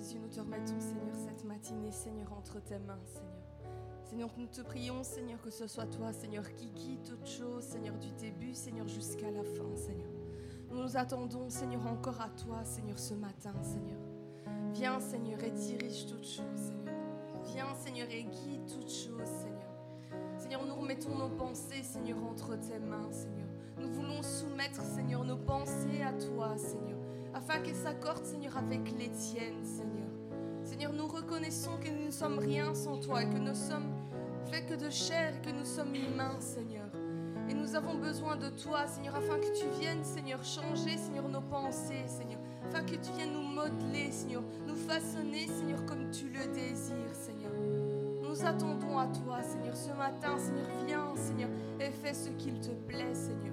Jésus, nous te remettons, Seigneur, cette matinée, Seigneur, entre tes mains, Seigneur. Seigneur, nous te prions, Seigneur, que ce soit toi, Seigneur, qui quitte toute chose, Seigneur, du début, Seigneur, jusqu'à la fin, Seigneur. Nous nous attendons, Seigneur, encore à toi, Seigneur, ce matin, Seigneur. Viens, Seigneur, et dirige toutes choses, Seigneur. Viens, Seigneur, et guide toutes choses, Seigneur. Seigneur, nous remettons nos pensées, Seigneur, entre tes mains, Seigneur. Nous voulons soumettre, Seigneur, nos pensées à toi, Seigneur, afin qu'elles s'accordent, Seigneur, avec les tiennes, Seigneur. Seigneur, nous reconnaissons que nous ne sommes rien sans toi, que nous sommes faits que de chair et que nous sommes humains, Seigneur. Et nous avons besoin de toi, Seigneur, afin que tu viennes, Seigneur, changer, Seigneur, nos pensées, Seigneur. Afin que tu viennes nous modeler, Seigneur, nous façonner, Seigneur, comme tu le désires, Seigneur. Nous attendons à toi, Seigneur, ce matin, Seigneur, viens, Seigneur, et fais ce qu'il te plaît, Seigneur.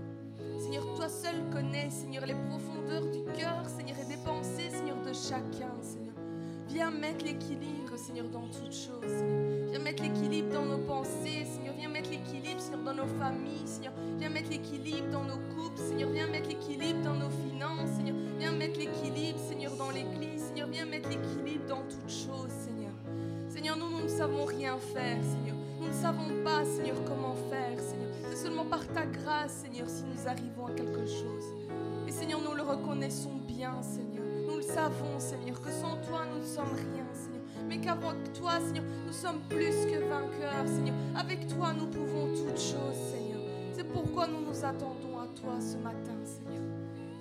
Seigneur, toi seul connais, Seigneur, les profondeurs du cœur, Seigneur, et des pensées, Seigneur, de chacun, Seigneur. Viens mettre l'équilibre, Seigneur, dans toutes choses. Viens mettre l'équilibre dans nos pensées, Seigneur. Viens mettre l'équilibre, Seigneur, dans nos familles, Seigneur. Viens mettre l'équilibre dans nos couples, Seigneur. Viens mettre l'équilibre dans nos finances, Seigneur. Viens mettre l'équilibre, Seigneur, dans l'église, Seigneur. Viens mettre l'équilibre dans toutes choses, Seigneur. Seigneur, nous, nous ne savons rien faire, Seigneur. Nous ne savons pas, Seigneur, comment Seigneur. C'est seulement par ta grâce, Seigneur, si nous arrivons à quelque chose. Et Seigneur, nous le reconnaissons bien, Seigneur. Nous le savons, Seigneur, que sans toi, nous ne sommes rien, Seigneur. Mais qu'avec toi, Seigneur, nous sommes plus que vainqueurs, Seigneur. Avec toi, nous pouvons toutes choses, Seigneur. C'est pourquoi nous nous attendons à toi ce matin, Seigneur.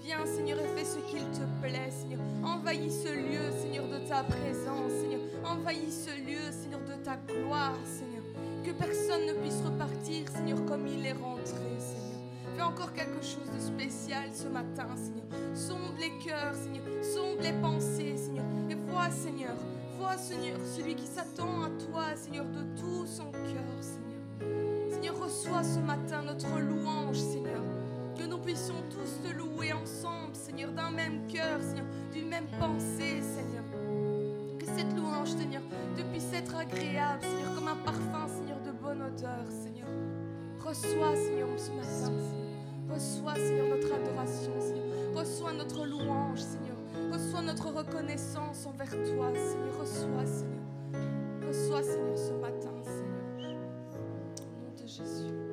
Viens, Seigneur, et fais ce qu'il te plaît, Seigneur. Envahis ce lieu, Seigneur, de ta présence, Seigneur. Envahis ce lieu, Seigneur, de ta gloire, Seigneur. Que personne ne puisse repartir, Seigneur, comme il est rentré, Seigneur. Fais encore quelque chose de spécial ce matin, Seigneur. Sonde les cœurs, Seigneur. Sonde les pensées, Seigneur. Et vois, Seigneur, vois, Seigneur, celui qui s'attend à toi, Seigneur, de tout son cœur, Seigneur. Seigneur, reçois ce matin notre louange, Seigneur. Que nous puissions tous te louer ensemble, Seigneur, d'un même cœur, Seigneur, d'une même pensée, Seigneur. Que cette louange, Seigneur, te puisse être agréable, Seigneur, comme un parfum, Seigneur, odeur, Seigneur. Reçois, Seigneur, ce matin. Reçois, Seigneur, notre adoration, Seigneur. Reçois notre louange, Seigneur. Reçois notre reconnaissance envers toi, Seigneur. Reçois, Seigneur. Reçois, Seigneur, ce matin, Seigneur. Au nom de Jésus.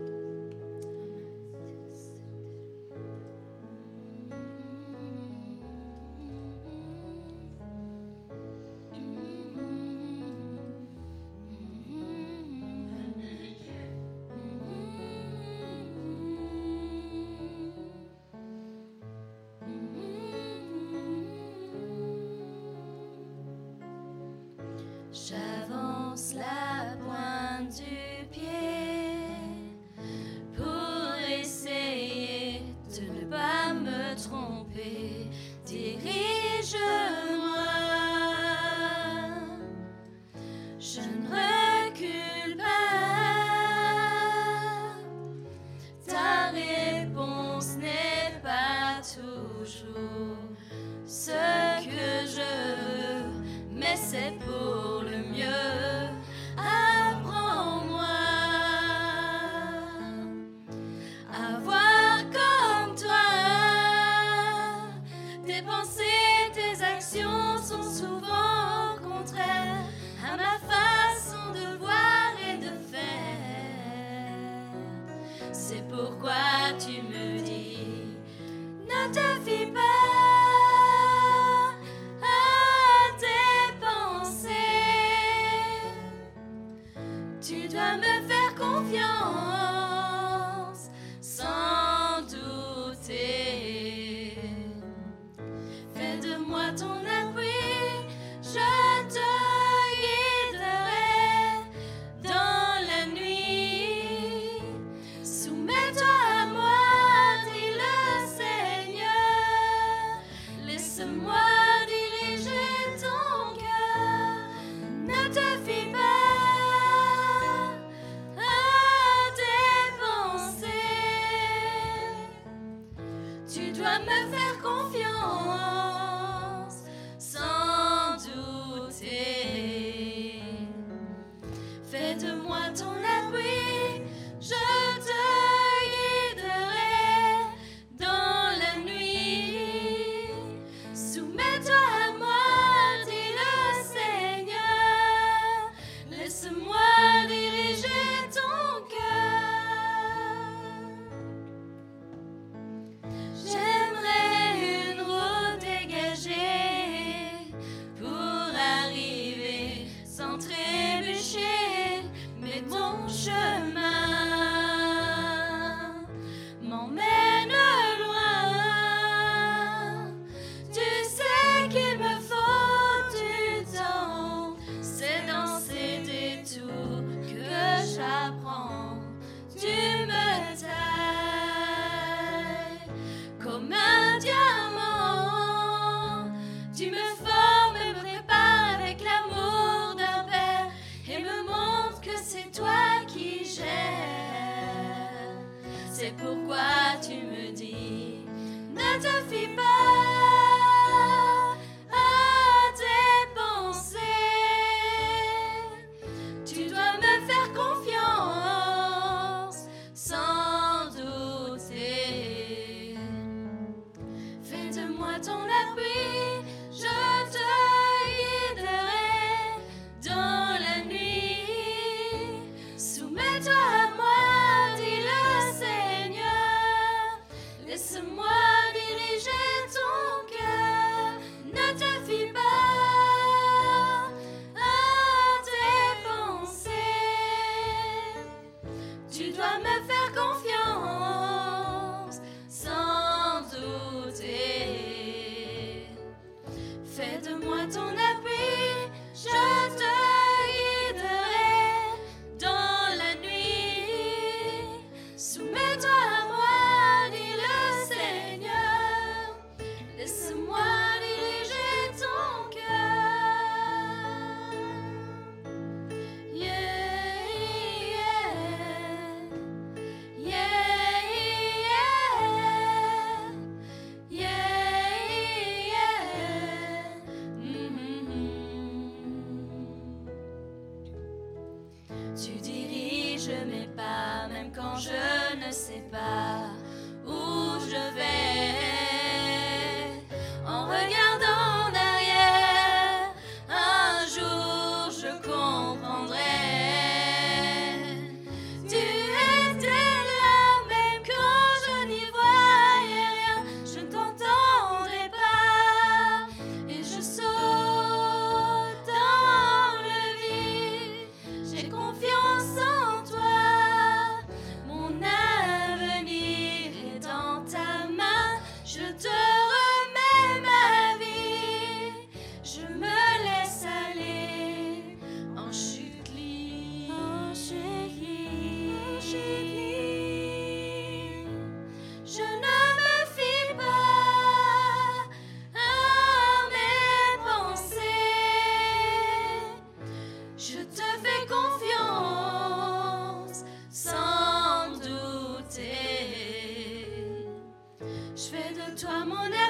toi mon amour.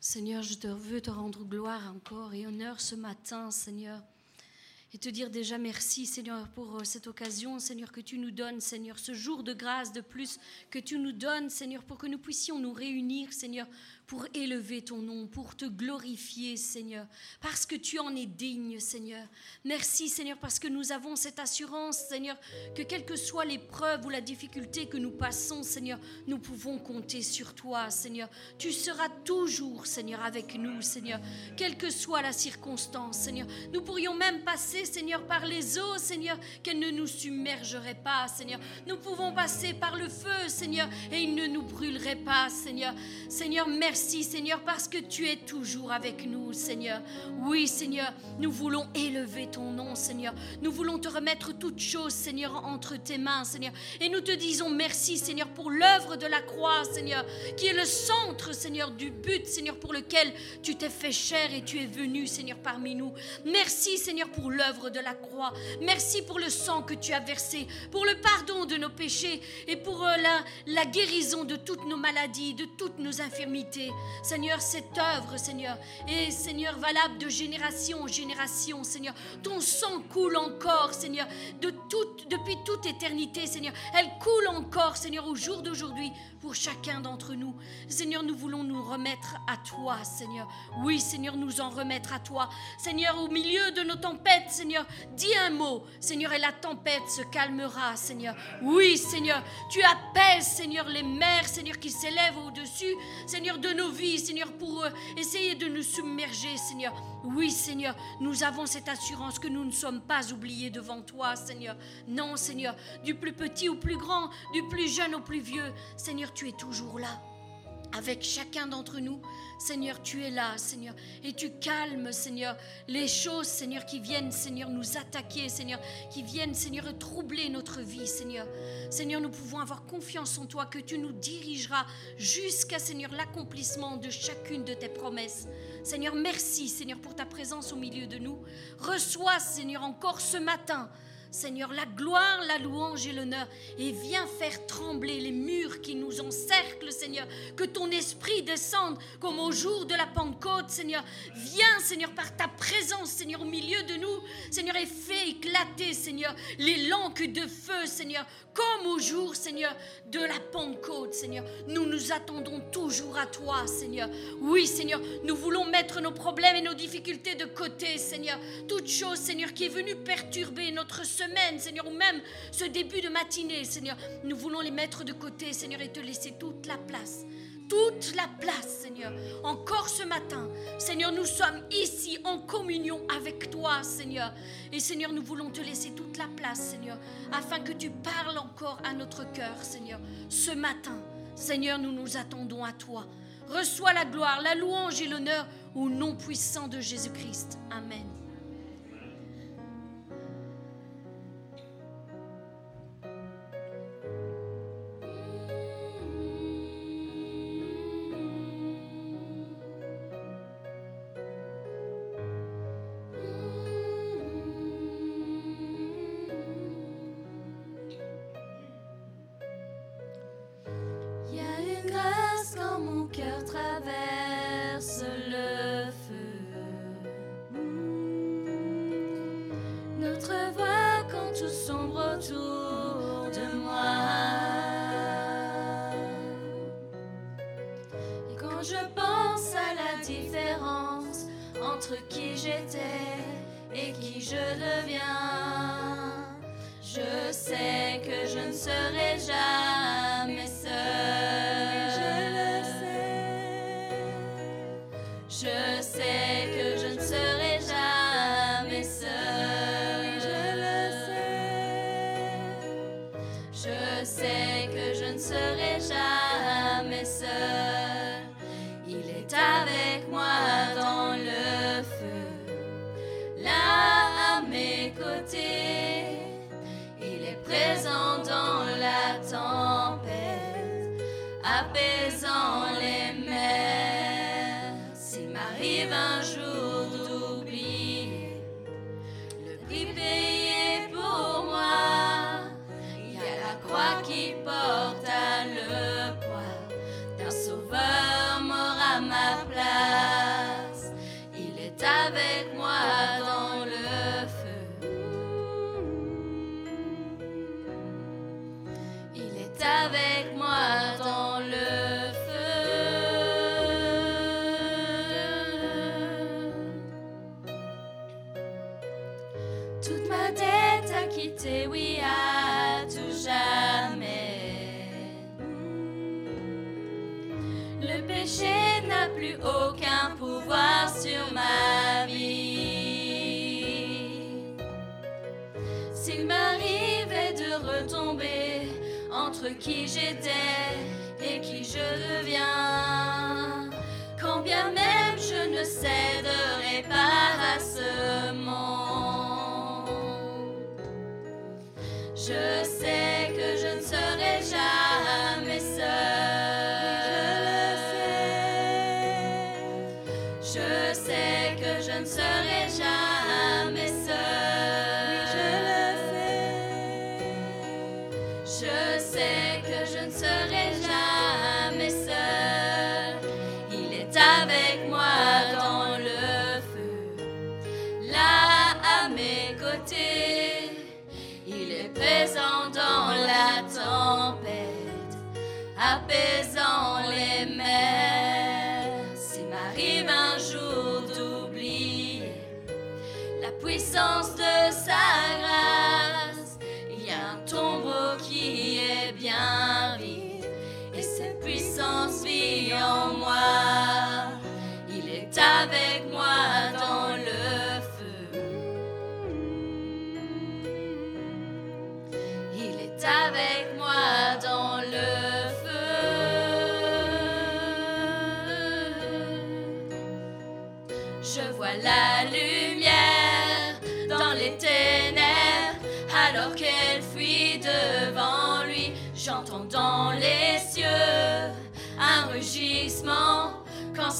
Seigneur, je te veux te rendre gloire encore et honneur ce matin, Seigneur. Et te dire déjà merci, Seigneur, pour euh, cette occasion, Seigneur, que tu nous donnes, Seigneur, ce jour de grâce de plus que tu nous donnes, Seigneur, pour que nous puissions nous réunir, Seigneur, pour élever ton nom, pour te glorifier, Seigneur, parce que tu en es digne, Seigneur. Merci, Seigneur, parce que nous avons cette assurance, Seigneur, que quelle que soit l'épreuve ou la difficulté que nous passons, Seigneur, nous pouvons compter sur toi, Seigneur. Tu seras toujours, Seigneur, avec nous, Seigneur, quelle que soit la circonstance, Seigneur. Nous pourrions même passer, Seigneur, par les eaux, Seigneur, qu'elles ne nous submergeraient pas, Seigneur. Nous pouvons passer par le feu, Seigneur, et il ne nous brûlerait pas, Seigneur. Seigneur, merci, Seigneur, parce que tu es toujours avec nous, Seigneur. Oui, Seigneur, nous voulons élever ton nom, Seigneur. Nous voulons te remettre toutes choses, Seigneur, entre tes mains, Seigneur. Et nous te disons merci, Seigneur, pour l'œuvre de la croix, Seigneur, qui est le centre, Seigneur, du but, Seigneur, pour lequel tu t'es fait chair et tu es venu, Seigneur, parmi nous. Merci, Seigneur, pour l'œuvre de la croix. Merci pour le sang que tu as versé, pour le pardon de nos péchés et pour euh, la, guérison de toutes nos maladies, de toutes nos infirmités. Seigneur, cette œuvre, Seigneur, est, Seigneur, valable de génération en génération, Seigneur. Ton sang coule encore, Seigneur, depuis toute éternité, Seigneur. Elle coule encore, Seigneur, au jour d'aujourd'hui pour chacun d'entre nous. Seigneur, nous voulons nous remettre à toi, Seigneur. Oui, Seigneur, nous en remettre à toi. Seigneur, au milieu de nos tempêtes, Seigneur, dis un mot, Seigneur, et la tempête se calmera, Seigneur. Oui, Seigneur, tu apaises, Seigneur, les mers, Seigneur, qui s'élèvent au-dessus, Seigneur, de nos vies, Seigneur, pour euh, essayer de nous submerger, Seigneur. Oui, Seigneur, nous avons cette assurance que nous ne sommes pas oubliés devant toi, Seigneur. Non, Seigneur, du plus petit au plus grand, du plus jeune au plus vieux, Seigneur, tu es toujours là avec chacun d'entre nous. Seigneur, tu es là, Seigneur, et tu calmes, Seigneur, les choses, Seigneur, qui viennent, Seigneur, nous attaquer, Seigneur, qui viennent, Seigneur, troubler notre vie, Seigneur. Seigneur, nous pouvons avoir confiance en toi, que tu nous dirigeras jusqu'à, Seigneur, l'accomplissement de chacune de tes promesses. Seigneur, merci, Seigneur, pour ta présence au milieu de nous. Reçois, Seigneur, encore ce matin, Seigneur, la gloire, la louange et l'honneur. Et viens faire trembler les murs qui nous encerclent, Seigneur. Que ton esprit descende comme au jour de la Pentecôte, Seigneur. Viens, Seigneur, par ta présence, Seigneur, au milieu de nous, Seigneur, et fais éclater, Seigneur, les langues de feu, Seigneur, comme au jour, Seigneur, de la Pentecôte, Seigneur. Nous nous attendons toujours à toi, Seigneur. Oui, Seigneur, nous voulons mettre nos problèmes et nos difficultés de côté, Seigneur. Toute chose, Seigneur, qui est venue perturber notre Seigneur, ou même ce début de matinée, Seigneur. Nous voulons les mettre de côté, Seigneur, et te laisser toute la place toute la place, Seigneur. Encore ce matin, Seigneur, nous sommes ici en communion avec toi, Seigneur. Et Seigneur, nous voulons te laisser toute la place, Seigneur, afin que tu parles encore à notre cœur, Seigneur. Ce matin, Seigneur, nous nous attendons à toi. Reçois la gloire, la louange et l'honneur au nom puissant de Jésus-Christ. Amen.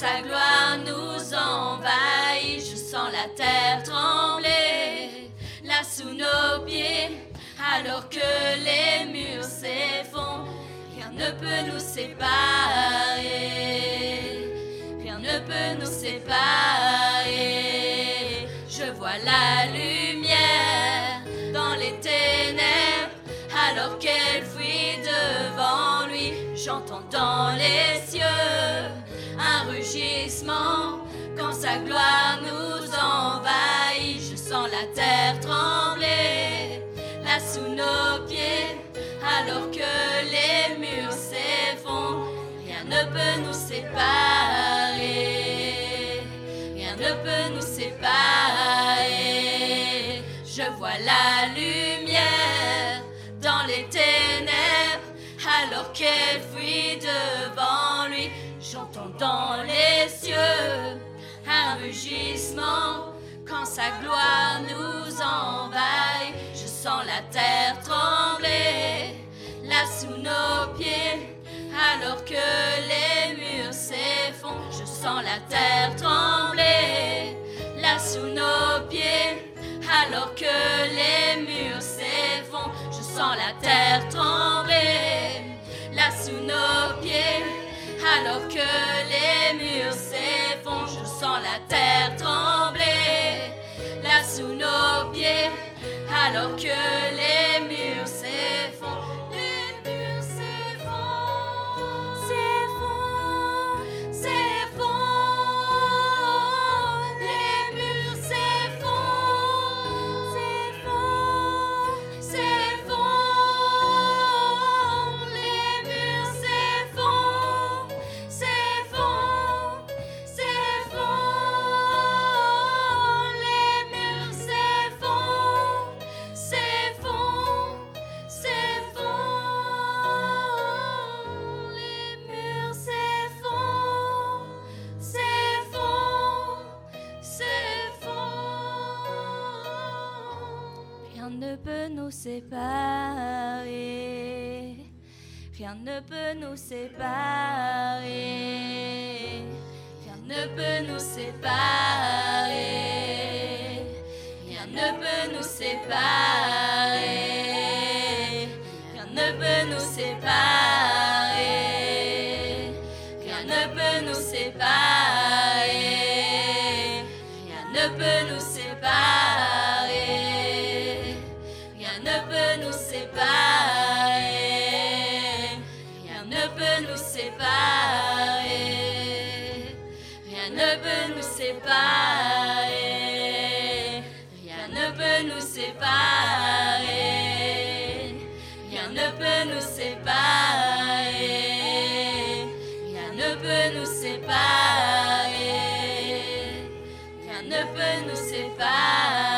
Sa gloire nous envahit. Je sens la terre trembler là sous nos pieds, alors que les murs s'effondrent. Rien ne peut nous séparer. Rien ne peut nous séparer. Je vois la lumière dans les ténèbres, alors qu'elle fuit devant lui. J'entends dans les sa gloire nous envahit. Je sens la terre trembler là sous nos pieds, alors que les murs s'effondrent. Rien ne peut nous séparer. Rien ne peut nous séparer. Je vois la lumière dans les ténèbres, alors qu'elle fuit devant lui. J'entends dans les cieux quand sa gloire nous envahit. Je sens la terre trembler là sous nos pieds, alors que les murs s'effondrent. Je sens la terre trembler là sous nos pieds, alors que les murs s'effondrent. Je sens la terre trembler là sous nos pieds, alors que les murs s'effondrent. La terre trembler là sous nos pieds, alors que les murs séparer. Rien ne peut nous séparer. Rien ne peut nous séparer. Rien ne peut nous séparer. Rien ne peut nous séparer. Rien ne peut nous séparer.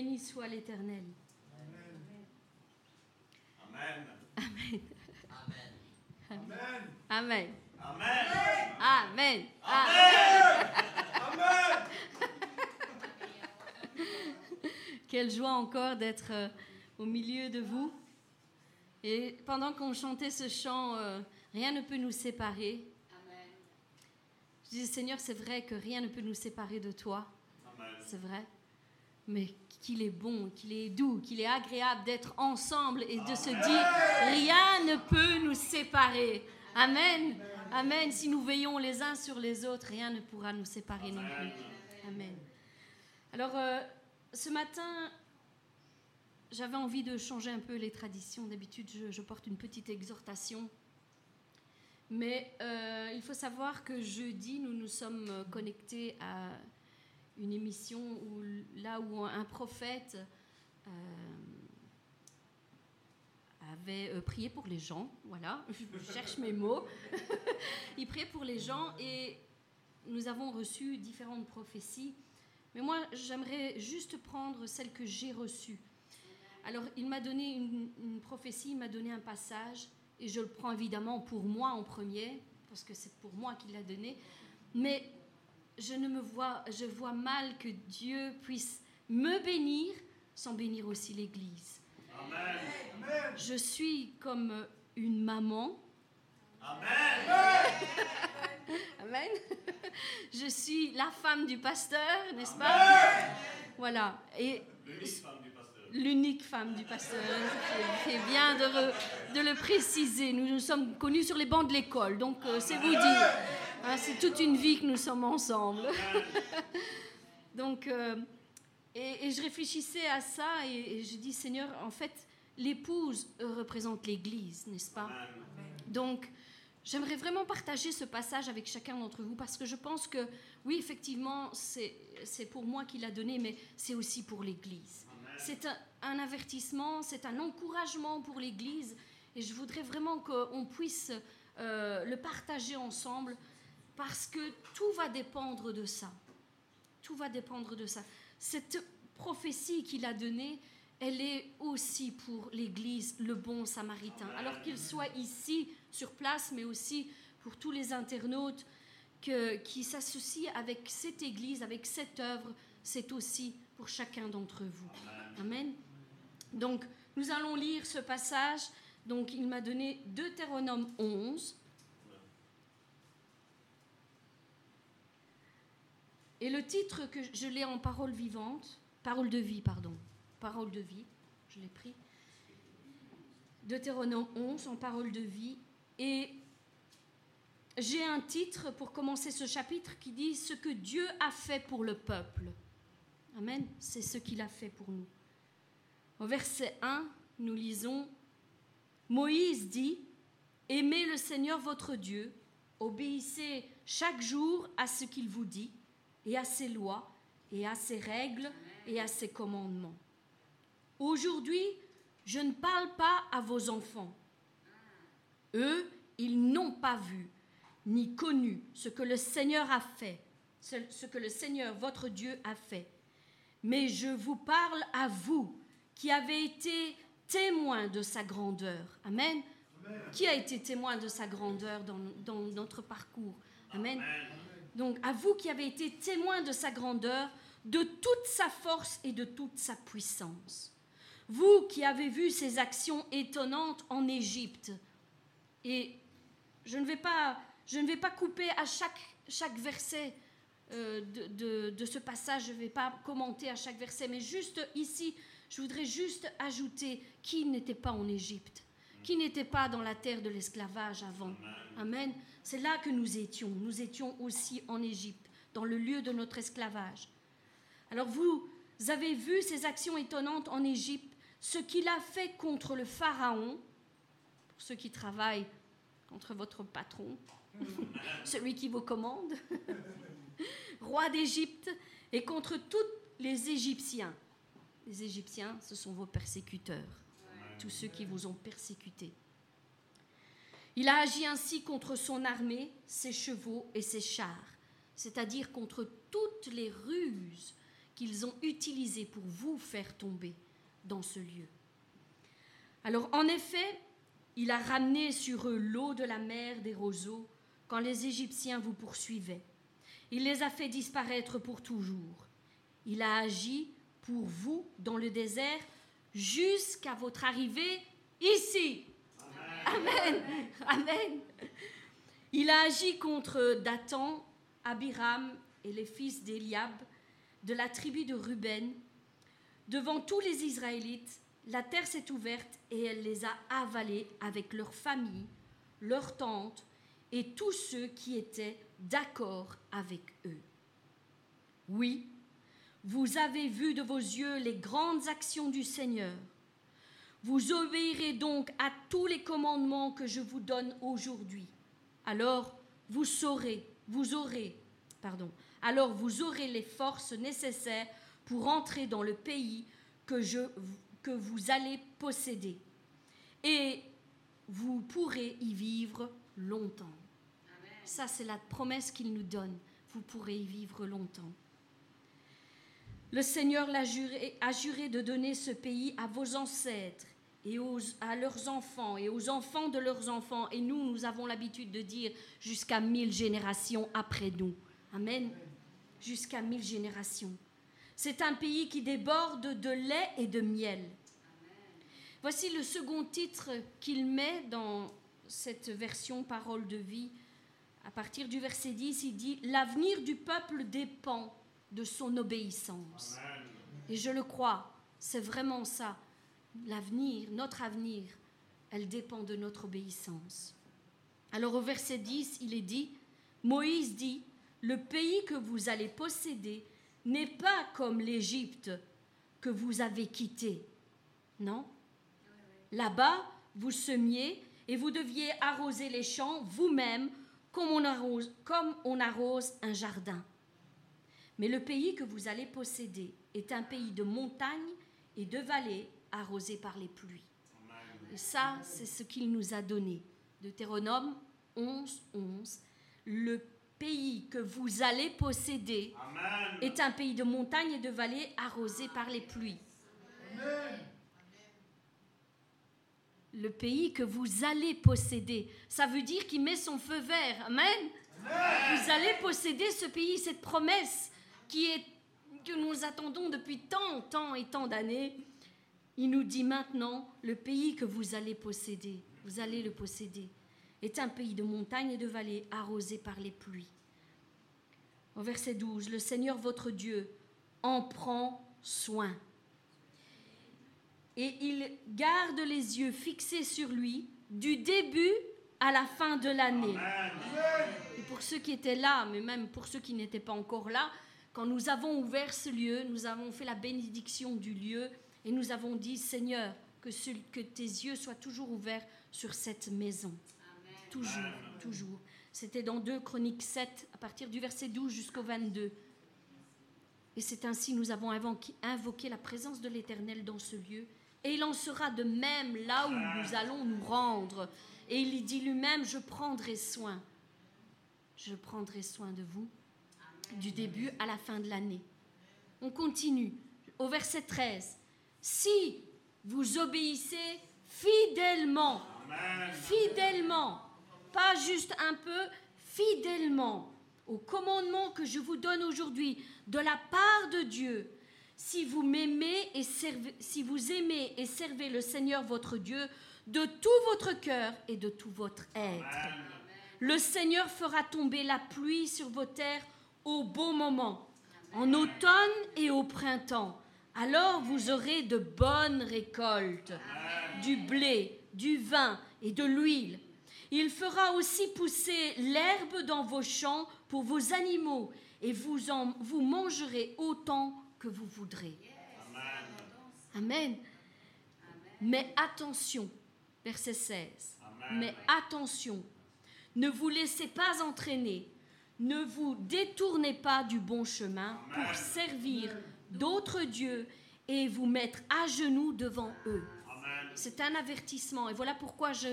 Béni soit l'Éternel. Amen. Amen. Amen. Amen. Amen. Amen. Amen. Quelle joie encore d'être euh, au milieu de vous. Et pendant qu'on chantait ce chant, euh, rien ne peut nous séparer. Je disais, Seigneur, c'est vrai que rien ne peut nous séparer de toi. Amen. C'est vrai. Mais qu'il est bon, qu'il est doux, qu'il est agréable d'être ensemble et de se dire, rien ne peut nous séparer. Amen. Amen. Si nous veillons les uns sur les autres, rien ne pourra nous séparer non plus. Amen. Alors, euh, ce matin, j'avais envie de changer un peu les traditions. D'habitude, je, porte une petite exhortation. Mais euh, il faut savoir que jeudi, nous nous sommes connectés à une émission où, là où un prophète euh, avait euh, prié pour les gens. Voilà, je cherche mes mots. il priait pour les gens et nous avons reçu différentes prophéties. Mais moi, j'aimerais juste prendre celle que j'ai reçue. Alors, il m'a donné une, une, prophétie, il m'a donné un passage, et je le prends évidemment pour moi en premier, parce que c'est pour moi qu'il l'a donné. Mais je ne me vois, je vois mal que Dieu puisse me bénir sans bénir aussi l'Église. Amen. Je suis comme une maman. Amen. Amen. Je suis la femme du pasteur, n'est-ce pas? Voilà. Et l'unique femme du pasteur. C'est bien de, de, le préciser. Nous nous sommes connus sur les bancs de l'école, donc euh, c'est vous dire. Hein, c'est toute une vie que nous sommes ensemble. Donc, euh, et, je réfléchissais à ça et, je dis, Seigneur, en fait, l'épouse représente l'Église, n'est-ce pas? Donc, j'aimerais vraiment partager ce passage avec chacun d'entre vous parce que je pense que, oui, effectivement, c'est pour moi qu'il a donné, mais c'est aussi pour l'Église. C'est un, avertissement, c'est un encouragement pour l'Église et je voudrais vraiment qu'on puisse euh, le partager ensemble parce que tout va dépendre de ça. Tout va dépendre de ça. Cette prophétie qu'il a donnée, elle est aussi pour l'Église, le bon samaritain. Alors qu'il soit ici, sur place, mais aussi pour tous les internautes qui s'associent avec cette Église, avec cette œuvre, c'est aussi pour chacun d'entre vous. Amen. Donc, nous allons lire ce passage. Donc, il m'a donné Deutéronome 11, Et le titre que je l'ai en parole vivante, parole de vie, pardon, parole de vie, je l'ai pris. Deutéronome 11 en parole de vie. Et j'ai un titre pour commencer ce chapitre qui dit Ce que Dieu a fait pour le peuple. Amen. C'est ce qu'il a fait pour nous. Au verset 1, nous lisons Moïse dit Aimez le Seigneur votre Dieu, obéissez chaque jour à ce qu'il vous dit et à ses lois et à ses règles et à ses commandements. Aujourd'hui, je ne parle pas à vos enfants. Eux, ils n'ont pas vu ni connu ce que le Seigneur a fait, ce que le Seigneur votre Dieu a fait. Mais je vous parle à vous qui avez été témoins de sa grandeur. Amen. Qui a été témoin de sa grandeur dans, notre parcours? Amen donc à vous qui avez été témoins de sa grandeur, de toute sa force et de toute sa puissance. Vous qui avez vu ses actions étonnantes en Égypte. Et je ne vais pas, je ne vais pas couper à chaque, chaque verset euh, de, de, ce passage, je ne vais pas commenter à chaque verset, mais juste ici, je voudrais juste ajouter qui n'était pas en Égypte, qui n'était pas dans la terre de l'esclavage avant. Amen. C'est là que nous étions. Nous étions aussi en Égypte, dans le lieu de notre esclavage. Alors vous avez vu ces actions étonnantes en Égypte, ce qu'il a fait contre le Pharaon, pour ceux qui travaillent contre votre patron, celui qui vous commande, roi d'Égypte, et contre tous les Égyptiens. Les Égyptiens, ce sont vos persécuteurs, tous ceux qui vous ont persécutés. Il a agi ainsi contre son armée, ses chevaux et ses chars, c'est-à-dire contre toutes les ruses qu'ils ont utilisées pour vous faire tomber dans ce lieu. Alors en effet, il a ramené sur eux l'eau de la mer des roseaux quand les Égyptiens vous poursuivaient. Il les a fait disparaître pour toujours. Il a agi pour vous dans le désert jusqu'à votre arrivée ici. Amen. Amen. Il a agi contre Dathan, Abiram et les fils d'Eliab de la tribu de Ruben. Devant tous les Israélites, la terre s'est ouverte et elle les a avalés avec leurs familles, leurs tentes et tous ceux qui étaient d'accord avec eux. Oui, Vous avez vu de vos yeux les grandes actions du Seigneur. Vous obéirez donc à tous les commandements que je vous donne aujourd'hui. Alors vous saurez, vous aurez, pardon, alors vous aurez les forces nécessaires pour entrer dans le pays que, je, que vous allez posséder. Et vous pourrez y vivre longtemps. Ça, c'est la promesse qu'il nous donne. Vous pourrez y vivre longtemps. Le Seigneur a juré, a juré de donner ce pays à vos ancêtres et à leurs enfants et aux enfants de leurs enfants. Et nous, nous avons l'habitude de dire jusqu'à mille générations après nous. Amen. Jusqu'à mille générations. C'est un pays qui déborde de lait et de miel. Voici le second titre qu'il met dans cette version Parole de vie. À partir du verset 10, il dit L'avenir du peuple dépend de son obéissance. Et je le crois, c'est vraiment ça. L'avenir, notre avenir, elle dépend de notre obéissance. Alors au verset 10, il est dit, Moïse dit, le pays que vous allez posséder n'est pas comme l'Égypte que vous avez quitté. Non? Là-bas, vous semiez et vous deviez arroser les champs vous-même comme on, comme on arrose un jardin. Mais le pays que vous allez posséder est un pays de montagnes et de vallées arrosé par les pluies. Et ça, c'est ce qu'il nous a donné. Deutéronome 11, 11. Le pays que vous allez posséder est un pays de montagnes et de vallées arrosé par les pluies. Le pays que vous allez posséder, ça veut dire qu'il met son feu vert. Amen. Vous allez posséder ce pays, cette promesse qui est que nous attendons depuis tant, tant et tant d'années il nous dit maintenant, le pays que vous allez posséder, vous allez le posséder, est un pays de montagnes et de vallées arrosé par les pluies. Au verset 12, le Seigneur votre Dieu en prend soin. Et il garde les yeux fixés sur lui du début à la fin de l'année. Et pour ceux qui étaient là, mais même pour ceux qui n'étaient pas encore là, quand nous avons ouvert ce lieu, nous avons fait la bénédiction du lieu et nous avons dit, Seigneur, que, que tes yeux soient toujours ouverts sur cette maison. Toujours, toujours. C'était dans 2 Chroniques 7, à partir du verset 12 jusqu'au 22. Et c'est ainsi nous avons invoqué la présence de l'Éternel dans ce lieu. Et il en sera de même là où nous allons nous rendre. Et il dit lui-même, je prendrai soin. Je prendrai soin de vous du début à la fin de l'année. On continue au verset 13 si vous obéissez fidèlement, fidèlement, pas juste un peu, fidèlement au commandement que je vous donne aujourd'hui de la part de Dieu, si vous m'aimez et servez, si vous aimez et servez le Seigneur votre Dieu de tout votre cœur et de tout votre être. Le Seigneur fera tomber la pluie sur vos terres au bon moment, en automne et au printemps alors vous aurez de bonnes récoltes, du blé, du vin et de l'huile. Il fera aussi pousser l'herbe dans vos champs pour vos animaux, et vous, en, vous mangerez autant que vous voudrez. Amen. Mais attention, verset 16. Mais attention, ne vous laissez pas entraîner, ne vous détournez pas du bon chemin pour servir d'autres dieux et vous mettre à genoux devant eux. C'est un avertissement. Et voilà pourquoi je,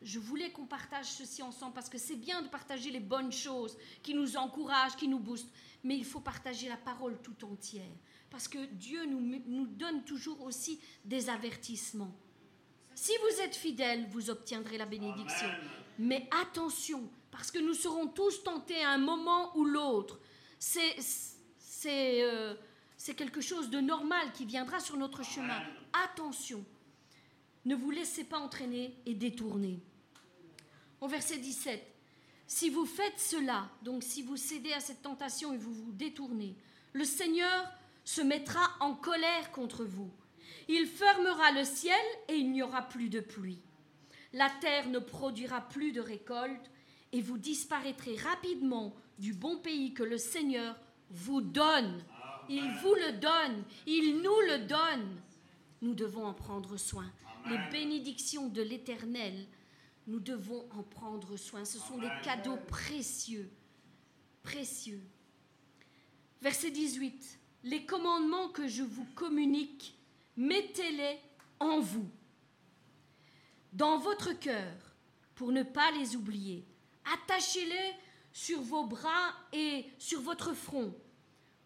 je voulais qu'on partage ceci ensemble, parce que c'est bien de partager les bonnes choses qui nous encouragent, qui nous boostent, mais il faut partager la parole tout entière, parce que Dieu nous, nous donne toujours aussi des avertissements. Si vous êtes fidèles, vous obtiendrez la bénédiction. Mais attention, parce que nous serons tous tentés à un moment ou l'autre. C'est... c'est euh, c'est quelque chose de normal qui viendra sur notre chemin. Attention, ne vous laissez pas entraîner et détourner. Au verset 17, si vous faites cela, donc si vous cédez à cette tentation et vous vous détournez, le Seigneur se mettra en colère contre vous. Il fermera le ciel et il n'y aura plus de pluie. La terre ne produira plus de récolte et vous disparaîtrez rapidement du bon pays que le Seigneur vous donne Il vous le donne. Il nous le donne. Nous devons en prendre soin. Les bénédictions de l'Éternel, nous devons en prendre soin. Ce sont des cadeaux précieux. Précieux. Verset 18. Les commandements que je vous communique, mettez-les en vous, dans votre cœur, pour ne pas les oublier. Attachez-les sur vos bras et sur votre front.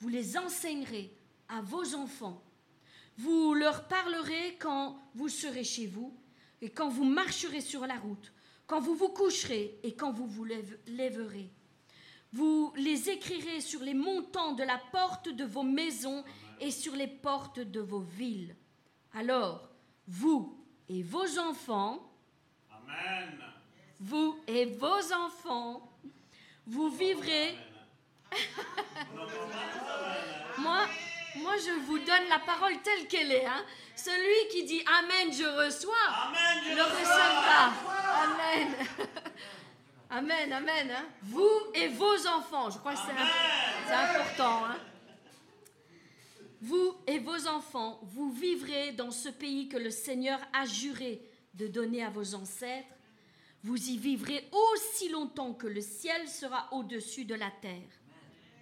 Vous les enseignerez à vos enfants. Vous leur parlerez quand vous serez chez vous et quand vous marcherez sur la route, quand vous vous coucherez et quand vous vous lèverez. Vous les écrirez sur les montants de la porte de vos maisons et sur les portes de vos villes. Alors, vous et vos enfants, Amen. Vous et vos enfants, vous vivrez. moi, moi, je vous donne la parole telle qu'elle est. Hein. Celui qui dit Amen, je reçois, Amen, je le recevra. Amen. Amen, amen. Hein. Vous et vos enfants, je crois que c'est important. Hein. Vous et vos enfants, vous vivrez dans ce pays que le Seigneur a juré de donner à vos ancêtres. Vous y vivrez aussi longtemps que le ciel sera au-dessus de la terre.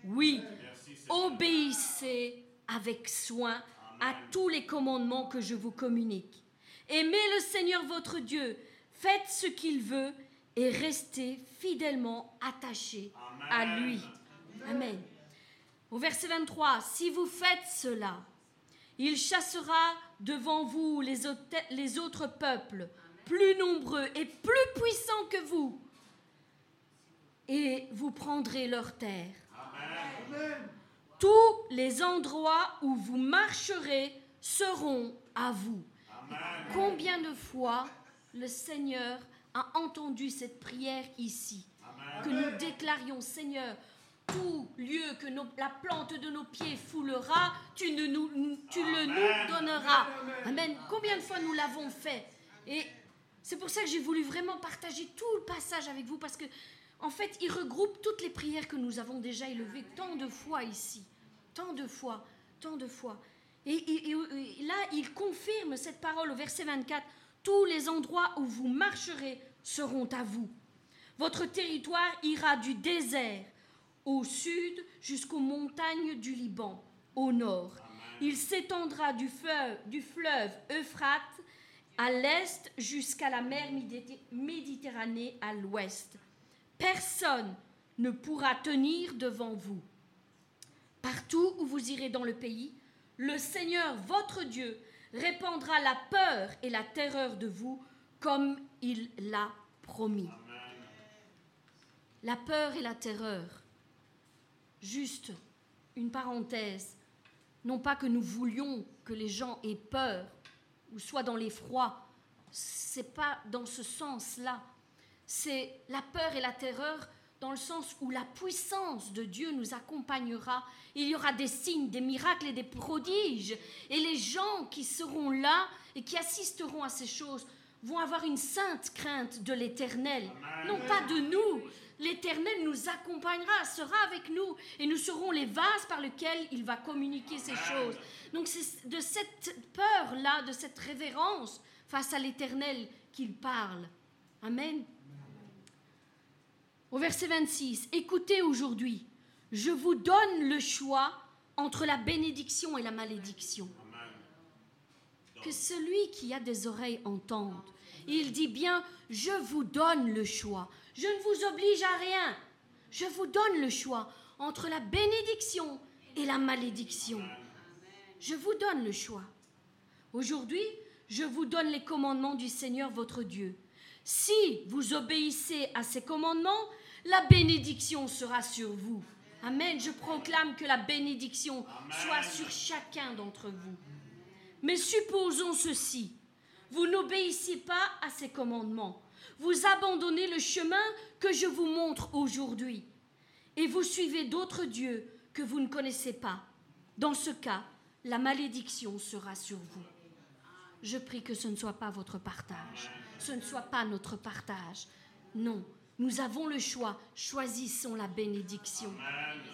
Oui, obéissez avec soin à tous les commandements que je vous communique. Aimez le Seigneur votre Dieu, faites ce qu'il veut et restez fidèlement attachés à lui. Amen. Au verset 23, si vous faites cela, il chassera devant vous les, autres peuples, plus nombreux et plus puissants que vous, et vous prendrez leur terre. Tous les endroits où vous marcherez seront à vous. Combien de fois le Seigneur a entendu cette prière ici? Que nous déclarions, Seigneur, tout lieu que la plante de nos pieds foulera, tu, ne nous, tu le nous donneras. Amen. Combien de fois nous l'avons fait? Et c'est pour ça que j'ai voulu vraiment partager tout le passage avec vous, parce que en fait, il regroupe toutes les prières que nous avons déjà élevées tant de fois ici. Tant de fois, tant de fois. Et, là, il confirme cette parole au verset 24. Tous les endroits où vous marcherez seront à vous. Votre territoire ira du désert au sud jusqu'aux montagnes du Liban, au nord. Il s'étendra du du fleuve Euphrate à l'est jusqu'à la mer Méditerranée à l'ouest. Personne ne pourra tenir devant vous. Partout où vous irez dans le pays, le Seigneur votre Dieu répandra la peur et la terreur de vous comme il l'a promis. La peur et la terreur, juste une parenthèse, non pas que nous voulions que les gens aient peur ou soient dans l'effroi, c'est pas dans ce sens-là. C'est la peur et la terreur dans le sens où la puissance de Dieu nous accompagnera. Il y aura des signes, des miracles et des prodiges. Et les gens qui seront là et qui assisteront à ces choses vont avoir une sainte crainte de l'Éternel, non pas de nous. L'Éternel nous accompagnera, sera avec nous, et nous serons les vases par lesquels il va communiquer ces choses. Donc c'est de cette peur-là, de cette révérence face à l'Éternel qu'il parle. Amen. Au verset 26, écoutez aujourd'hui, je vous donne le choix entre la bénédiction et la malédiction. Que celui qui a des oreilles entende. Il dit bien, je vous donne le choix. Je ne vous oblige à rien. Je vous donne le choix entre la bénédiction et la malédiction. Je vous donne le choix. Aujourd'hui, je vous donne les commandements du Seigneur votre Dieu. Si vous obéissez à ces commandements, la bénédiction sera sur vous. Amen. Je proclame que la bénédiction soit sur chacun d'entre vous. Mais supposons ceci. Vous n'obéissez pas à ces commandements. Vous abandonnez le chemin que je vous montre aujourd'hui. Et vous suivez d'autres dieux que vous ne connaissez pas. Dans ce cas, la malédiction sera sur vous. Je prie que ce ne soit pas votre partage. Ce ne soit pas notre partage. Non, nous avons le choix. Choisissons la bénédiction.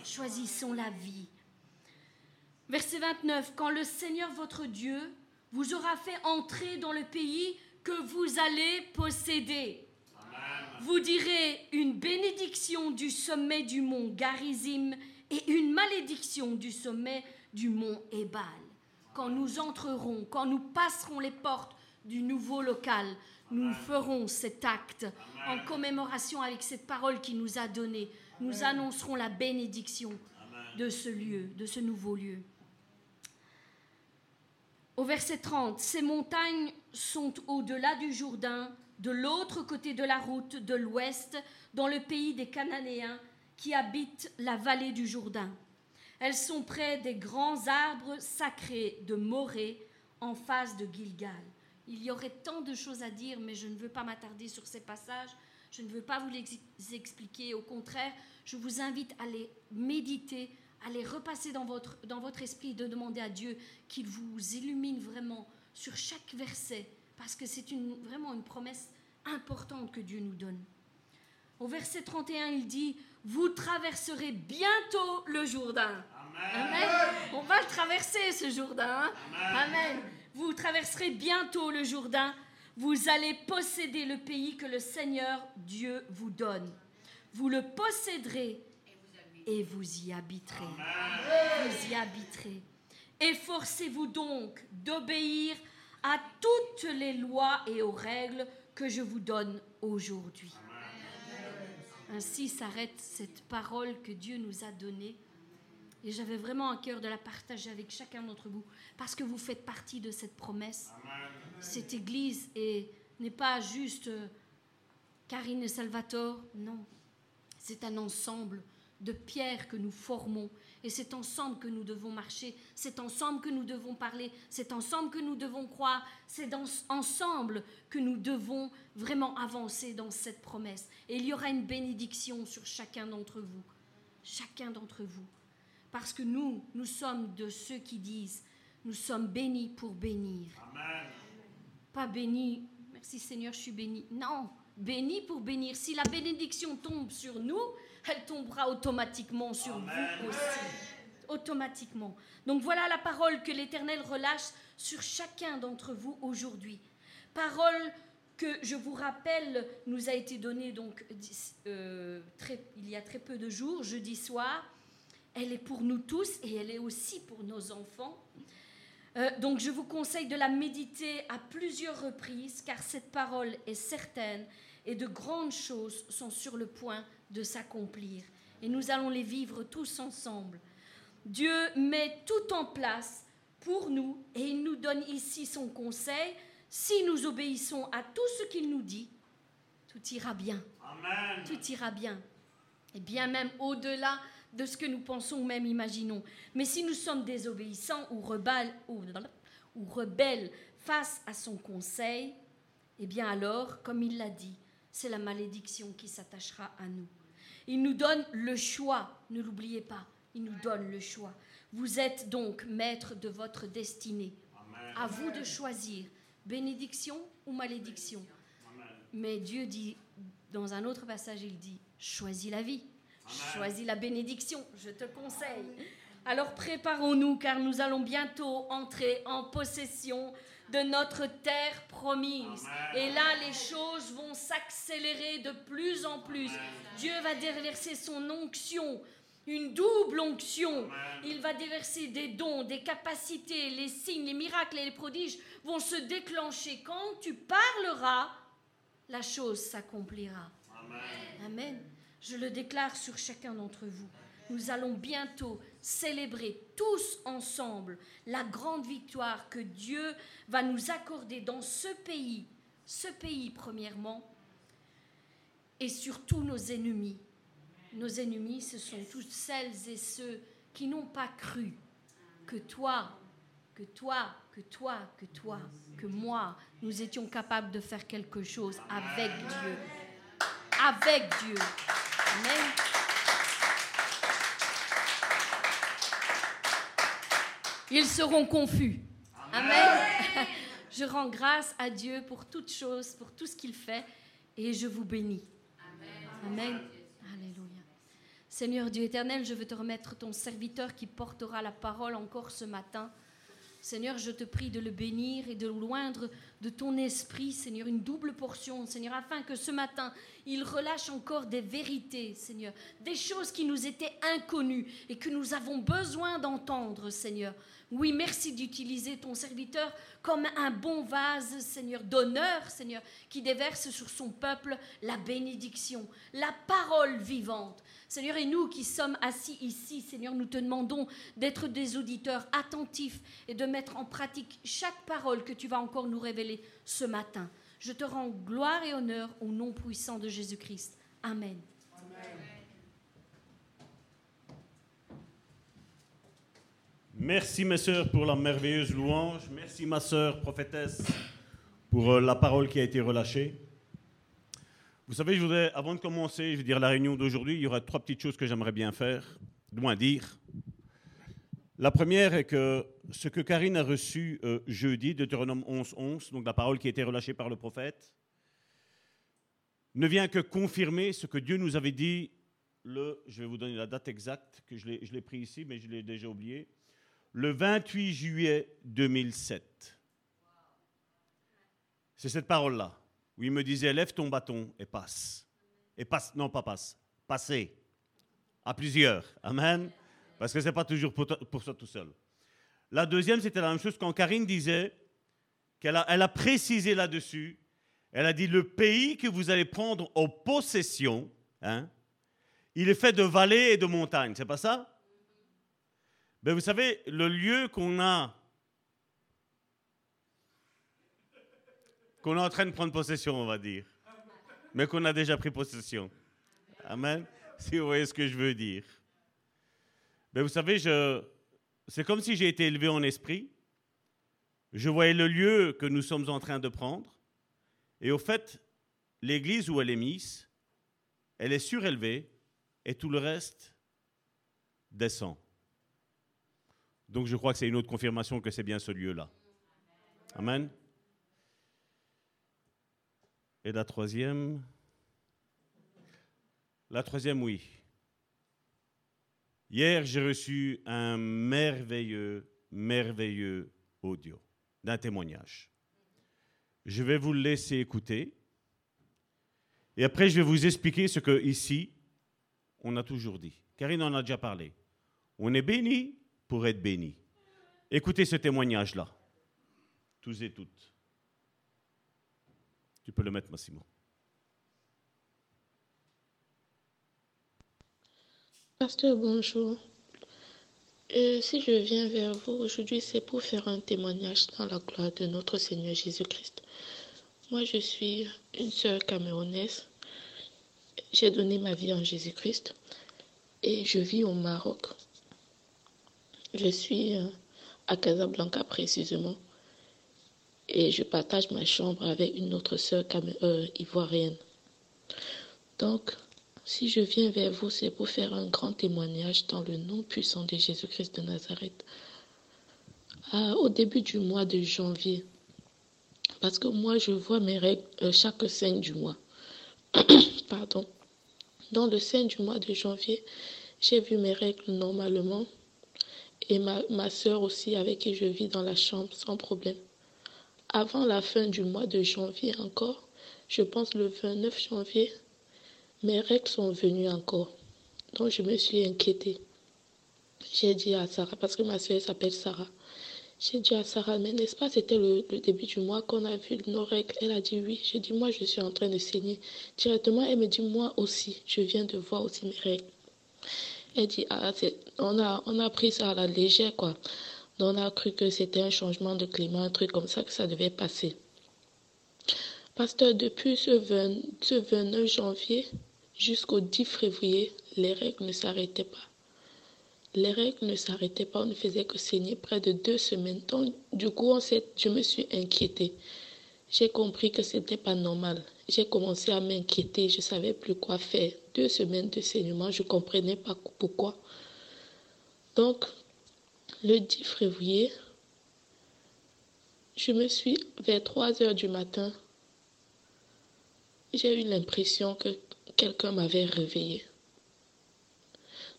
Choisissons la vie. Verset 29, quand le Seigneur votre Dieu vous aura fait entrer dans le pays que vous allez posséder. Vous direz une bénédiction du sommet du mont Garizim et une malédiction du sommet du mont Ebal. Quand nous entrerons, quand nous passerons les portes du nouveau local, nous ferons cet acte en commémoration avec cette parole qui nous a donnée. Nous annoncerons la bénédiction de ce lieu, de ce nouveau lieu. Au verset 30, ces montagnes sont au-delà du Jourdain, de l'autre côté de la route de l'ouest, dans le pays des Cananéens qui habitent la vallée du Jourdain. Elles sont près des grands arbres sacrés de Morée, en face de Gilgal. Il y aurait tant de choses à dire, mais je ne veux pas m'attarder sur ces passages. Je ne veux pas vous les expliquer. Au contraire, je vous invite à les méditer, à les repasser dans votre, dans votre esprit, de demander à Dieu qu'il vous illumine vraiment sur chaque verset, parce que c'est une, vraiment une promesse importante que Dieu nous donne. Au verset 31, il dit, vous traverserez bientôt le Jourdain. Amen. On va le traverser, ce Jourdain. Hein. Amen. Vous traverserez bientôt le Jourdain. Vous allez posséder le pays que le Seigneur Dieu vous donne. Vous le posséderez et vous y habiterez. Vous y habiterez. Efforcez-vous donc d'obéir à toutes les lois et aux règles que je vous donne aujourd'hui. Ainsi s'arrête cette parole que Dieu nous a donnée. Et j'avais vraiment un cœur de la partager avec chacun d'entre vous, parce que vous faites partie de cette promesse. Cette Église n'est pas juste euh, Karine et Salvatore, non. C'est un ensemble de pierres que nous formons. Et c'est ensemble que nous devons marcher, c'est ensemble que nous devons parler, c'est ensemble que nous devons croire, c'est ensemble que nous devons vraiment avancer dans cette promesse. Et il y aura une bénédiction sur chacun d'entre vous, chacun d'entre vous. Parce que nous, nous sommes de ceux qui disent, nous sommes bénis pour bénir. Amen. Pas bénis, merci Seigneur, je suis béni. Non, bénis pour bénir. Si la bénédiction tombe sur nous, elle tombera automatiquement sur vous aussi. Automatiquement. Donc voilà la parole que l'Éternel relâche sur chacun d'entre vous aujourd'hui. Parole que je vous rappelle nous a été donnée donc euh, très, il y a très peu de jours, jeudi soir. Elle est pour nous tous et elle est aussi pour nos enfants. Euh, donc je vous conseille de la méditer à plusieurs reprises car cette parole est certaine et de grandes choses sont sur le point de s'accomplir. Et nous allons les vivre tous ensemble. Dieu met tout en place pour nous et il nous donne ici son conseil. Si nous obéissons à tout ce qu'il nous dit, tout ira bien. Amen. Tout ira bien. Et bien même au-delà de ce que nous pensons ou même imaginons. Mais si nous sommes désobéissants ou rebelles, ou, ou rebelles face à son conseil, eh bien alors, comme il l'a dit, c'est la malédiction qui s'attachera à nous. Il nous donne le choix, ne l'oubliez pas, il nous donne le choix. Vous êtes donc maître de votre destinée. À vous de choisir bénédiction ou malédiction. Mais Dieu dit, dans un autre passage, il dit, choisis la vie, choisis la bénédiction, je te conseille. Alors préparons-nous car nous allons bientôt entrer en possession de notre terre promise. Et là, les choses vont s'accélérer de plus en plus. Dieu va déverser son onction, une double onction. Il va déverser des dons, des capacités, les signes, les miracles et les prodiges vont se déclencher. Quand tu parleras, la chose s'accomplira. Amen. Je le déclare sur chacun d'entre vous. Nous allons bientôt célébrer tous ensemble la grande victoire que Dieu va nous accorder dans ce pays, ce pays premièrement, et sur tous nos ennemis. Nos ennemis, ce sont toutes celles et ceux qui n'ont pas cru que toi, que toi, que toi, que toi, que moi, nous étions capables de faire quelque chose avec Dieu. Avec Dieu. Amen. Ils seront confus. Amen. Je rends grâce à Dieu pour toutes choses, pour tout ce qu'il fait, et je vous bénis. Amen. Alléluia. Seigneur Dieu éternel, je veux te remettre ton serviteur qui portera la parole encore ce matin. Seigneur, je te prie de le bénir et de loindre de ton esprit, Seigneur, une double portion, Seigneur, afin que ce matin, il relâche encore des vérités, Seigneur, des choses qui nous étaient inconnues et que nous avons besoin d'entendre, Seigneur. Oui, merci d'utiliser ton serviteur comme un bon vase, Seigneur, d'honneur, Seigneur, qui déverse sur son peuple la bénédiction, la parole vivante. Seigneur, et nous qui sommes assis ici, Seigneur, nous te demandons d'être des auditeurs attentifs et de mettre en pratique chaque parole que tu vas encore nous révéler ce matin. Je te rends gloire et honneur au nom puissant de Jésus-Christ. Amen. Merci mes sœurs pour la merveilleuse louange. Merci ma sœur prophétesse pour euh, la parole qui a été relâchée. Vous savez, je voudrais, avant de commencer, je veux dire la réunion d'aujourd'hui, il y aura trois petites choses que j'aimerais bien faire, du moins dire. La première est que ce que Karine a reçu euh, jeudi, Deutéronome 11, 11, donc la parole qui a été relâchée par le prophète, ne vient que confirmer ce que Dieu nous avait dit le, je vais vous donner la date exacte, que je l'ai pris ici, mais je l'ai déjà oublié, le 28 juillet 2007. C'est cette parole-là, où il me disait, lève ton bâton et passe. Et passe, non pas passe, passez. À plusieurs. Amen. Parce que ce n'est pas toujours pour, pour tout seul. La deuxième, c'était la même chose quand Karine disait qu'elle a, précisé là-dessus. Elle a dit, le pays que vous allez prendre en possession, hein, il est fait de vallées et de montagnes. C'est pas ça? Ben, vous savez, le lieu qu'on a, qu'on est en train de prendre possession, on va dire, mais qu'on a déjà pris possession. Amen. Si vous voyez ce que je veux dire. Ben, vous savez, je, c'est comme si j'ai été élevé en esprit. Je voyais le lieu que nous sommes en train de prendre. Et au fait, l'église où elle est mise, elle est surélevée et tout le reste descend. Donc je crois que c'est une autre confirmation que c'est bien ce lieu-là. Amen. Et la troisième? La troisième, oui. Hier, j'ai reçu un merveilleux, merveilleux audio d'un témoignage. Je vais vous le laisser écouter. Et après, je vais vous expliquer ce que ici, on a toujours dit. Karine en a déjà parlé. On est béni pour être béni. Écoutez ce témoignage-là, tous et toutes. Tu peux le mettre, Massimo. Pasteur, bonjour. Euh, si je viens vers vous aujourd'hui, c'est pour faire un témoignage dans la gloire de notre Seigneur Jésus-Christ. Moi, je suis une sœur camerounaise. J'ai donné ma vie en Jésus-Christ et je vis au Maroc. Je suis euh, à Casablanca précisément et je partage ma chambre avec une autre sœur euh, ivoirienne. Donc, si je viens vers vous, c'est pour faire un grand témoignage dans le nom puissant de Jésus-Christ de Nazareth. au début du mois de janvier, parce que moi, je vois mes règles euh, chaque 5 du mois. Pardon. Dans le 5 du mois de janvier, j'ai vu mes règles normalement et ma, ma soeur aussi avec qui je vis dans la chambre sans problème. Avant la fin du mois de janvier encore, je pense le 29 janvier, mes règles sont venues encore. Donc je me suis inquiétée. J'ai dit à Sarah, parce que ma soeur s'appelle Sarah, j'ai dit à Sarah, mais n'est-ce pas, c'était le, début du mois qu'on a vu nos règles? Elle a dit oui. J'ai dit, moi, je suis en train de saigner. Directement, elle me dit, moi aussi, je viens de voir aussi mes règles. Elle dit, ah, on, a, pris ça à la légère, quoi. on a cru que c'était un changement de climat, un truc comme ça, que ça devait passer. Pasteur, depuis ce, 20, ce 29 janvier jusqu'au 10 février, les règles ne s'arrêtaient pas. Les règles ne s'arrêtaient pas, on ne faisait que saigner près de deux semaines. Donc, du coup, je me suis inquiétée. J'ai compris que ce n'était pas normal. J'ai commencé à m'inquiéter, je ne savais plus quoi faire. Deux semaines de saignement, je ne comprenais pas pourquoi. Donc, le 10 février, je me suis, vers 3 heures du matin, j'ai eu l'impression que quelqu'un m'avait réveillée.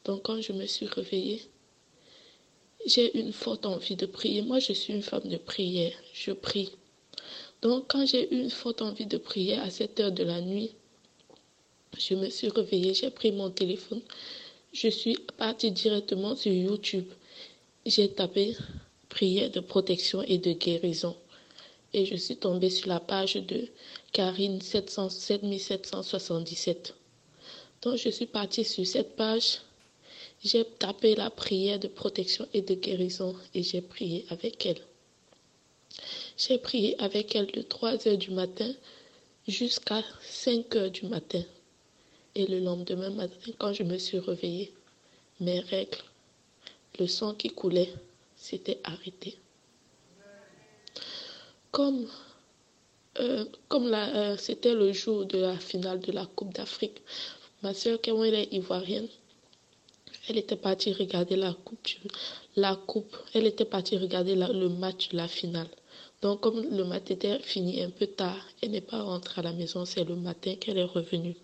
Donc quand je me suis réveillée, j'ai une forte envie de prier. Moi, je suis une femme de prière. Je prie. Donc quand j'ai eu une forte envie de prier à cette heure de la nuit, je me suis réveillée, j'ai pris mon téléphone, je suis partie directement sur YouTube. J'ai tapé prière de protection et de guérison. Et je suis tombée sur la page de Karine 7777. Donc je suis partie sur cette page. J'ai tapé la prière de protection et de guérison et j'ai prié avec elle. J'ai prié avec elle de 3 heures du matin jusqu'à 5 heures du matin. Et le lendemain matin, quand je me suis réveillée, mes règles, le sang qui coulait, s'était arrêté. Comme, euh, comme euh, c'était le jour de la finale de la Coupe d'Afrique, ma soeur, quand elle est ivoirienne, elle était partie regarder la coupe, la coupe. Elle était partie regarder le match la finale. Donc, comme le match était fini un peu tard, elle n'est pas rentrée à la maison. C'est le matin qu'elle est revenue.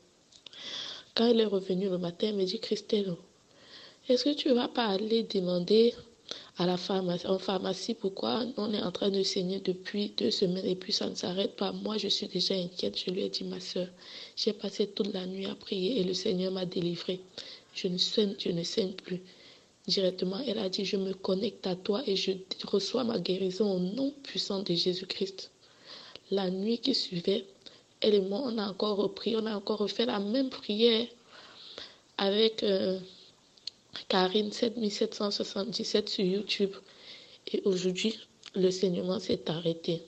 Quand elle est revenue le matin, elle me dit Christelle, est-ce que tu vas pas aller demander à la pharmacie, en pharmacie pourquoi on est en train de saigner depuis deux semaines et puis ça ne s'arrête pas? Moi, je suis déjà inquiète. Je lui ai dit, ma soeur, j'ai passé toute la nuit à prier et le Seigneur m'a délivré. Je ne saigne, je ne saigne plus. Directement, elle a dit, je me connecte à toi et je reçois ma guérison au nom puissant de Jésus-Christ. La nuit qui suivait, elle et moi, on a encore repris, on a encore refait la même prière avec euh, Karine 7777 sur YouTube. Et aujourd'hui, le saignement s'est arrêté.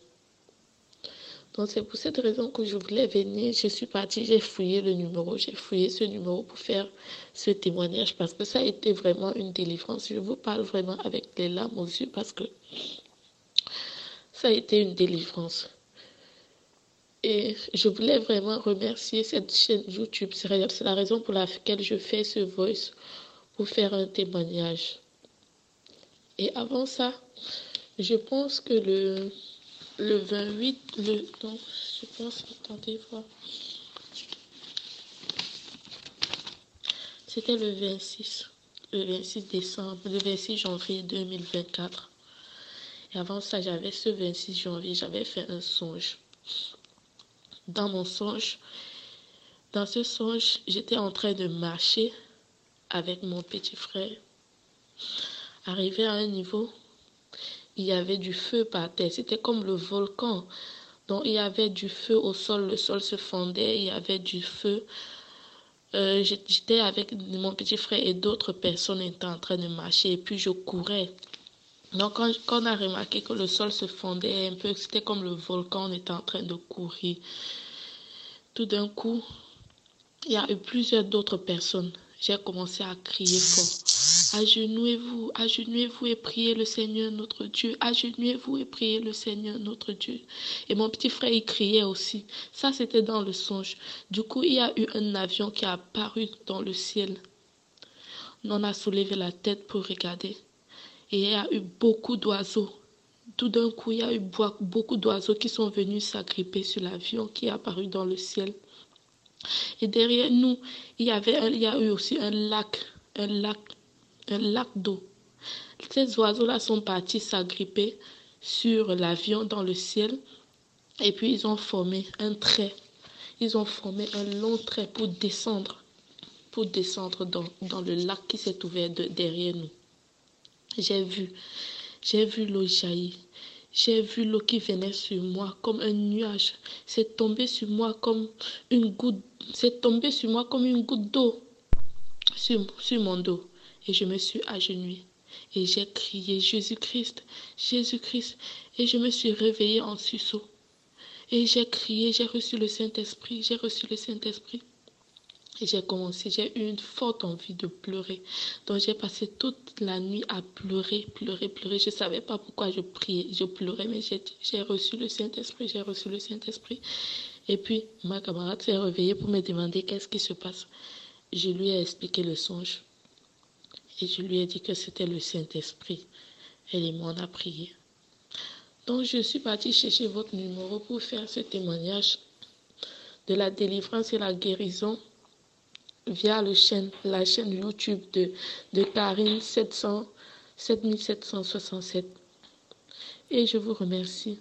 Donc c'est pour cette raison que je voulais venir. Je suis partie, j'ai fouillé le numéro, j'ai fouillé ce numéro pour faire ce témoignage parce que ça a été vraiment une délivrance. Je vous parle vraiment avec les larmes aux yeux parce que ça a été une délivrance. Et je voulais vraiment remercier cette chaîne YouTube. C'est la raison pour laquelle je fais ce voice pour faire un témoignage. Et avant ça, je pense que le, le 28, le, non, je pense, attendez. C'était le 26, le 26 décembre, le 26 janvier 2024. Et avant ça, j'avais ce 26 janvier, j'avais fait un songe dans mon songe, dans ce songe, j'étais en train de marcher avec mon petit frère. Arrivé à un niveau, il y avait du feu par terre. C'était comme le volcan. Donc il y avait du feu au sol, le sol se fondait, il y avait du feu. Euh, j'étais avec mon petit frère et d'autres personnes étaient en train de marcher et puis je courais. Donc quand, quand on a remarqué que le sol se fondait un peu, c'était comme le volcan, on était en train de courir tout d'un coup, il y a eu plusieurs d'autres personnes. J'ai commencé à crier fort. Agenouez-vous, agenouez-vous et priez le Seigneur notre Dieu. Agenouez-vous et priez le Seigneur notre Dieu. Et mon petit frère, il criait aussi. Ça, c'était dans le songe. Du coup, il y a eu un avion qui a apparu dans le ciel. On a soulevé la tête pour regarder. Et il y a eu beaucoup d'oiseaux tout d'un coup, il y a eu beaucoup d'oiseaux qui sont venus s'agripper sur l'avion qui est apparu dans le ciel. Et derrière nous, il y, avait il a eu aussi un lac, un lac, d'eau. Ces oiseaux-là sont partis s'agripper sur l'avion dans le ciel. Et puis, ils ont formé un trait. Ils ont formé un long trait pour descendre, pour descendre dans, dans le lac qui s'est ouvert derrière nous. J'ai vu, j'ai vu l'eau jaillir. J'ai vu l'eau qui venait sur moi comme un nuage. C'est tombé sur moi comme une goutte. C'est tombé sur moi comme une goutte d'eau sur, mon dos. Et je me suis agenouillée. Et j'ai crié Jésus-Christ, Jésus-Christ. Et je me suis réveillée en sursaut. Et j'ai crié, j'ai reçu le Saint-Esprit, j'ai reçu le Saint-Esprit. Et j'ai commencé, j'ai eu une forte envie de pleurer. Donc j'ai passé toute la nuit à pleurer, pleurer, pleurer. Je ne savais pas pourquoi je priais, je pleurais, mais j'ai reçu le Saint-Esprit, j'ai reçu le Saint-Esprit. Et puis ma camarade s'est réveillée pour me demander qu'est-ce qui se passe. Je lui ai expliqué le songe. Et je lui ai dit que c'était le Saint-Esprit. Elle et moi, on a prié. Donc je suis partie chercher votre numéro pour faire ce témoignage de la délivrance et la guérison via le chaîne, la chaîne YouTube de, de Karine 700, 7767. Et je vous remercie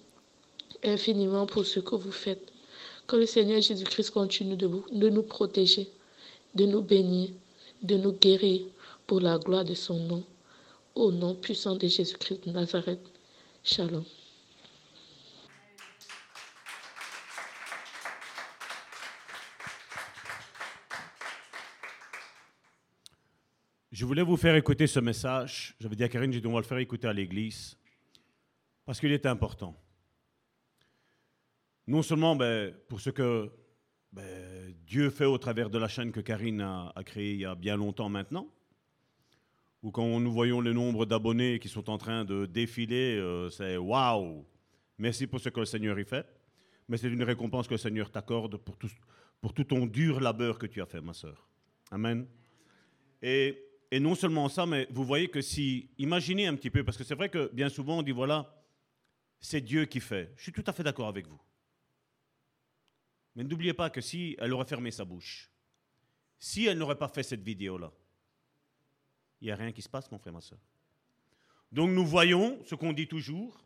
infiniment pour ce que vous faites. Que le Seigneur Jésus-Christ continue de, vous, de nous protéger, de nous bénir, de nous guérir pour la gloire de son nom. Au nom puissant de Jésus-Christ de Nazareth. Shalom. Je voulais vous faire écouter ce message. J'avais dit à Karine, j'ai dit, on va le faire écouter à l'église, parce qu'il est important. Non seulement ben, pour ce que ben, Dieu fait au travers de la chaîne que Karine a, créée il y a bien longtemps maintenant, ou quand nous voyons le nombre d'abonnés qui sont en train de défiler, euh, c'est waouh! Merci pour ce que le Seigneur y fait. Mais c'est une récompense que le Seigneur t'accorde pour tout, pour tout ton dur labeur que tu as fait, ma soeur. Amen. Et et non seulement ça, mais vous voyez que si, imaginez un petit peu, parce que c'est vrai que bien souvent on dit voilà, c'est Dieu qui fait. Je suis tout à fait d'accord avec vous. Mais n'oubliez pas que si elle aurait fermé sa bouche, si elle n'aurait pas fait cette vidéo-là, il n'y a rien qui se passe, mon frère, ma soeur. Donc nous voyons ce qu'on dit toujours.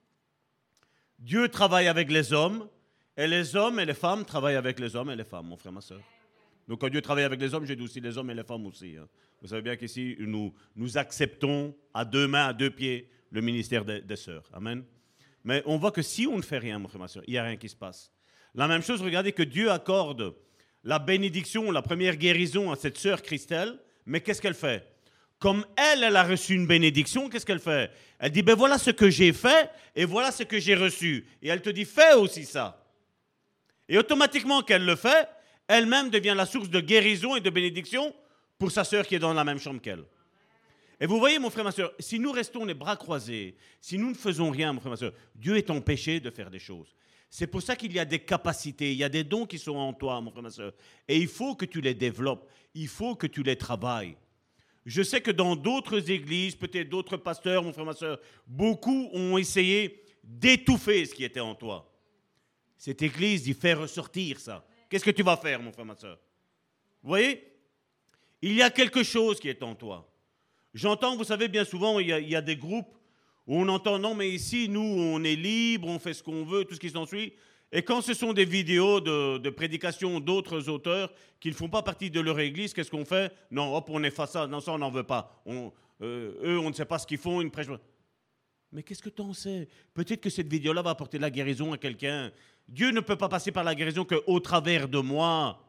Dieu travaille avec les hommes, et les hommes et les femmes travaillent avec les hommes et les femmes, mon frère, ma soeur. Donc quand Dieu travaille avec les hommes, j'ai dit aussi les hommes et les femmes aussi. Hein. Vous savez bien qu'ici, nous, nous acceptons à deux mains, à deux pieds, le ministère des, sœurs. Amen. Mais on voit que si on ne fait rien, mon frère, ma soeur, il n'y a rien qui se passe. La même chose, regardez que Dieu accorde la bénédiction, la première guérison à cette sœur Christelle, mais qu'est-ce qu'elle fait? Comme elle, elle a reçu une bénédiction, qu'est-ce qu'elle fait? Elle dit, ben voilà ce que j'ai fait et voilà ce que j'ai reçu. Et elle te dit, fais aussi ça. Et automatiquement qu'elle le fait, elle-même devient la source de guérison et de bénédiction pour sa sœur qui est dans la même chambre qu'elle. Et vous voyez, mon frère, ma soeur, si nous restons les bras croisés, si nous ne faisons rien, mon frère, ma soeur, Dieu est empêché de faire des choses. C'est pour ça qu'il y a des capacités, il y a des dons qui sont en toi, mon frère, ma soeur. Et il faut que tu les développes, il faut que tu les travailles. Je sais que dans d'autres églises, peut-être d'autres pasteurs, mon frère, ma soeur, beaucoup ont essayé d'étouffer ce qui était en toi. Cette église dit faire ressortir ça. Qu'est-ce que tu vas faire, mon frère, ma soeur Vous voyez? Il y a quelque chose qui est en toi. J'entends, vous savez, bien souvent, il y, a, des groupes où on entend, non, mais ici, nous, on est libre, on fait ce qu'on veut, tout ce qui s'ensuit. Et quand ce sont des vidéos de, de prédication d'autres auteurs qui ne font pas partie de leur église, qu'est-ce qu'on fait? Non, hop, on efface ça. Non, ça, on n'en veut pas. On, euh, eux, on ne sait pas ce qu'ils font. Mais qu'est-ce que tu en sais? Peut-être que cette vidéo-là va apporter la guérison à quelqu'un. Dieu ne peut pas passer par la guérison qu'au travers de moi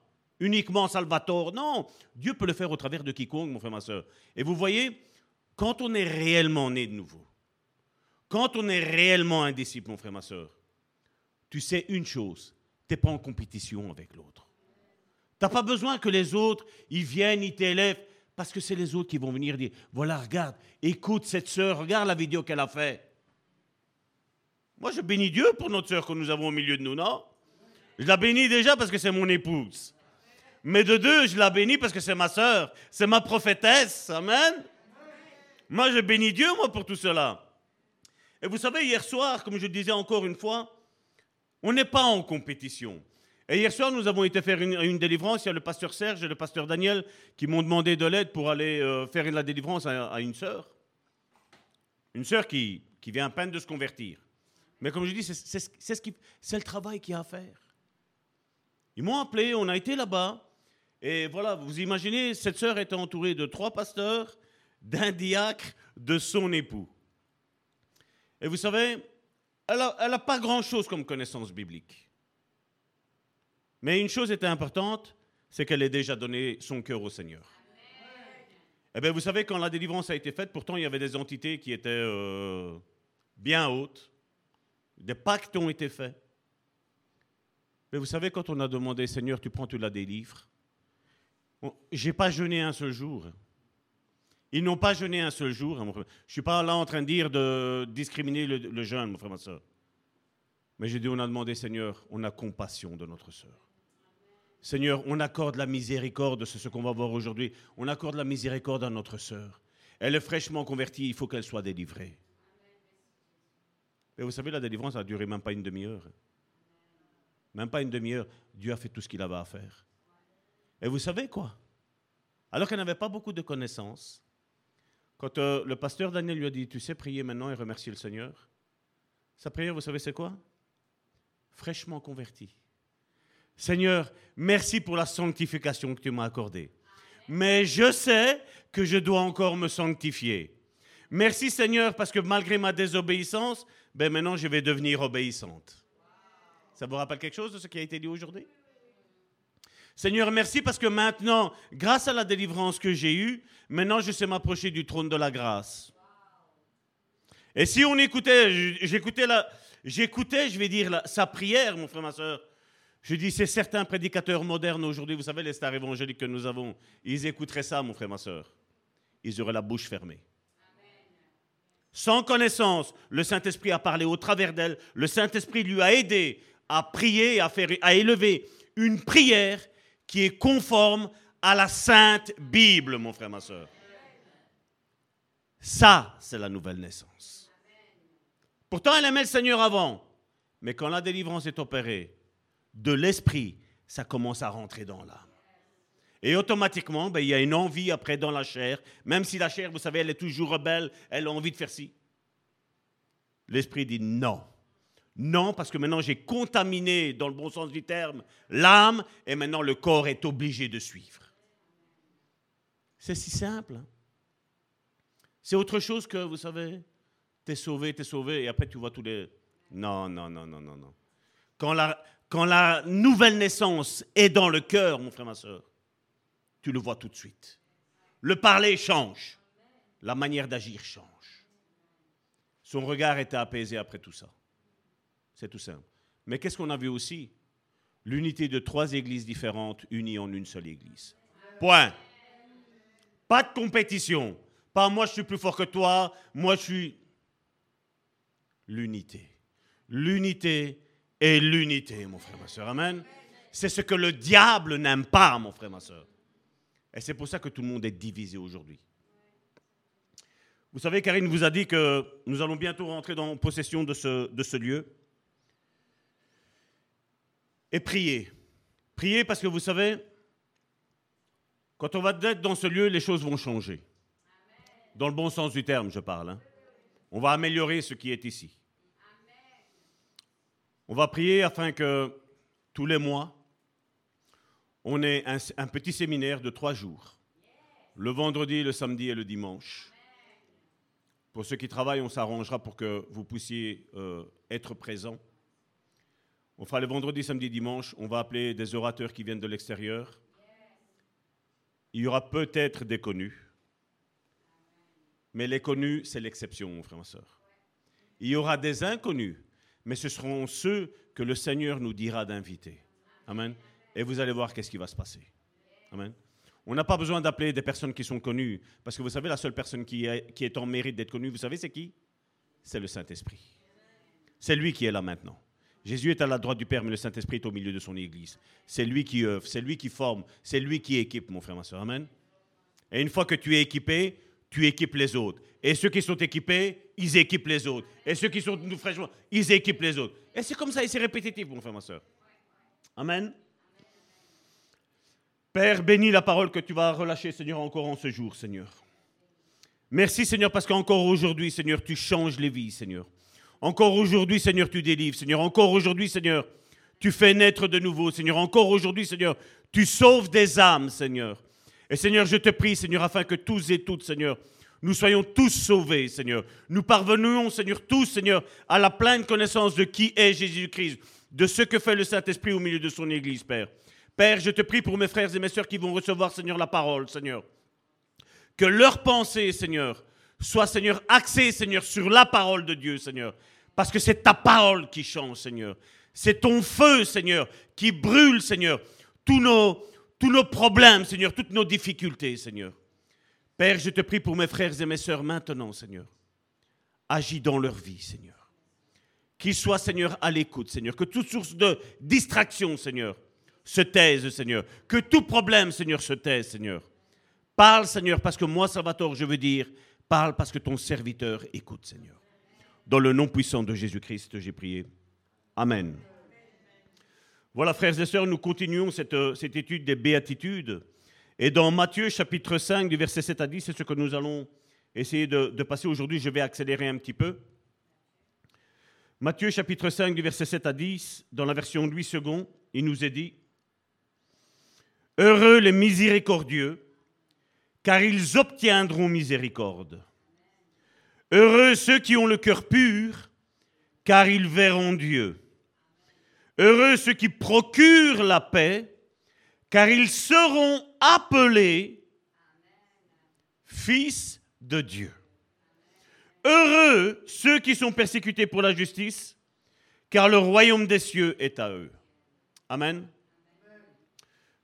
uniquement Salvatore. Non, Dieu peut le faire au travers de quiconque, mon frère, ma soeur. Et vous voyez, quand on est réellement né de nouveau, quand on est réellement un disciple, mon frère, ma soeur, tu sais une chose, tu n'es pas en compétition avec l'autre. Tu n'as pas besoin que les autres, ils viennent, ils t'élèvent, parce que c'est les autres qui vont venir dire, voilà, regarde, écoute cette sœur, regarde la vidéo qu'elle a faite. Moi, je bénis Dieu pour notre sœur que nous avons au milieu de nous, non? Je la bénis déjà parce que c'est mon épouse. Mais de deux, je la bénis parce que c'est ma sœur, c'est ma prophétesse. Amen. Moi, je bénis Dieu, moi, pour tout cela. Et vous savez, hier soir, comme je disais encore une fois, on n'est pas en compétition. Et hier soir, nous avons été faire une, délivrance. Il y a le pasteur Serge et le pasteur Daniel qui m'ont demandé de l'aide pour aller euh, faire la délivrance à, une sœur. Une sœur qui, qui vient à peine de se convertir. Mais comme je dis, c'est ce le travail qu'il y a à faire. Ils m'ont appelé, on a été là-bas. Et voilà, vous imaginez, cette sœur était entourée de trois pasteurs, d'un diacre, de son époux. Et vous savez, elle n'a pas grand-chose comme connaissance biblique. Mais une chose était importante, c'est qu'elle ait déjà donné son cœur au Seigneur. Eh bien, vous savez, quand la délivrance a été faite, pourtant, il y avait des entités qui étaient euh, bien hautes. Des pactes ont été faits. Mais vous savez, quand on a demandé, Seigneur, tu prends, tu la délivres, j'ai pas jeûné un seul jour. Ils n'ont pas jeûné un seul jour. Je ne suis pas là en train de dire de discriminer le, jeûne, mon frère, ma soeur. Mais j'ai dit, on a demandé, Seigneur, on a compassion de notre soeur. Seigneur, on accorde la miséricorde, c'est ce qu'on va voir aujourd'hui. On accorde la miséricorde à notre sœur. Elle est fraîchement convertie, il faut qu'elle soit délivrée. Et vous savez, la délivrance a duré même pas une demi-heure. Même pas une demi-heure. Dieu a fait tout ce qu'il avait à faire. Et vous savez quoi? Alors qu'elle n'avait pas beaucoup de connaissances, quand euh, le pasteur Daniel lui a dit, tu sais prier maintenant et remercier le Seigneur, sa prière, vous savez, c'est quoi? Fraîchement converti. Seigneur, merci pour la sanctification que tu m'as accordée. Mais je sais que je dois encore me sanctifier. Merci Seigneur parce que malgré ma désobéissance, ben maintenant je vais devenir obéissante. Ça vous rappelle quelque chose de ce qui a été dit aujourd'hui? Seigneur, merci parce que maintenant, grâce à la délivrance que j'ai eue, maintenant je sais m'approcher du trône de la grâce. Et si on écoutait, j'écoutais, j'écoutais, je vais dire, sa prière, mon frère, ma soeur, je dis, c'est certains prédicateurs modernes aujourd'hui, vous savez, les stars évangéliques que nous avons, ils écouteraient ça, mon frère, ma soeur. Ils auraient la bouche fermée. Sans connaissance, le Saint-Esprit a parlé au travers d'elle. Le Saint-Esprit lui a aidé à prier, à, faire, à élever une prière qui est conforme à la Sainte Bible, mon frère, ma soeur. Ça, c'est la nouvelle naissance. Pourtant, elle aimait le Seigneur avant. Mais quand la délivrance est opérée, de l'esprit, ça commence à rentrer dans l'âme. Et automatiquement, ben, il y a une envie après dans la chair, même si la chair, vous savez, elle est toujours rebelle, elle a envie de faire ci. L'esprit dit non. Non, parce que maintenant j'ai contaminé, dans le bon sens du terme, l'âme, et maintenant le corps est obligé de suivre. C'est si simple. Hein. C'est autre chose que, vous savez, t'es sauvé, t'es sauvé, et après tu vois tous les... Non, non, non, non, non, non. Quand la, quand la nouvelle naissance est dans le cœur, mon frère, ma soeur, tu le vois tout de suite. Le parler change. La manière d'agir change. Son regard était apaisé après tout ça. C'est tout simple. Mais qu'est-ce qu'on a vu aussi? L'unité de trois églises différentes unies en une seule église. Point. Pas de compétition. Pas moi je suis plus fort que toi, moi je suis... L'unité. L'unité et l'unité, mon frère, ma soeur. Amen. C'est ce que le diable n'aime pas, mon frère, ma soeur. Et c'est pour ça que tout le monde est divisé aujourd'hui. Vous savez, Karine vous a dit que nous allons bientôt rentrer dans possession de ce, de ce lieu. Et prier. Prier parce que vous savez, quand on va être dans ce lieu, les choses vont changer. Dans le bon sens du terme, je parle. Hein. On va améliorer ce qui est ici. On va prier afin que tous les mois, on ait un, petit séminaire de trois jours. Le vendredi, le samedi et le dimanche. Pour ceux qui travaillent, on s'arrangera pour que vous puissiez euh, être présents. On fera le vendredi, samedi, dimanche. On va appeler des orateurs qui viennent de l'extérieur. Il y aura peut-être des connus. Mais les connus, c'est l'exception, mon frère, ma soeur. Il y aura des inconnus mais ce seront ceux que le Seigneur nous dira d'inviter. Amen. Et vous allez voir qu'est-ce qui va se passer. Amen. On n'a pas besoin d'appeler des personnes qui sont connues, parce que vous savez, la seule personne qui est en mérite d'être connue, vous savez, c'est qui? C'est le Saint-Esprit. C'est lui qui est là maintenant. Jésus est à la droite du Père, mais le Saint-Esprit est au milieu de son Église. C'est lui qui œuvre, c'est lui qui forme, c'est lui qui équipe, mon frère, ma soeur. Amen. Et une fois que tu es équipé, tu équipes les autres. Et ceux qui sont équipés, ils équipent les autres. Et ceux qui sont nous fraîchement, ils équipent les autres. Et c'est comme ça, et c'est répétitif, mon frère, ma soeur. Amen. Père, bénis la parole que tu vas relâcher, Seigneur, encore en ce jour, Seigneur. Merci, Seigneur, parce qu'encore aujourd'hui, Seigneur, tu changes les vies, Seigneur. Encore aujourd'hui, Seigneur, tu délivres, Seigneur. Encore aujourd'hui, Seigneur, tu fais naître de nouveau, Seigneur. Encore aujourd'hui, Seigneur, tu sauves des âmes, Seigneur. Et Seigneur, je te prie, Seigneur, afin que tous et toutes, Seigneur, nous soyons tous sauvés, Seigneur. Nous parvenons, Seigneur, tous, Seigneur, à la pleine connaissance de qui est Jésus-Christ, de ce que fait le Saint-Esprit au milieu de son Église, Père. Père, je te prie pour mes frères et mes sœurs qui vont recevoir, Seigneur, la parole, Seigneur. Que leur pensée, Seigneur, soit, Seigneur, axée, Seigneur, sur la parole de Dieu, Seigneur. Parce que c'est ta parole qui change, Seigneur. C'est ton feu, Seigneur, qui brûle, Seigneur, tous nos, tous nos problèmes, Seigneur, toutes nos difficultés, Seigneur. Père, je te prie pour mes frères et mes sœurs maintenant, Seigneur. Agis dans leur vie, Seigneur. Qu'ils soient, Seigneur, à l'écoute, Seigneur. Que toute source de distraction, Seigneur, se taise, Seigneur. Que tout problème, Seigneur, se taise, Seigneur. Parle, Seigneur, parce que moi, Salvatore, je veux dire, parle parce que ton serviteur écoute, Seigneur. Dans le nom puissant de Jésus-Christ, j'ai prié. Amen. Voilà, frères et sœurs, nous continuons cette, cette étude des béatitudes. Et dans Matthieu chapitre 5, du verset 7 à 10, c'est ce que nous allons essayer de, de passer aujourd'hui. Je vais accélérer un petit peu. Matthieu chapitre 5, du verset 7 à 10, dans la version Louis II, il nous est dit, Heureux les miséricordieux, car ils obtiendront miséricorde. Heureux ceux qui ont le cœur pur, car ils verront Dieu. Heureux ceux qui procurent la paix, car ils seront appelés fils de Dieu. Heureux ceux qui sont persécutés pour la justice, car le royaume des cieux est à eux. Amen.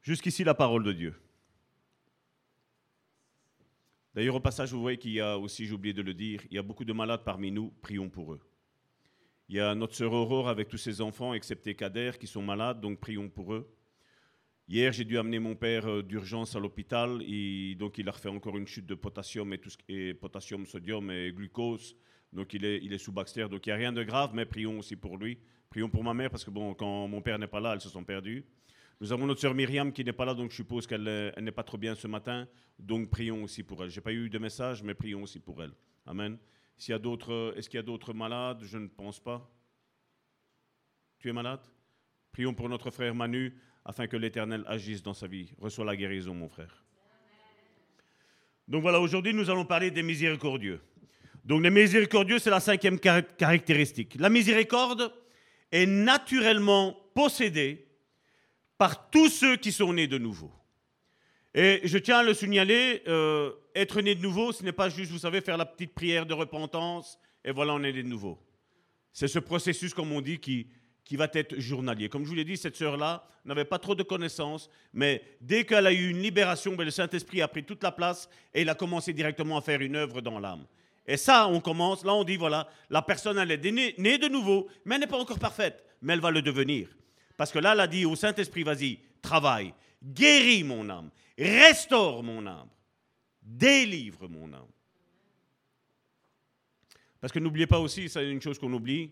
Jusqu'ici la parole de Dieu. D'ailleurs, au passage, vous voyez qu'il y a aussi, j'ai oublié de le dire, il y a beaucoup de malades parmi nous, prions pour eux. Il y a notre sœur Aurore avec tous ses enfants, excepté Kader, qui sont malades, donc prions pour eux. Hier, j'ai dû amener mon père euh, d'urgence à l'hôpital, et donc il a refait encore une chute de potassium et potassium, sodium et glucose. Donc il est, il est sous Baxter, donc il n'y a rien de grave, mais prions aussi pour lui. Prions pour ma mère, parce que bon, quand mon père n'est pas là, elles se sont perdues. Nous avons notre sœur Myriam qui n'est pas là, donc je suppose qu'elle euh, n'est pas trop bien ce matin. Donc prions aussi pour elle. Je n'ai pas eu de message, mais prions aussi pour elle. Amen. S'il y a d'autres, euh, est-ce qu'il y a d'autres malades? Je ne pense pas. Tu es malade? Prions pour notre frère Manu afin que l'Éternel agisse dans sa vie. Reçois la guérison, mon frère. Donc voilà, aujourd'hui, nous allons parler des miséricordieux. Donc les miséricordieux, c'est la cinquième caractéristique. La miséricorde est naturellement possédée par tous ceux qui sont nés de nouveau. Et je tiens à le signaler, euh, être né de nouveau, ce n'est pas juste, vous savez, faire la petite prière de repentance et voilà, on est né de nouveau. C'est ce processus, comme on dit, qui, qui va être journalier. Comme je vous l'ai dit, cette sœur-là n'avait pas trop de connaissances, mais dès qu'elle a eu une libération, ben, le Saint-Esprit a pris toute la place et il a commencé directement à faire une œuvre dans l'âme. Et ça, on commence, là on dit, voilà, la personne, elle est née, née de nouveau, mais elle n'est pas encore parfaite, mais elle va le devenir. Parce que là, elle a dit au Saint-Esprit, vas-y, travaille, guéris mon âme, restaure mon âme, délivre mon âme. Parce que n'oubliez pas aussi, c'est une chose qu'on oublie,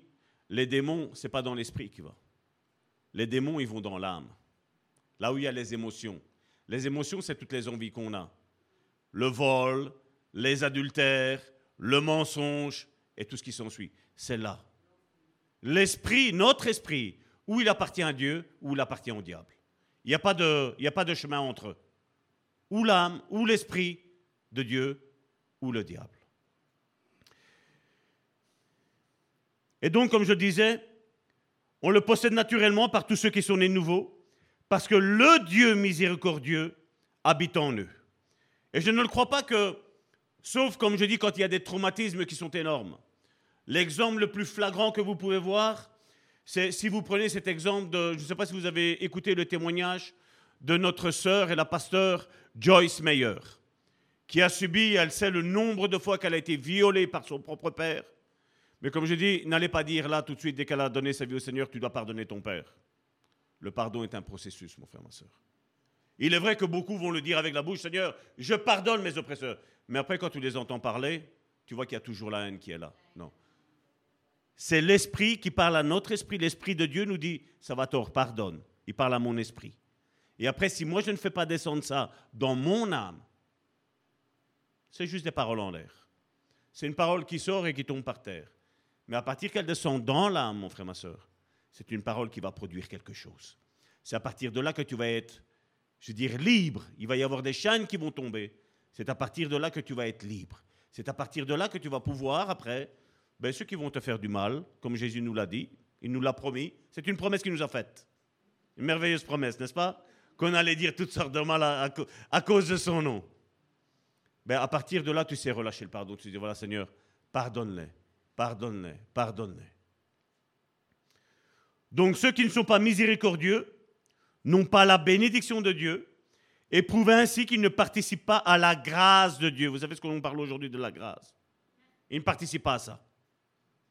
les démons, ce n'est pas dans l'esprit qui va. Les démons, ils vont dans l'âme. Là où il y a les émotions. Les émotions, c'est toutes les envies qu'on a. Le vol, les adultères, le mensonge et tout ce qui s'ensuit. C'est là. L'esprit, notre esprit, où il appartient à Dieu, où il appartient au diable. Il n'y a, pas de, chemin entre eux. Ou l'âme, ou l'esprit de Dieu, ou le diable. Et donc, comme je disais, on le possède naturellement par tous ceux qui sont nés nouveaux, parce que le Dieu miséricordieux habite en eux. Et je ne le crois pas que, sauf comme je dis, quand il y a des traumatismes qui sont énormes. L'exemple le plus flagrant que vous pouvez voir, si vous prenez cet exemple je ne sais pas si vous avez écouté le témoignage de notre sœur et la pasteur Joyce Meyer, qui a subi, elle sait le nombre de fois qu'elle a été violée par son propre père, mais comme je dis, n'allez pas dire là tout de suite, dès qu'elle a donné sa vie au Seigneur, tu dois pardonner ton Père. Le pardon est un processus, mon frère, ma soeur. Il est vrai que beaucoup vont le dire avec la bouche, Seigneur, je pardonne mes oppresseurs. Mais après, quand tu les entends parler, tu vois qu'il y a toujours la haine qui est là. Non. C'est l'esprit qui parle à notre esprit. L'esprit de Dieu nous dit, ça va tort, pardonne. Il parle à mon esprit. Et après, si moi je ne fais pas descendre ça dans mon âme, c'est juste des paroles en l'air. C'est une parole qui sort et qui tombe par terre. Mais à partir qu'elle descend dans l'âme, mon frère, ma soeur, c'est une parole qui va produire quelque chose. C'est à partir de là que tu vas être, je veux dire, libre. Il va y avoir des chaînes qui vont tomber. C'est à partir de là que tu vas être libre. C'est à partir de là que tu vas pouvoir, après, ben, ceux qui vont te faire du mal, comme Jésus nous l'a dit, il nous l'a promis, c'est une promesse qu'il nous a faite. Une merveilleuse promesse, n'est-ce pas? Qu'on allait dire toutes sortes de mal à, cause de son nom. Ben, à partir de là, tu sais relâcher le pardon. Tu dis, voilà Seigneur, pardonne-les pardonne-les, pardonne-les. Donc ceux qui ne sont pas miséricordieux n'ont pas la bénédiction de Dieu et prouvent ainsi qu'ils ne participent pas à la grâce de Dieu. Vous savez ce qu'on parle aujourd'hui de la grâce? Ils ne participent pas à ça.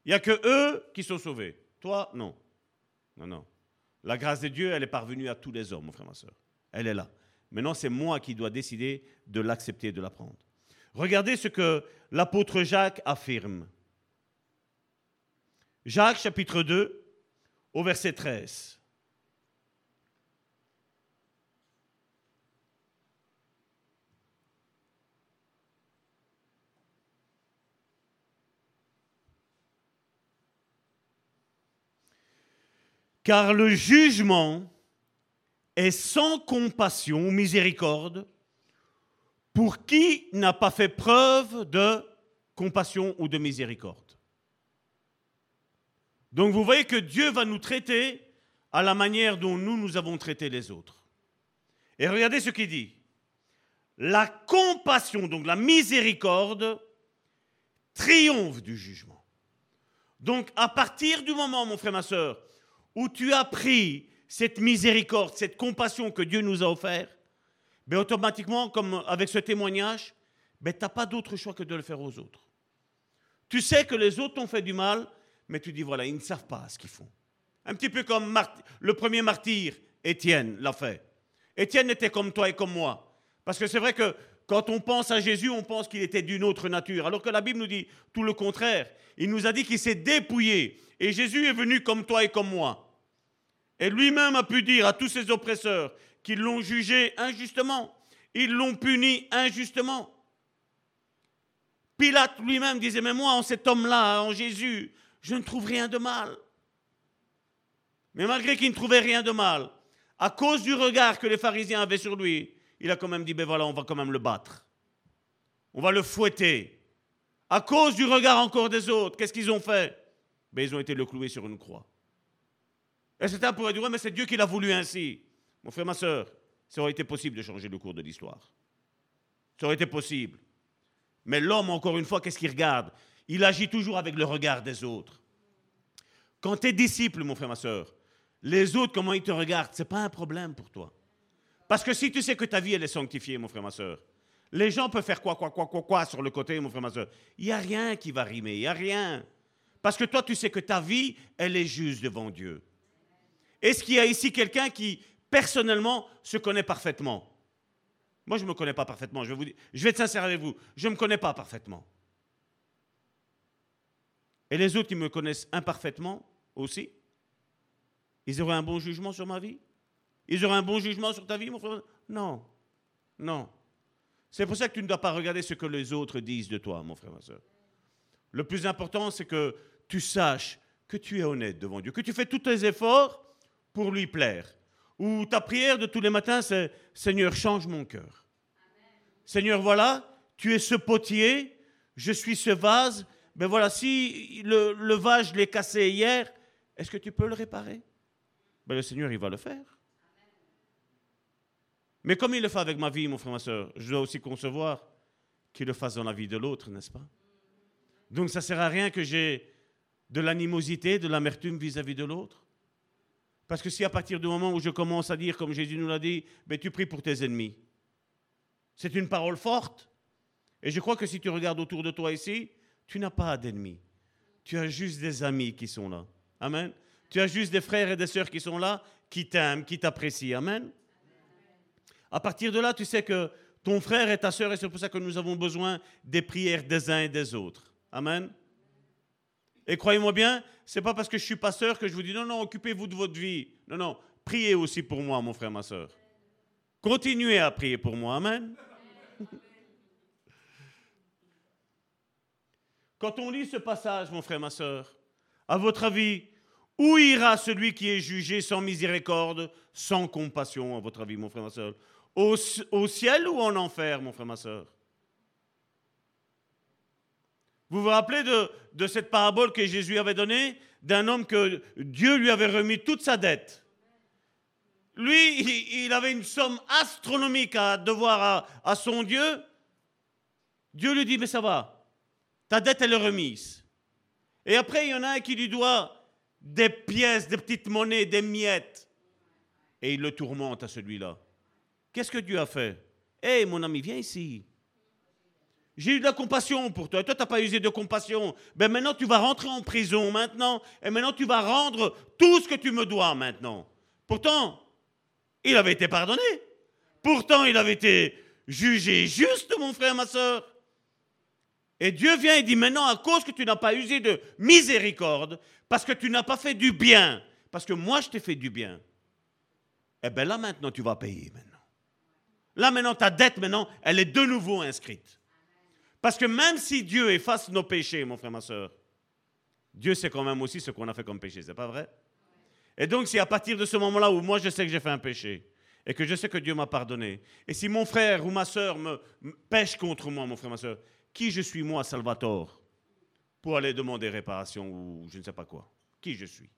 Il n'y a que eux qui sont sauvés. Toi, non. Non, non. La grâce de Dieu, elle est parvenue à tous les hommes, mon frère, ma soeur. Elle est là. Maintenant, c'est moi qui dois décider de l'accepter et de la prendre. Regardez ce que l'apôtre Jacques affirme. Jacques chapitre 2 au verset 13. Car le jugement est sans compassion ou miséricorde pour qui n'a pas fait preuve de compassion ou de miséricorde. Donc vous voyez que Dieu va nous traiter à la manière dont nous, nous avons traité les autres. Et regardez ce qu'il dit. La compassion, donc la miséricorde, triomphe du jugement. Donc à partir du moment, mon frère, ma soeur, où tu as pris cette miséricorde, cette compassion que Dieu nous a offert, ben automatiquement, comme avec ce témoignage, ben tu n'as pas d'autre choix que de le faire aux autres. Tu sais que les autres t'ont fait du mal, mais tu dis, voilà, ils ne savent pas ce qu'ils font. Un petit peu comme le premier martyr, Étienne, l'a fait. Étienne était comme toi et comme moi. Parce que c'est vrai que quand on pense à Jésus, on pense qu'il était d'une autre nature, alors que la Bible nous dit tout le contraire. Il nous a dit qu'il s'est dépouillé. Et Jésus est venu comme toi et comme moi. Et lui-même a pu dire à tous ses oppresseurs qu'ils l'ont jugé injustement. Ils l'ont puni injustement. Pilate lui-même disait, mais moi, en cet homme-là, en Jésus, je ne trouve rien de mal. Mais malgré qu'il ne trouvait rien de mal, à cause du regard que les pharisiens avaient sur lui, il a quand même dit, ben voilà, on va quand même le battre. On va le fouetter. À cause du regard encore des autres, qu'est-ce qu'ils ont fait? Ben, Ils ont été le clouer sur une croix. Et certains pourraient dire, ouais, mais c'est Dieu qui l'a voulu ainsi. Mon frère, ma soeur, ça aurait été possible de changer le cours de l'histoire. Ça aurait été possible. Mais l'homme, encore une fois, qu'est-ce qu'il regarde? Il agit toujours avec le regard des autres. Quand tu es disciple, mon frère, ma soeur, les autres, comment ils te regardent, ce n'est pas un problème pour toi. Parce que si tu sais que ta vie, elle est sanctifiée, mon frère, ma soeur, les gens peuvent faire quoi, quoi, quoi, quoi, quoi sur le côté, mon frère, ma soeur. Il n'y a rien qui va rimer, il n'y a rien. Parce que toi, tu sais que ta vie, elle est juste devant Dieu. Est-ce qu'il y a ici quelqu'un qui, personnellement, se connaît parfaitement? Moi, je ne me connais pas parfaitement. Je vous dire, je vais être sincère avec vous. Je ne me connais pas parfaitement. Et les autres qui me connaissent imparfaitement aussi, ils auraient un bon jugement sur ma vie? Ils auraient un bon jugement sur ta vie, mon frère? Non. Non. C'est pour ça que tu ne dois pas regarder ce que les autres disent de toi, mon frère, ma soeur. Le plus important, c'est que tu saches que tu es honnête devant Dieu, que tu fais tous tes efforts pour lui plaire. Ou ta prière de tous les matins, c'est Seigneur, change mon cœur. Seigneur, voilà, tu es ce potier, je suis ce vase, ben voilà, si le, le vase, je l'ai cassé hier, est-ce que tu peux le réparer ben Le Seigneur, il va le faire. Mais comme il le fait avec ma vie, mon frère, ma soeur, je dois aussi concevoir qu'il le fasse dans la vie de l'autre, n'est-ce pas? Donc ça ne sert à rien que j'ai de l'animosité, de l'amertume vis-à-vis de l'autre. Parce que si à partir du moment où je commence à dire, comme Jésus nous l'a dit, ben, tu pries pour tes ennemis, c'est une parole forte. Et je crois que si tu regardes autour de toi ici, tu n'as pas d'ennemis. Tu as juste des amis qui sont là. Amen. Tu as juste des frères et des sœurs qui sont là, qui t'aiment, qui t'apprécient. Amen. À partir de là, tu sais que ton frère et ta sœur, et c'est pour ça que nous avons besoin des prières des uns et des autres. Amen. Et croyez-moi bien, c'est pas parce que je suis pasteur que je vous dis non, non, occupez-vous de votre vie. Non, non, priez aussi pour moi, mon frère, ma sœur. Continuez à prier pour moi. Amen. Quand on lit ce passage, mon frère, ma soeur, à votre avis, où ira celui qui est jugé sans miséricorde, sans compassion, à votre avis, mon frère, ma soeur au, ciel ou en enfer, mon frère, ma soeur Vous vous rappelez de, de cette parabole que Jésus avait donnée d'un homme que Dieu lui avait remis toute sa dette? Lui, il, avait une somme astronomique à devoir à, à son Dieu. Dieu lui dit, mais ça va, ta dette, elle est remise. Et après, il y en a un qui lui doit des pièces, des petites monnaies, des miettes. Et il le tourmente à celui-là. Qu'est-ce que Dieu a fait? Hé, mon ami, viens ici. J'ai eu de la compassion pour toi. Toi, tu n'as pas usé de compassion. Ben maintenant, tu vas rentrer en prison maintenant. Et maintenant, tu vas rendre tout ce que tu me dois maintenant. Pourtant, il avait été pardonné. Pourtant, il avait été jugé juste, mon frère, ma soeur. Et Dieu vient et dit maintenant, à cause que tu n'as pas usé de miséricorde, parce que tu n'as pas fait du bien, parce que moi je t'ai fait du bien, eh bien là maintenant tu vas payer maintenant. Là maintenant ta dette maintenant, elle est de nouveau inscrite. Parce que même si Dieu efface nos péchés, mon frère, ma soeur, Dieu sait quand même aussi ce qu'on a fait comme péché, c'est pas vrai? Et donc, c'est à partir de ce moment-là où moi je sais que j'ai fait un péché et que je sais que Dieu m'a pardonné. Et si mon frère ou ma soeur me, pêche contre moi, mon frère, ma soeur, qui je suis moi, Salvatore, pour aller demander réparation ou je ne sais pas quoi? Qui je suis?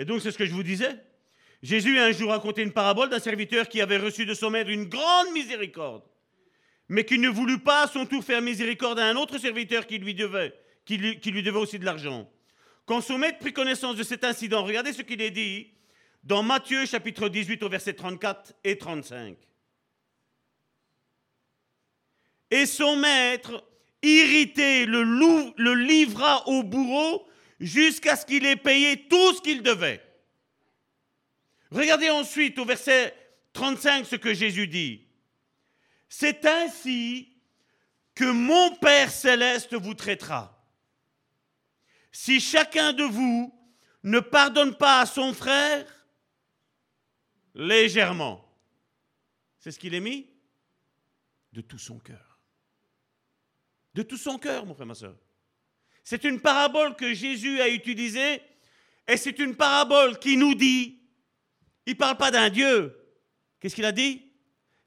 Et donc, c'est ce que je vous disais. Jésus a un jour raconté une parabole d'un serviteur qui avait reçu de son maître une grande miséricorde, mais qui ne voulut pas à son tour faire miséricorde à un autre serviteur qui lui devait, aussi de l'argent. Quand son maître prit connaissance de cet incident, regardez ce qu'il est dit dans Matthieu chapitre 18 au verset 34 et 35. Et son maître, irrité, le livra au bourreau jusqu'à ce qu'il ait payé tout ce qu'il devait. Regardez ensuite au verset 35 ce que Jésus dit. C'est ainsi que mon Père céleste vous traitera. Si chacun de vous ne pardonne pas à son frère légèrement, c'est ce qu'il est mis De tout son cœur. De tout son cœur, mon frère, ma soeur. C'est une parabole que Jésus a utilisée et c'est une parabole qui nous dit, il ne parle pas d'un Dieu. Qu'est-ce qu'il a dit?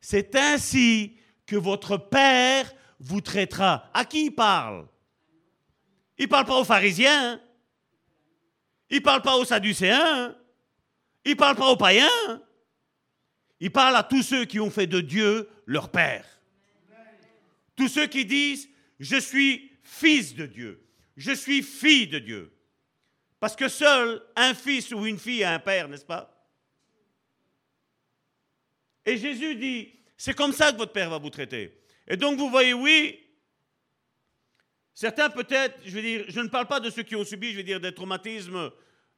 C'est ainsi que votre Père vous traitera. À qui il parle? Il ne parle pas aux pharisiens. Il ne parle pas aux sadducéens. Il ne parle pas aux païens. Il parle à tous ceux qui ont fait de Dieu leur Père. Tous ceux qui disent, je suis fils de Dieu. Je suis fille de Dieu. Parce que seul un fils ou une fille a un père, n'est-ce pas? Et Jésus dit, c'est comme ça que votre père va vous traiter. Et donc vous voyez, oui, certains peut-être, je veux dire, je ne parle pas de ceux qui ont subi, je veux dire, des traumatismes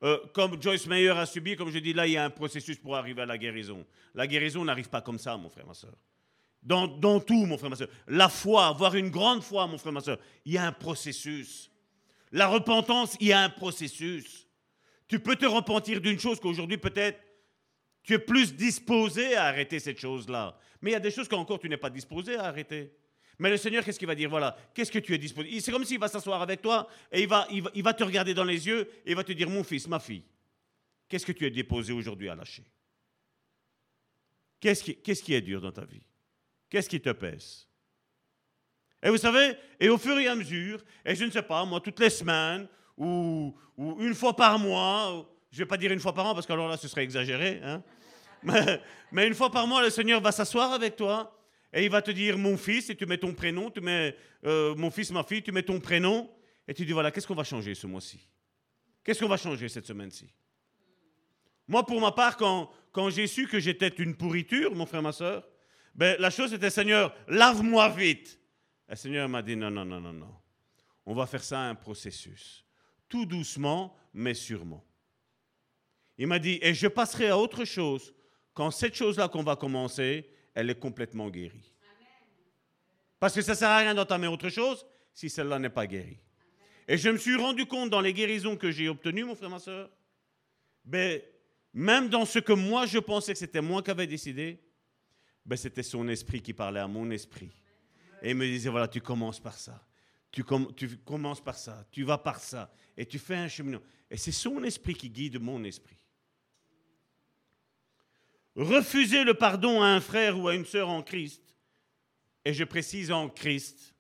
euh, comme Joyce Meyer a subi, comme je dis là, il y a un processus pour arriver à la guérison. La guérison n'arrive pas comme ça, mon frère, ma soeur. Dans, tout, mon frère, ma soeur. La foi, avoir une grande foi, mon frère, ma soeur, il y a un processus. La repentance, il y a un processus. Tu peux te repentir d'une chose qu'aujourd'hui peut-être tu es plus disposé à arrêter cette chose-là. Mais il y a des choses qu'encore tu n'es pas disposé à arrêter. Mais le Seigneur, qu'est-ce qu'il va dire? Voilà, qu'est-ce que tu es disposé? C'est comme s'il va s'asseoir avec toi et il va, il, va, te regarder dans les yeux et il va te dire, mon fils, ma fille, qu'est-ce que tu es disposé aujourd'hui à lâcher? Qu'est-ce qui, qu'est-ce qui est dur dans ta vie? Qu'est-ce qui te pèse? Et vous savez, et au fur et à mesure, et je ne sais pas, moi, toutes les semaines, ou, une fois par mois, je ne vais pas dire une fois par an, parce qu'alors là, ce serait exagéré, hein, mais, une fois par mois, le Seigneur va s'asseoir avec toi, et il va te dire, mon fils, et tu mets ton prénom, tu mets, euh, mon fils, ma fille, tu mets ton prénom, et tu dis, voilà, qu'est-ce qu'on va changer ce mois-ci? Qu'est-ce qu'on va changer cette semaine-ci? Moi, pour ma part, quand, j'ai su que j'étais une pourriture, mon frère, ma soeur, ben, la chose était, Seigneur, lave-moi vite. Le Seigneur m'a dit non, non, non, non, non. On va faire ça un processus. Tout doucement, mais sûrement. Il m'a dit, et je passerai à autre chose quand cette chose-là qu'on va commencer, elle est complètement guérie. Parce que ça ne sert à rien d'entamer autre chose si celle-là n'est pas guérie. Et je me suis rendu compte dans les guérisons que j'ai obtenues, mon frère, ma soeur, ben, même dans ce que moi je pensais que c'était moi qui avais décidé, ben, c'était son esprit qui parlait à mon esprit. Et il me disait, voilà, tu commences par ça. Tu, commences par ça. Tu vas par ça. Et tu fais un cheminement. Et c'est son esprit qui guide mon esprit. Refuser le pardon à un frère ou à une sœur en Christ, et je précise en Christ,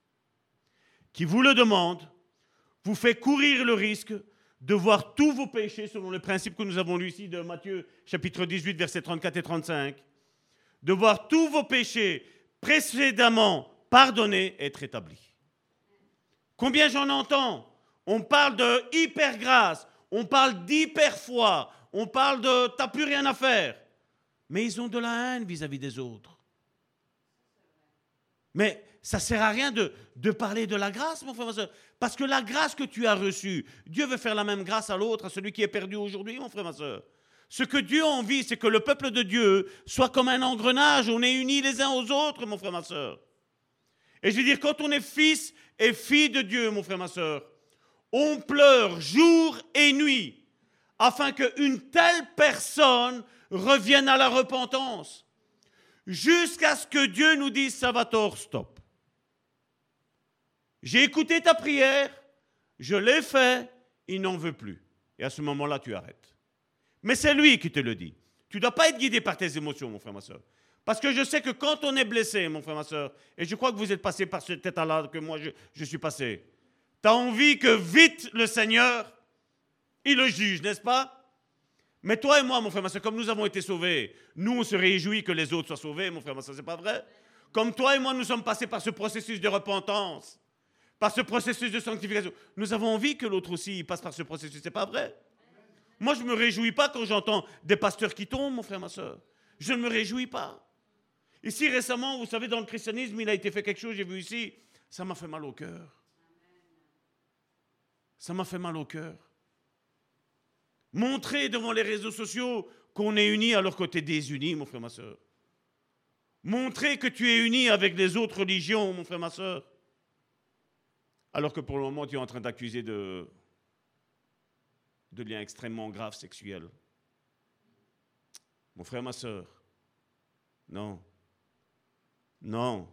qui vous le demande, vous fait courir le risque de voir tous vos péchés, selon le principe que nous avons lu ici de Matthieu chapitre 18, versets 34 et 35, de voir tous vos péchés précédemment pardonner, être établi. Combien j'en entends On parle de hyper grâce, on parle d'hyper foi, on parle de t'as plus rien à faire. Mais ils ont de la haine vis-à-vis des autres. Mais ça ne sert à rien de, de, parler de la grâce, mon frère, ma soeur. Parce que la grâce que tu as reçue, Dieu veut faire la même grâce à l'autre, à celui qui est perdu aujourd'hui, mon frère, ma soeur. Ce que Dieu envie, c'est que le peuple de Dieu soit comme un engrenage, on est unis les uns aux autres, mon frère, ma soeur. Et je veux dire, quand on est fils et fille de Dieu, mon frère, ma soeur, on pleure jour et nuit afin qu'une telle personne revienne à la repentance. Jusqu'à ce que Dieu nous dise, Salvatore, stop. J'ai écouté ta prière, je l'ai fait, il n'en veut plus. Et à ce moment-là, tu arrêtes. Mais c'est lui qui te le dit. Tu ne dois pas être guidé par tes émotions, mon frère, ma soeur. Parce que je sais que quand on est blessé, mon frère, ma soeur, et je crois que vous êtes passé par cet état-là que moi je, je suis passé, tu as envie que vite le Seigneur, il le juge, n'est-ce pas? Mais toi et moi, mon frère, ma soeur, comme nous avons été sauvés, nous, on se réjouit que les autres soient sauvés, mon frère, ma soeur, c'est pas vrai? Comme toi et moi, nous sommes passés par ce processus de repentance, par ce processus de sanctification. Nous avons envie que l'autre aussi passe par ce processus, c'est pas vrai? Moi, je ne me réjouis pas quand j'entends des pasteurs qui tombent, mon frère, ma soeur. Je ne me réjouis pas. Ici, récemment, vous savez, dans le christianisme, il a été fait quelque chose, j'ai vu ici, ça m'a fait mal au cœur. Ça m'a fait mal au cœur. Montrer devant les réseaux sociaux qu'on est unis alors que tu es désuni, mon frère, ma soeur. Montrer que tu es uni avec les autres religions, mon frère, ma soeur. Alors que pour le moment, tu es en train d'accuser de, liens extrêmement graves sexuels. Mon frère, ma soeur, non. Non.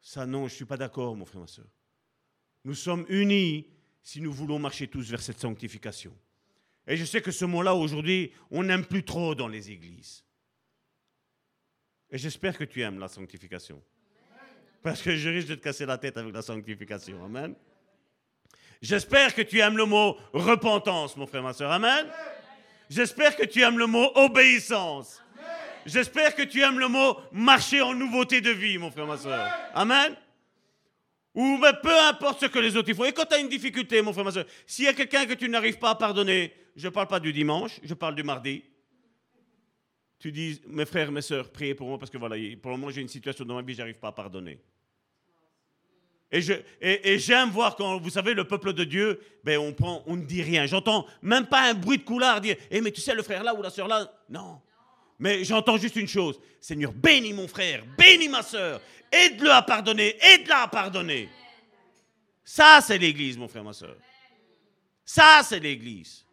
Ça, non, je ne suis pas d'accord, mon frère, ma soeur. Nous sommes unis si nous voulons marcher tous vers cette sanctification. Et je sais que ce mot-là, aujourd'hui, on n'aime plus trop dans les églises. Et j'espère que tu aimes la sanctification. Parce que je risque de te casser la tête avec la sanctification. Amen. J'espère que tu aimes le mot repentance, mon frère, ma soeur. Amen. J'espère que tu aimes le mot obéissance. J'espère que tu aimes le mot marcher en nouveauté de vie, mon frère, ma soeur. Amen. Ou mais peu importe ce que les autres font. Et quand tu as une difficulté, mon frère, ma soeur, s'il y a quelqu'un que tu n'arrives pas à pardonner, je ne parle pas du dimanche, je parle du mardi. Tu dis, mes frères, mes soeurs, priez pour moi parce que voilà, pour le moment, j'ai une situation dans ma vie, je n'arrive pas à pardonner. Et, j'aime voir quand, vous savez, le peuple de Dieu, ben on, prend, on ne dit rien. J'entends même pas un bruit de couloir dire Eh, mais tu sais, le frère là ou la soeur là? Non. Mais j'entends juste une chose Seigneur, bénis mon frère, bénis ma soeur, aide-le à pardonner, aide-la à pardonner. Ça, c'est l'Église, mon frère, ma soeur. Ça, c'est l'Église.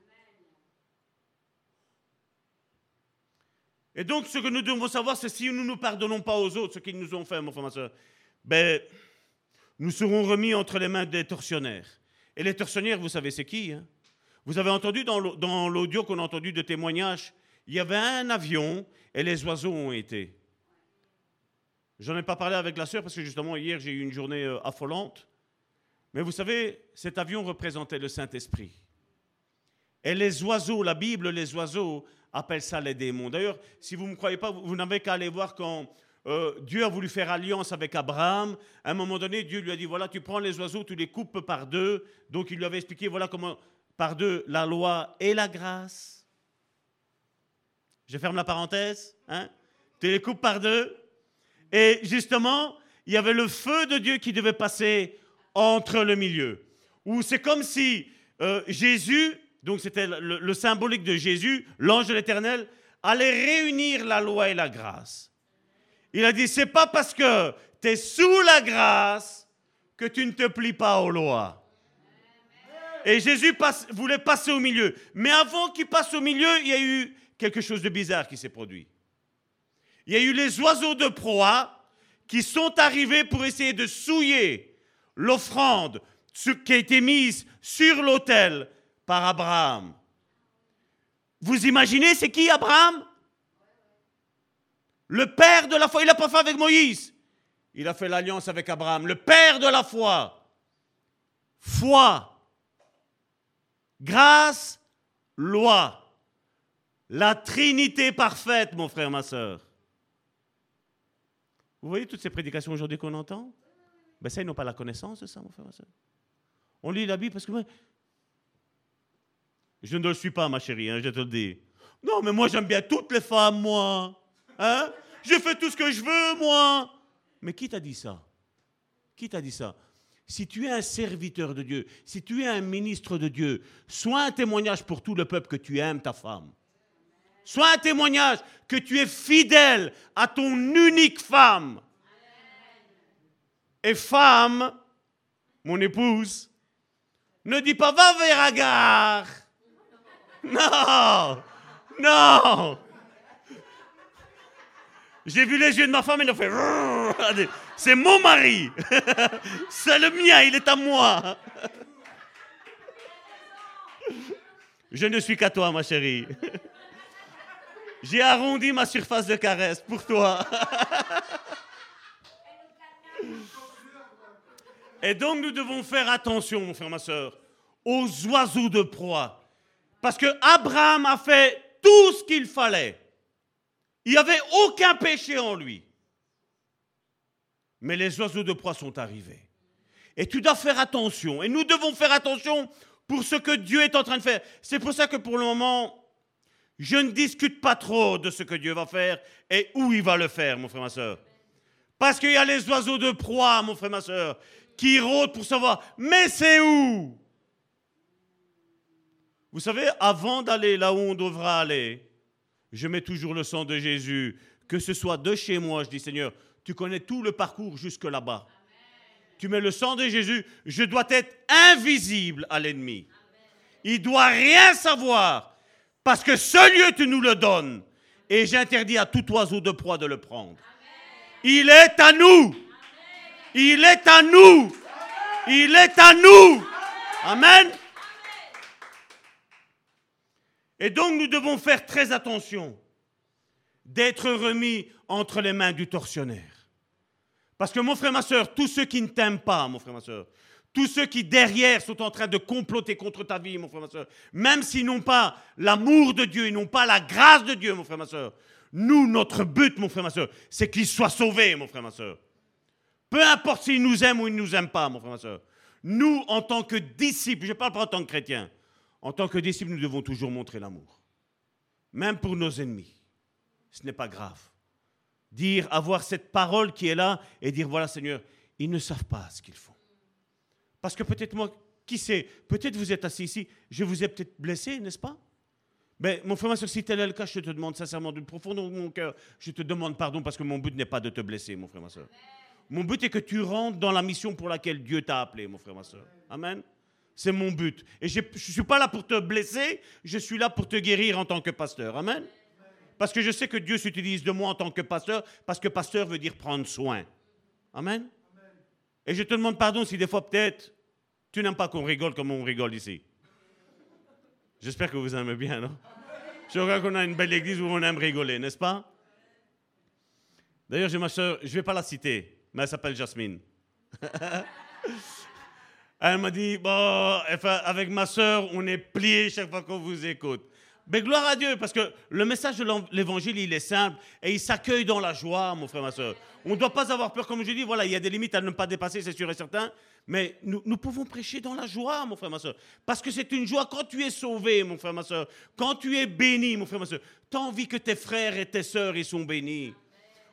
Et donc, ce que nous devons savoir, c'est si nous ne pardonnons pas aux autres ce qu'ils nous ont fait, mon frère, ma soeur, ben, nous serons remis entre les mains des tortionnaires. Et les tortionnaires, vous savez, c'est qui hein? Vous avez entendu dans l'audio qu'on a entendu de témoignages il y avait un avion et les oiseaux ont été. J'en ai pas parlé avec la sœur parce que justement hier j'ai eu une journée euh, affolante. Mais vous savez, cet avion représentait le Saint-Esprit. Et les oiseaux, la Bible, les oiseaux appellent ça les démons. D'ailleurs, si vous ne me croyez pas, vous, n'avez qu'à aller voir quand euh, Dieu a voulu faire alliance avec Abraham. À un moment donné, Dieu lui a dit, voilà, tu prends les oiseaux, tu les coupes par deux. Donc il lui avait expliqué, voilà comment, par deux, la loi et la grâce. Je ferme la parenthèse. Hein? Tu les coupes par deux. Et justement, il y avait le feu de Dieu qui devait passer entre le milieu. Ou c'est comme si euh, Jésus, donc c'était le, symbolique de Jésus, l'ange de l'Éternel, allait réunir la loi et la grâce. Il a dit, c'est pas parce que tu es sous la grâce que tu ne te plies pas aux lois. Et Jésus voulait passer au milieu. Mais avant qu'il passe au milieu, il y a eu quelque chose de bizarre qui s'est produit. Il y a eu les oiseaux de proie qui sont arrivés pour essayer de souiller l'offrande qui a été mise sur l'autel par Abraham. Vous imaginez, c'est qui Abraham? Le père de la foi. Il n'a pas fait avec Moïse. Il a fait l'alliance avec Abraham, le père de la foi. Foi. Grâce, loi. La Trinité parfaite, mon frère, ma soeur. Vous voyez toutes ces prédications aujourd'hui qu'on entend? Ben Ça, ils n'ont pas la connaissance de ça, mon frère, ma soeur. On lit la Bible parce que moi, je ne le suis pas, ma chérie, hein, je te le dis. Non, mais moi, j'aime bien toutes les femmes, moi. Hein? Je fais tout ce que je veux, moi. Mais qui t'a dit ça? Qui t'a dit ça? Si tu es un serviteur de Dieu, si tu es un ministre de Dieu, sois un témoignage pour tout le peuple que tu aimes ta femme. Sois un témoignage que tu es fidèle à ton unique femme. Et femme, mon épouse, ne dis pas va vers Agar. Non, non. J'ai vu les yeux de ma femme et ils ont fait. C'est mon mari. C'est le mien, il est à moi. Je ne suis qu'à toi, ma chérie. J'ai arrondi ma surface de caresse pour toi. Et donc nous devons faire attention, mon frère, ma soeur, aux oiseaux de proie. Parce que Abraham a fait tout ce qu'il fallait. Il n'y avait aucun péché en lui. Mais les oiseaux de proie sont arrivés. Et tu dois faire attention. Et nous devons faire attention pour ce que Dieu est en train de faire. C'est pour ça que pour le moment, je ne discute pas trop de ce que Dieu va faire et où il va le faire, mon frère, ma soeur. Parce qu'il y a les oiseaux de proie, mon frère, ma soeur, qui rôdent pour savoir, mais c'est où? Vous savez, avant d'aller là où on devra aller, je mets toujours le sang de Jésus, que ce soit de chez moi, je dis Seigneur, tu connais tout le parcours jusque là-bas. Tu mets le sang de Jésus, je dois être invisible à l'ennemi. Il doit rien savoir, parce que ce lieu, tu nous le donnes. Et j'interdis à tout oiseau de proie de le prendre. Il est à nous. Il est à nous. Il est à nous. Amen. Et donc nous devons faire très attention d'être remis entre les mains du tortionnaire. Parce que mon frère, ma soeur, tous ceux qui ne t'aiment pas, mon frère, ma soeur, tous ceux qui derrière sont en train de comploter contre ta vie, mon frère, ma soeur, même s'ils n'ont pas l'amour de Dieu, ils n'ont pas la grâce de Dieu, mon frère, ma soeur, nous, notre but, mon frère, ma soeur, c'est qu'ils soient sauvés, mon frère, ma soeur. Peu importe s'ils nous aiment ou ils ne nous aiment pas, mon frère, ma soeur. Nous, en tant que disciples, je ne parle pas en tant que chrétiens, en tant que disciples, nous devons toujours montrer l'amour. Même pour nos ennemis. Ce n'est pas grave. Dire, avoir cette parole qui est là et dire, voilà Seigneur, ils ne savent pas ce qu'ils font. Parce que peut-être moi, qui sait, peut-être vous êtes assis ici, je vous ai peut-être blessé, n'est-ce pas? Mais mon frère, ma soeur, si tel est le cas, je te demande sincèrement du profondeur de mon cœur, je te demande pardon parce que mon but n'est pas de te blesser, mon frère, ma soeur. Mon but est que tu rentres dans la mission pour laquelle Dieu t'a appelé, mon frère, ma soeur. Amen. C'est mon but. Et je ne suis pas là pour te blesser, je suis là pour te guérir en tant que pasteur. Amen. Parce que je sais que Dieu s'utilise de moi en tant que pasteur, parce que pasteur veut dire prendre soin. Amen. Et je te demande pardon si des fois peut-être tu n'aimes pas qu'on rigole comme on rigole ici. J'espère que vous aimez bien, non? Je crois qu'on a une belle église où on aime rigoler, n'est-ce pas? D'ailleurs, j'ai ma soeur, je ne vais pas la citer, mais elle s'appelle Jasmine. elle m'a dit, bon, avec ma soeur, on est plié chaque fois qu'on vous écoute. Mais gloire à Dieu, parce que le message de l'évangile, il est simple et il s'accueille dans la joie, mon frère, ma soeur. On ne doit pas avoir peur, comme je dis, voilà, il y a des limites à ne pas dépasser, c'est sûr et certain. Mais nous, nous, pouvons prêcher dans la joie, mon frère, ma soeur. Parce que c'est une joie quand tu es sauvé, mon frère, ma soeur. Quand tu es béni, mon frère, ma soeur. Tu as envie que tes frères et tes sœurs, ils sont bénis.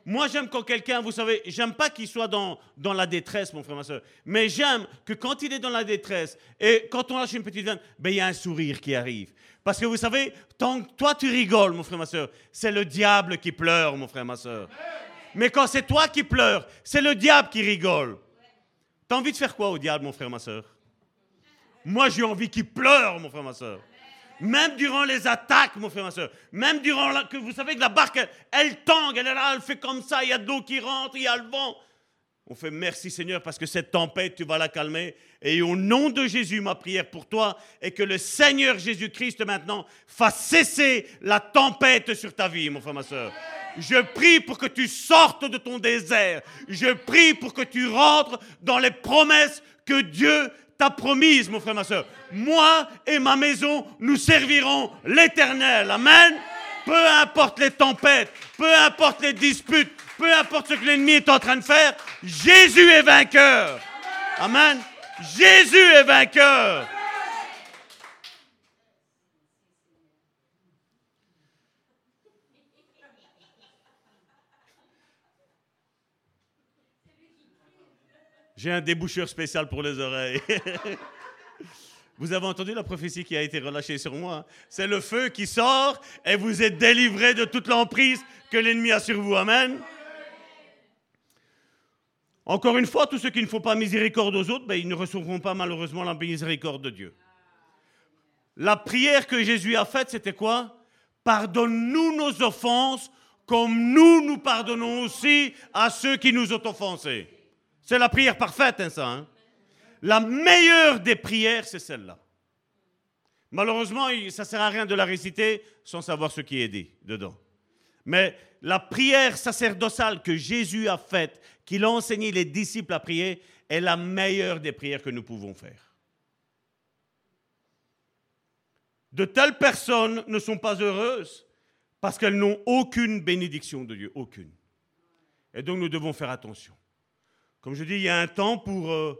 Moi, j'aime quand quelqu'un, vous savez, j'aime pas qu'il soit dans, la détresse, mon frère, ma soeur. Mais j'aime que quand il est dans la détresse et quand on lâche une petite veine, ben, il y a un sourire qui arrive. Parce que vous savez, tant que toi tu rigoles, mon frère, ma soeur, c'est le diable qui pleure, mon frère, ma soeur. Mais quand c'est toi qui pleures, c'est le diable qui rigole. T'as envie de faire quoi au diable, mon frère, ma soeur? Moi, j'ai envie qu'il pleure, mon frère, ma soeur. Même durant les attaques, mon frère, ma soeur. Même durant la, que vous savez que la barque, elle, tangue, elle est là, elle fait comme ça, il y a de l'eau qui rentre, il y a le vent. On fait merci Seigneur parce que cette tempête, tu vas la calmer. Et au nom de Jésus, ma prière pour toi est que le Seigneur Jésus-Christ maintenant fasse cesser la tempête sur ta vie, mon frère, ma soeur. Je prie pour que tu sortes de ton désert. Je prie pour que tu rentres dans les promesses que Dieu t'a promises, mon frère, ma soeur. Moi et ma maison, nous servirons l'Éternel. Amen. Peu importe les tempêtes, peu importe les disputes, peu importe ce que l'ennemi est en train de faire, Jésus est vainqueur. Amen. Jésus est vainqueur. J'ai un déboucheur spécial pour les oreilles. Vous avez entendu la prophétie qui a été relâchée sur moi. C'est le feu qui sort et vous êtes délivré de toute l'emprise que l'ennemi a sur vous. Amen. Encore une fois, tous ceux qui ne font pas miséricorde aux autres, ben, ils ne recevront pas malheureusement la miséricorde de Dieu. La prière que Jésus a faite, c'était quoi? Pardonne-nous nos offenses comme nous, nous pardonnons aussi à ceux qui nous ont offensés. C'est la prière parfaite, hein, ça. Hein? La meilleure des prières, c'est celle-là. Malheureusement, ça ne sert à rien de la réciter sans savoir ce qui est dit dedans. Mais la prière sacerdotale que Jésus a faite, qu'il a enseigné les disciples à prier, est la meilleure des prières que nous pouvons faire. De telles personnes ne sont pas heureuses parce qu'elles n'ont aucune bénédiction de Dieu, aucune. Et donc nous devons faire attention. Comme je dis, il y a un temps pour, euh,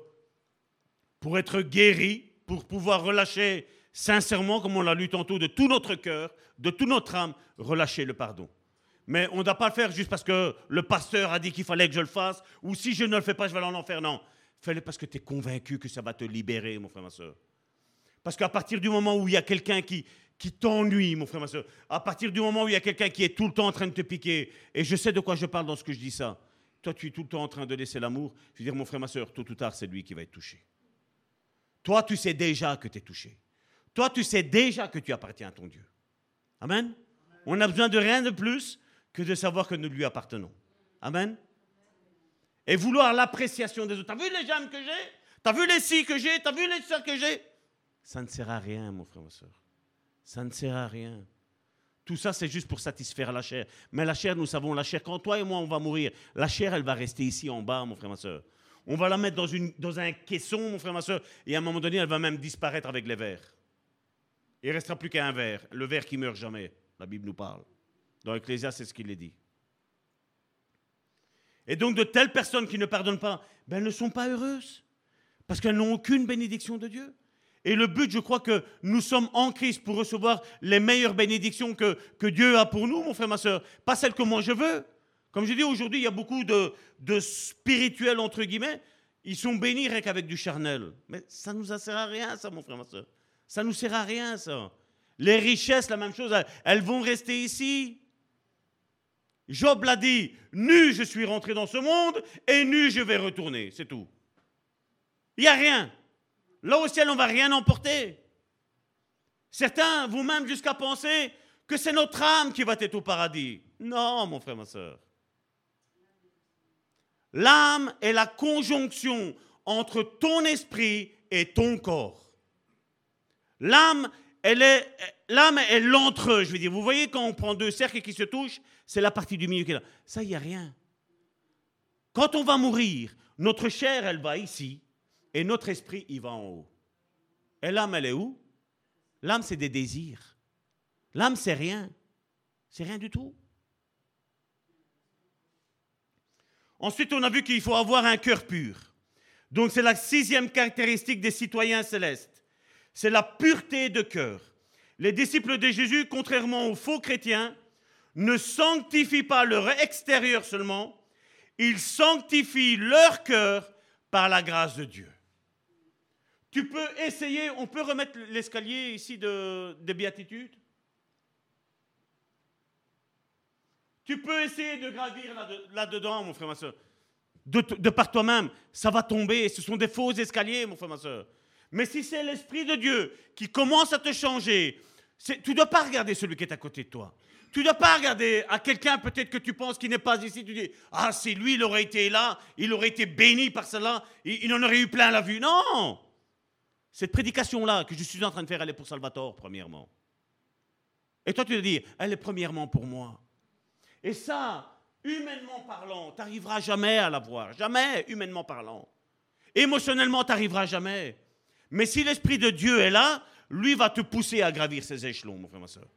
pour être guéri, pour pouvoir relâcher sincèrement, comme on l'a lu tantôt, de tout notre cœur, de toute notre âme, relâcher le pardon. Mais on ne doit pas le faire juste parce que le pasteur a dit qu'il fallait que je le fasse, ou si je ne le fais pas, je vais aller en enfer. Non, fais-le parce que tu es convaincu que ça va te libérer, mon frère, ma soeur. Parce qu'à partir du moment où il y a quelqu'un qui, qui t'ennuie, mon frère, ma soeur, à partir du moment où il y a quelqu'un qui est tout le temps en train de te piquer, et je sais de quoi je parle dans ce que je dis ça, toi tu es tout le temps en train de laisser l'amour, je veux dire, mon frère, ma soeur, tôt ou tard, c'est lui qui va être touché. Toi, tu sais déjà que tu es touché. Toi, tu sais déjà que tu appartiens à ton Dieu. Amen? On n'a besoin de rien de plus que de savoir que nous lui appartenons. Amen? Et vouloir l'appréciation des autres. T'as vu les jambes que j'ai? T'as vu les si que j'ai? T'as vu les soeurs que j'ai? Ça ne sert à rien, mon frère, ma soeur. Ça ne sert à rien. Tout ça, c'est juste pour satisfaire la chair. Mais la chair, nous savons, la chair, quand toi et moi, on va mourir, la chair, elle va rester ici en bas, mon frère, ma soeur. On va la mettre dans, un caisson, mon frère, ma soeur, et à un moment donné, elle va même disparaître avec les vers. Il ne restera plus qu'un verre, le verre qui meurt jamais. La Bible nous parle. Dans Ecclésias, c'est ce qu'il est dit. Et donc, de telles personnes qui ne pardonnent pas, ben, elles ne sont pas heureuses. Parce qu'elles n'ont aucune bénédiction de Dieu. Et le but, je crois que nous sommes en Christ pour recevoir les meilleures bénédictions que, Dieu a pour nous, mon frère, ma soeur. Pas celles que moi je veux. Comme je dis aujourd'hui, il y a beaucoup de, de spirituels, entre guillemets. Ils sont bénis rien qu'avec du charnel. Mais ça ne nous sert à rien, ça, mon frère, ma soeur. Ça ne nous sert à rien, ça. Les richesses, la même chose, elles vont rester ici. Job l'a dit, nu je suis rentré dans ce monde et nu je vais retourner, c'est tout. Il n'y a rien. Là au ciel, on ne va rien emporter. Certains vont même jusqu'à penser que c'est notre âme qui va être au paradis. Non, mon frère, ma soeur. L'âme est la conjonction entre ton esprit et ton corps. L'âme, elle est, l'âme est l'entre, je veux dire. Vous voyez quand on prend deux cercles qui se touchent, c'est la partie du milieu qui est là. Ça, il n'y a rien. Quand on va mourir, notre chair, elle va ici, et notre esprit, il va en haut. Et l'âme, elle est où? L'âme, c'est des désirs. L'âme, c'est rien. C'est rien du tout. Ensuite, on a vu qu'il faut avoir un cœur pur. Donc, c'est la sixième caractéristique des citoyens célestes. C'est la pureté de cœur. Les disciples de Jésus, contrairement aux faux chrétiens, ne sanctifient pas leur extérieur seulement, ils sanctifient leur cœur par la grâce de Dieu. Tu peux essayer, on peut remettre l'escalier ici de, des béatitudes. Tu peux essayer de gravir là-dedans, mon frère, ma soeur. De, de par toi-même, ça va tomber. Ce sont des faux escaliers, mon frère, ma soeur. Mais si c'est l'Esprit de Dieu qui commence à te changer, tu ne dois pas regarder celui qui est à côté de toi. Tu ne dois pas regarder à quelqu'un peut-être que tu penses qui n'est pas ici. Tu dis, ah, si lui, il aurait été là, il aurait été béni par cela, il, il en aurait eu plein la vue. Non Cette prédication-là que je suis en train de faire, elle est pour Salvatore, premièrement. Et toi, tu te dis, elle est premièrement pour moi. Et ça, humainement parlant, tu n'arriveras jamais à la voir. Jamais, humainement parlant. Émotionnellement, tu n'arriveras jamais. Mais si l'Esprit de Dieu est là, lui va te pousser à gravir ces échelons, mon frère, ma soeur.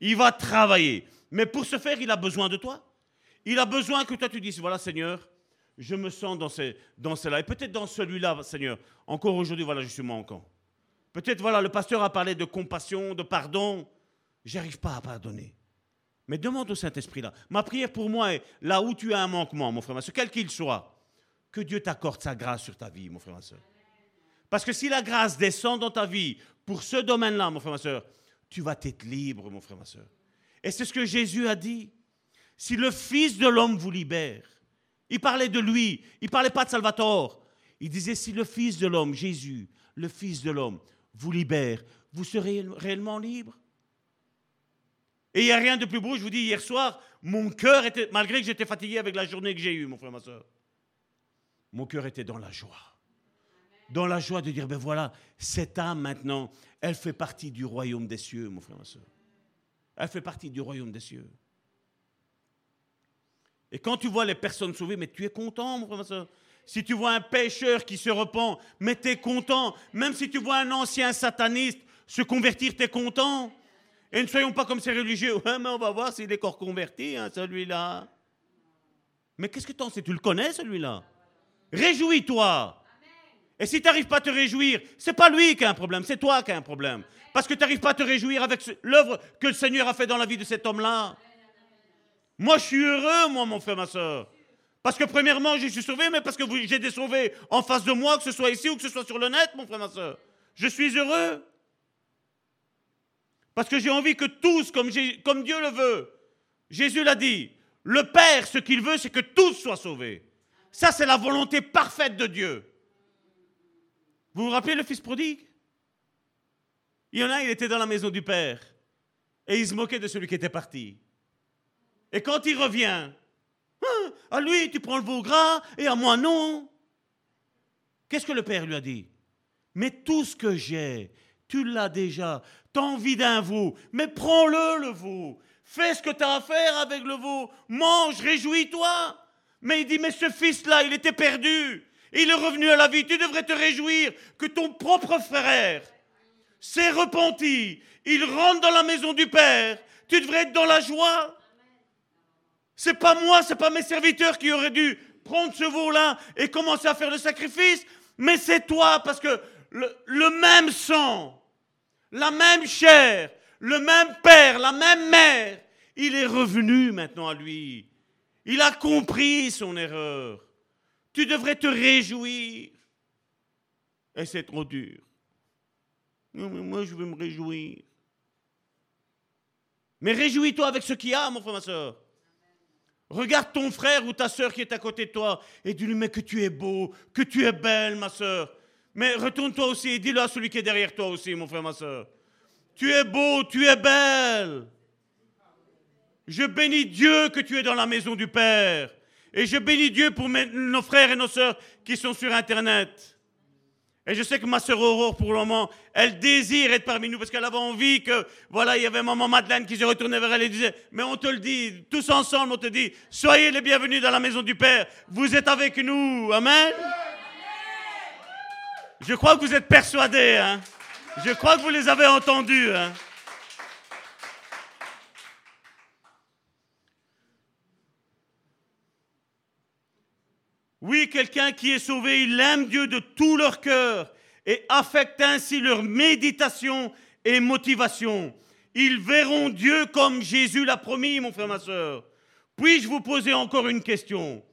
Il va travailler. Mais pour ce faire, il a besoin de toi. Il a besoin que toi tu dises, voilà Seigneur, je me sens dans, ces, dans cela. Et peut-être dans celui-là, Seigneur, encore aujourd'hui, voilà, je suis manquant. Peut-être, voilà, le pasteur a parlé de compassion, de pardon. J'arrive pas à pardonner. Mais demande au Saint-Esprit là. Ma prière pour moi est là où tu as un manquement, mon frère, ma soeur, quel qu'il soit, que Dieu t'accorde sa grâce sur ta vie, mon frère, ma soeur. Parce que si la grâce descend dans ta vie pour ce domaine-là, mon frère, ma soeur, tu vas être libre, mon frère, ma soeur. Et c'est ce que Jésus a dit. Si le Fils de l'homme vous libère, il parlait de lui, il ne parlait pas de Salvatore. Il disait, si le Fils de l'homme, Jésus, le Fils de l'homme, vous libère, vous serez réellement libre? Et il n'y a rien de plus beau, je vous dis, hier soir, mon cœur était, malgré que j'étais fatigué avec la journée que j'ai eue, mon frère, ma soeur, mon cœur était dans la joie. Dans la joie de dire, ben voilà, cette âme maintenant, elle fait partie du royaume des cieux, mon frère, ma soeur. Elle fait partie du royaume des cieux. Et quand tu vois les personnes sauvées, mais tu es content, mon frère. Si tu vois un pécheur qui se repent, mais tu es content. Même si tu vois un ancien sataniste se convertir, tu es content. Et ne soyons pas comme ces religieux. Ouais, mais on va voir s'il est encore converti, hein, celui-là. Mais qu'est-ce que tu en sais? Tu le connais, celui-là? Réjouis-toi. Et si tu n'arrives pas à te réjouir, c'est pas lui qui a un problème, c'est toi qui as un problème. Parce que tu n'arrives pas à te réjouir avec l'œuvre que le Seigneur a fait dans la vie de cet homme-là. Moi, je suis heureux, moi, mon frère, ma soeur. Parce que premièrement, je suis sauvé, mais parce que j'ai des sauvés en face de moi, que ce soit ici ou que ce soit sur le net, mon frère, ma soeur. Je suis heureux. Parce que j'ai envie que tous, comme, comme Dieu le veut, Jésus l'a dit, le Père, ce qu'il veut, c'est que tous soient sauvés. Ça, c'est la volonté parfaite de Dieu. Vous vous rappelez le fils prodigue? Il y en a, il était dans la maison du Père. Et il se moquait de celui qui était parti. Et quand il revient, hein, à lui, tu prends le veau gras et à moi, non. Qu'est-ce que le Père lui a dit? Mais tout ce que j'ai, tu l'as déjà. T'as envie d'un veau, mais prends-le, le veau. Fais ce que tu as à faire avec le veau. Mange, réjouis-toi. Mais il dit, mais ce fils-là, il était perdu. Il est revenu à la vie. Tu devrais te réjouir que ton propre frère s'est repenti. Il rentre dans la maison du Père. Tu devrais être dans la joie. C'est pas moi, c'est pas mes serviteurs qui auraient dû prendre ce veau-là et commencer à faire le sacrifice, mais c'est toi parce que le, même sang, la même chair, le même père, la même mère, il est revenu maintenant à lui. Il a compris son erreur. Tu devrais te réjouir. Et c'est trop dur. Mais moi, je veux me réjouir. Mais réjouis-toi avec ce qu'il y a, mon frère, ma soeur. Regarde ton frère ou ta soeur qui est à côté de toi et dis-lui, mais que tu es beau, que tu es belle, ma soeur. Mais retourne-toi aussi et dis-le à celui qui est derrière toi aussi, mon frère, ma soeur. Tu es beau, tu es belle. Je bénis Dieu que tu es dans la maison du Père. Et je bénis Dieu pour nos frères et nos sœurs qui sont sur Internet. Et je sais que ma sœur Aurore, pour le moment, elle désire être parmi nous parce qu'elle avait envie que, voilà, il y avait maman Madeleine qui se retournait vers elle et disait, mais on te le dit, tous ensemble, on te dit, soyez les bienvenus dans la maison du Père. Vous êtes avec nous. Amen? Je crois que vous êtes persuadés. Hein? Je crois que vous les avez entendus. Hein? Oui, quelqu'un qui est sauvé, il aime Dieu de tout leur cœur et affecte ainsi leur méditation et motivation. Ils verront Dieu comme Jésus l'a promis, mon frère, ma soeur. Puis-je vous poser encore une question?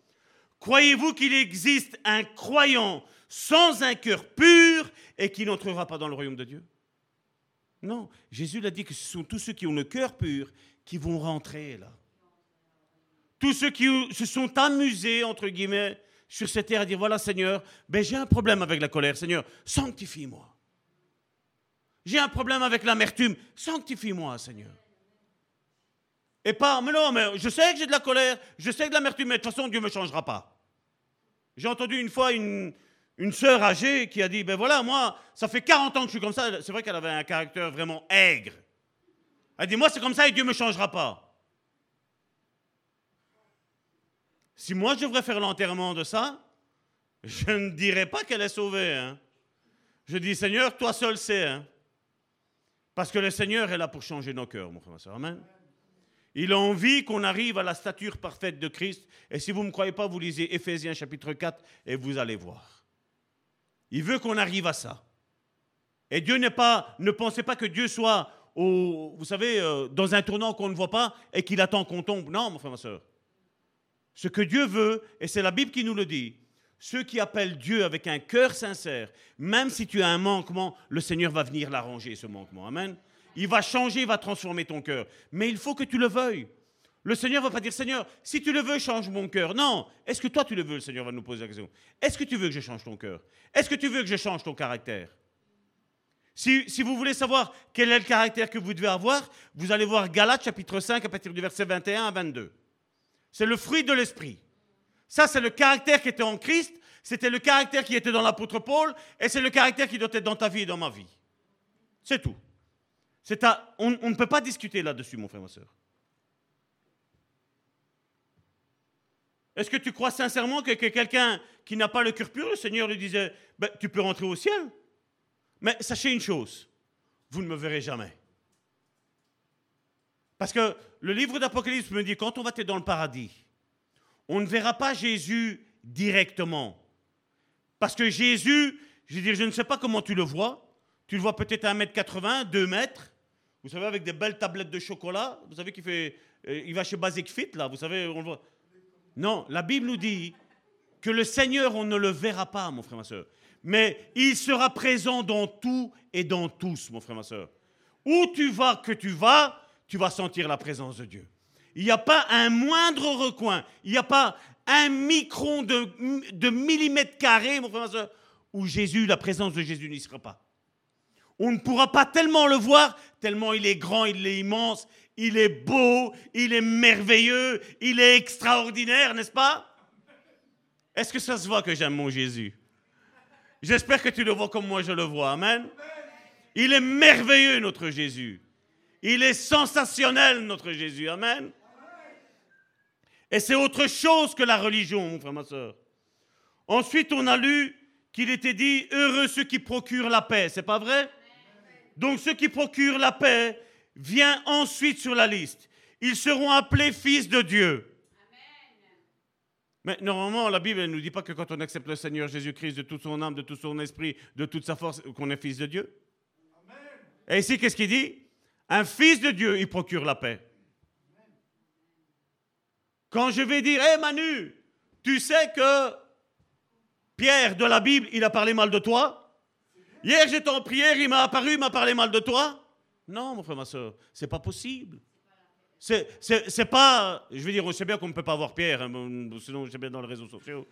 Croyez-vous qu'il existe un croyant sans un cœur pur et qui n'entrera pas dans le royaume de Dieu? Non, Jésus l'a dit que ce sont tous ceux qui ont le cœur pur qui vont rentrer là. Tous ceux qui se sont amusés, entre guillemets, sur cette terre à dire, voilà Seigneur, ben, j'ai un problème avec la colère. Seigneur, sanctifie-moi. J'ai un problème avec l'amertume. Sanctifie-moi, Seigneur. Et pas, mais non, mais je sais que j'ai de la colère, je sais que de l'amertume, mais de toute façon, Dieu ne me changera pas. J'ai entendu une fois une, une sœur âgée qui a dit, ben voilà, moi, ça fait 40 ans que je suis comme ça. C'est vrai qu'elle avait un caractère vraiment aigre. Elle dit, moi, c'est comme ça et Dieu ne me changera pas. Si moi je devrais faire l'enterrement de ça, je ne dirais pas qu'elle est sauvée. Hein. Je dis, Seigneur, toi seul sais. Hein. Parce que le Seigneur est là pour changer nos cœurs, mon frère, ma soeur. Amen. Il a envie qu'on arrive à la stature parfaite de Christ. Et si vous ne me croyez pas, vous lisez Éphésiens chapitre 4 et vous allez voir. Il veut qu'on arrive à ça. Et Dieu n'est pas, ne pensez pas que Dieu soit, vous savez, euh, dans un tournant qu'on ne voit pas et qu'il attend qu'on tombe. Non, mon frère, ma soeur. Ce que Dieu veut, et c'est la Bible qui nous le dit, ceux qui appellent Dieu avec un cœur sincère, même si tu as un manquement, le Seigneur va venir l'arranger, ce manquement. Amen. Il va changer, il va transformer ton cœur. Mais il faut que tu le veuilles. Le Seigneur ne va pas dire, Seigneur, si tu le veux, change mon cœur. Non. Est-ce que toi, tu le veux Le Seigneur va nous poser la question. Est-ce que tu veux que je change ton cœur? Est-ce que tu veux que je change ton caractère? Si, vous voulez savoir quel est le caractère que vous devez avoir, vous allez voir Galates chapitre 5 à partir du verset 21 à 22. C'est le fruit de l'esprit. Ça, c'est le caractère qui était en Christ, c'était le caractère qui était dans l'apôtre Paul, et c'est le caractère qui doit être dans ta vie et dans ma vie. C'est tout. On, ne peut pas discuter là-dessus, mon frère, ma soeur. Est-ce que tu crois sincèrement que, que quelqu'un qui n'a pas le cœur pur, le Seigneur lui disait, ben, tu peux rentrer au ciel Mais sachez une chose, vous ne me verrez jamais. Parce que le livre d'Apocalypse me dit, quand on va être dans le paradis, on ne verra pas Jésus directement. Parce que Jésus, je dire, je ne sais pas comment tu le vois. Tu le vois peut-être à 1m80, 2 mètres. Vous savez, avec des belles tablettes de chocolat. Vous savez qu'il fait. Euh, il va chez Basic Fit, là. Vous savez, on le voit. Non, la Bible nous dit que le Seigneur, on ne le verra pas, mon frère, ma soeur. Mais il sera présent dans tout et dans tous, mon frère, ma soeur. Où tu vas, que tu vas, tu vas sentir la présence de Dieu. Il n'y a pas un moindre recoin, il n'y a pas un micron de, de millimètre carré, mon frère, où Jésus, la présence de Jésus n'y sera pas. On ne pourra pas tellement le voir, tellement il est grand, il est immense, il est beau, il est merveilleux, il est extraordinaire, n'est-ce pas? Est-ce que ça se voit que j'aime mon Jésus? J'espère que tu le vois comme moi je le vois. Amen. Il est merveilleux, notre Jésus. Il est sensationnel, notre Jésus. Amen. Et c'est autre chose que la religion, mon frère, ma soeur. Ensuite, on a lu qu'il était dit heureux ceux qui procurent la paix. C'est pas vrai? Donc, ceux qui procurent la paix, vient ensuite sur la liste. Ils seront appelés fils de Dieu. Mais normalement, la Bible ne nous dit pas que quand on accepte le Seigneur Jésus-Christ de toute son âme, de tout son esprit, de toute sa force, qu'on est fils de Dieu. Et ici, qu'est-ce qu'il dit? Un fils de Dieu, il procure la paix. Quand je vais dire, hé Manu, tu sais que Pierre de la Bible, il a parlé mal de toi? Hier, j'étais en prière, il m'a apparu, il m'a parlé mal de toi non, mon frère, ma soeur, c'est pas possible. C'est pas. Je veux dire, on sait bien qu'on ne peut pas voir Pierre, hein, sinon j'ai bien dans les réseaux sociaux.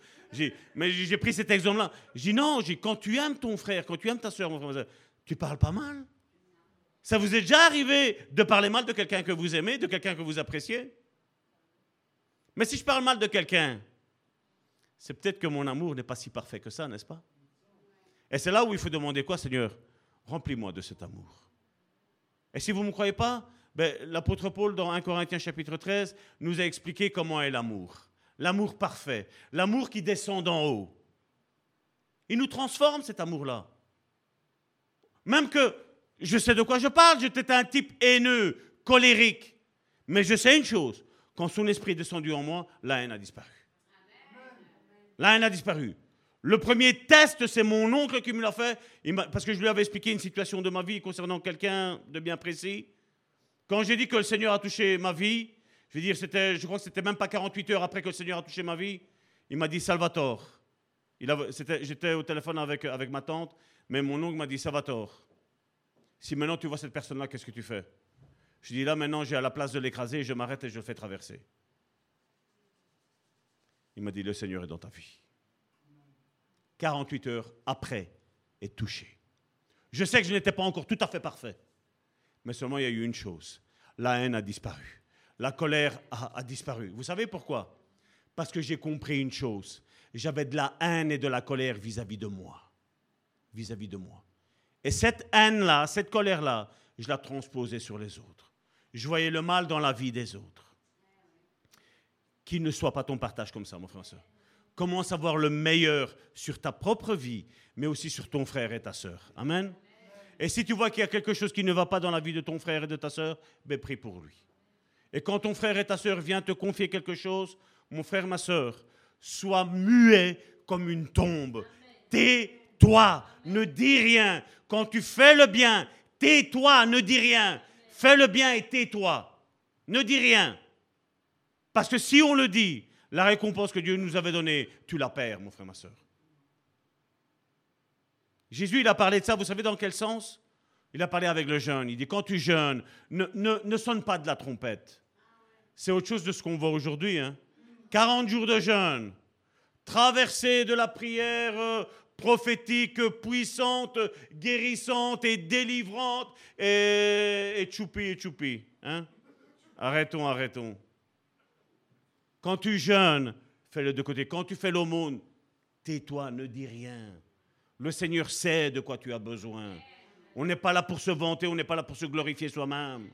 Mais j'ai pris cet exemple-là. Je dis non, quand tu aimes ton frère, quand tu aimes ta soeur, mon frère, soeur, tu parles pas mal. Ça vous est déjà arrivé de parler mal de quelqu'un que vous aimez, de quelqu'un que vous appréciez? Mais si je parle mal de quelqu'un, c'est peut-être que mon amour n'est pas si parfait que ça, n'est-ce pas? Et c'est là où il faut demander quoi, Seigneur? Remplis-moi de cet amour. Et si vous ne me croyez pas, ben, l'apôtre Paul, dans 1 Corinthiens chapitre 13, nous a expliqué comment est l'amour. L'amour parfait, l'amour qui descend d'en haut. Il nous transforme cet amour-là. Même que je sais de quoi je parle, j'étais un type haineux, colérique. Mais je sais une chose, quand son esprit est descendu en moi, la haine a disparu. La haine a disparu. Le premier test, c'est mon oncle qui me l'a fait, parce que je lui avais expliqué une situation de ma vie concernant quelqu'un de bien précis. Quand j'ai dit que le Seigneur a touché ma vie, je veux dire, c'était, je crois que c'était même pas 48 heures après que le Seigneur a touché ma vie, il m'a dit Salvatore. j'étais au téléphone avec, avec ma tante, mais mon oncle m'a dit Salvatore, si maintenant tu vois cette personne-là, qu'est-ce que tu fais? Je dis là, maintenant j'ai à la place de l'écraser, je m'arrête et je le fais traverser. Il m'a dit Le Seigneur est dans ta vie. 48 heures après, est touché. Je sais que je n'étais pas encore tout à fait parfait, mais seulement il y a eu une chose. La haine a disparu. La colère a, disparu. Vous savez pourquoi? Parce que j'ai compris une chose. J'avais de la haine et de la colère vis-à-vis de moi. Vis-à-vis de moi. Et cette haine-là, cette colère-là, je la transposais sur les autres. Je voyais le mal dans la vie des autres. Qu'il ne soit pas ton partage comme ça, mon frère commence à voir le meilleur sur ta propre vie, mais aussi sur ton frère et ta sœur. Amen. Et si tu vois qu'il y a quelque chose qui ne va pas dans la vie de ton frère et de ta sœur, ben prie pour lui. Et quand ton frère et ta sœur viennent te confier quelque chose, mon frère, ma sœur, sois muet comme une tombe. Tais-toi, ne dis rien. Quand tu fais le bien, tais-toi, ne dis rien. Fais le bien et tais-toi. Ne dis rien. Parce que si on le dit, la récompense que Dieu nous avait donnée, tu la perds, mon frère, ma soeur. Jésus, il a parlé de ça, vous savez dans quel sens? Il a parlé avec le jeûne. Il dit, quand tu jeûnes, ne, ne, sonne pas de la trompette. C'est autre chose de ce qu'on voit aujourd'hui. Hein. 40 jours de jeûne, traverser de la prière euh, prophétique, puissante, guérissante et délivrante et, choupi choupi. Hein? Arrêtons, arrêtons. Quand tu jeûnes, fais-le de côté. Quand tu fais l'aumône, tais-toi, ne dis rien. Le Seigneur sait de quoi tu as besoin. On n'est pas là pour se vanter, on n'est pas là pour se glorifier soi-même.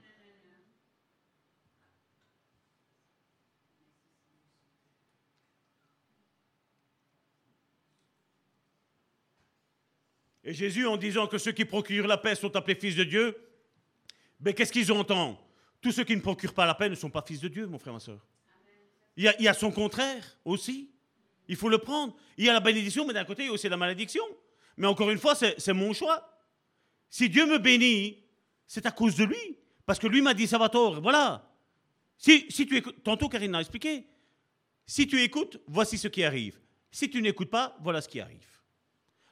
Et Jésus, en disant que ceux qui procurent la paix sont appelés fils de Dieu, mais qu'est-ce qu'ils entendent? Tous ceux qui ne procurent pas la paix ne sont pas fils de Dieu, mon frère, ma soeur. Il y, a, son contraire aussi. Il faut le prendre. Il y a la bénédiction, mais d'un côté, il y a aussi la malédiction. Mais encore une fois, c'est mon choix. Si Dieu me bénit, c'est à cause de lui. Parce que lui m'a dit, ça va tort. Voilà. Si, si tu écoutes, tantôt Karine a expliqué, si tu écoutes, voici ce qui arrive. Si tu n'écoutes pas, voilà ce qui arrive.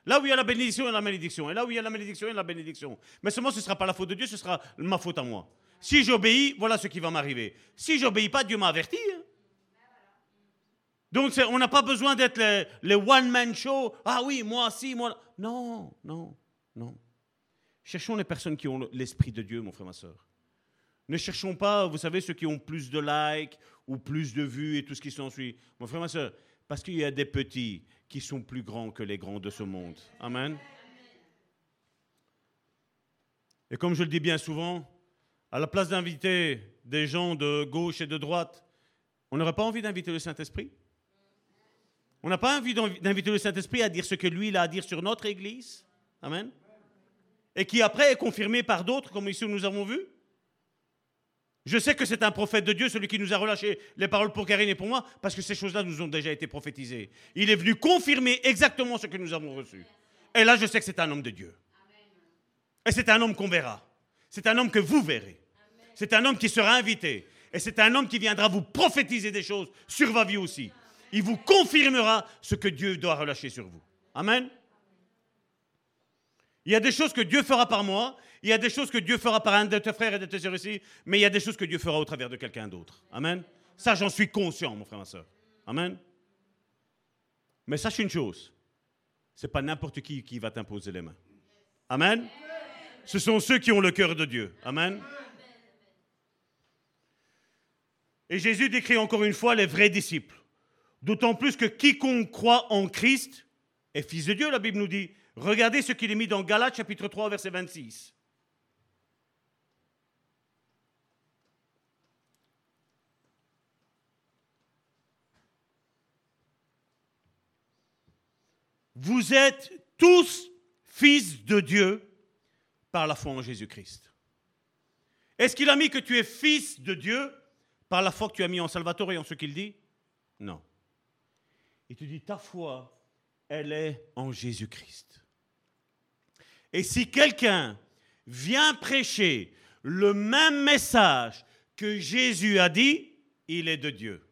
Là où il y a la bénédiction, il y a la malédiction. Et là où il y a la malédiction, il y a la bénédiction. Mais seulement, ce ne sera pas la faute de Dieu, ce sera ma faute à moi. Si j'obéis, voilà ce qui va m'arriver. Si j'obéis pas, Dieu m'a averti. Hein. Donc, on n'a pas besoin d'être les, one-man show. Ah oui, moi, si, moi. Non, non, non. Cherchons les personnes qui ont l'Esprit de Dieu, mon frère, ma soeur. Ne cherchons pas, vous savez, ceux qui ont plus de likes ou plus de vues et tout ce qui s'ensuit. Mon frère, ma soeur, parce qu'il y a des petits qui sont plus grands que les grands de ce monde. Amen. Et comme je le dis bien souvent, à la place d'inviter des gens de gauche et de droite, on n'aurait pas envie d'inviter le Saint-Esprit On n'a pas envie d'inviter le Saint-Esprit à dire ce que lui a à dire sur notre Église Amen. Et qui après est confirmé par d'autres, comme ici nous avons vu je sais que c'est un prophète de Dieu, celui qui nous a relâché les paroles pour Karine et pour moi, parce que ces choses-là nous ont déjà été prophétisées. Il est venu confirmer exactement ce que nous avons reçu. Et là, je sais que c'est un homme de Dieu. Et c'est un homme qu'on verra. C'est un homme que vous verrez. C'est un homme qui sera invité. Et c'est un homme qui viendra vous prophétiser des choses sur votre vie aussi. Il vous confirmera ce que Dieu doit relâcher sur vous. Amen. Il y a des choses que Dieu fera par moi il y a des choses que Dieu fera par un de tes frères et de tes sœurs ici, mais il y a des choses que Dieu fera au travers de quelqu'un d'autre. Amen. Ça, j'en suis conscient, mon frère, ma soeur. Amen. Mais sache une chose, c'est pas n'importe qui qui va t'imposer les mains. Amen. Ce sont ceux qui ont le cœur de Dieu. Amen. Et Jésus décrit encore une fois les vrais disciples. D'autant plus que quiconque croit en Christ est fils de Dieu, la Bible nous dit. Regardez ce qu'il est mis dans Galates chapitre 3 verset 26. Vous êtes tous fils de Dieu par la foi en Jésus-Christ. Est-ce qu'il a mis que tu es fils de Dieu par la foi que tu as mis en Salvatore et en ce qu'il dit? Non. Il te dit, ta foi, elle est en Jésus-Christ. Et si quelqu'un vient prêcher le même message que Jésus a dit, il est de Dieu.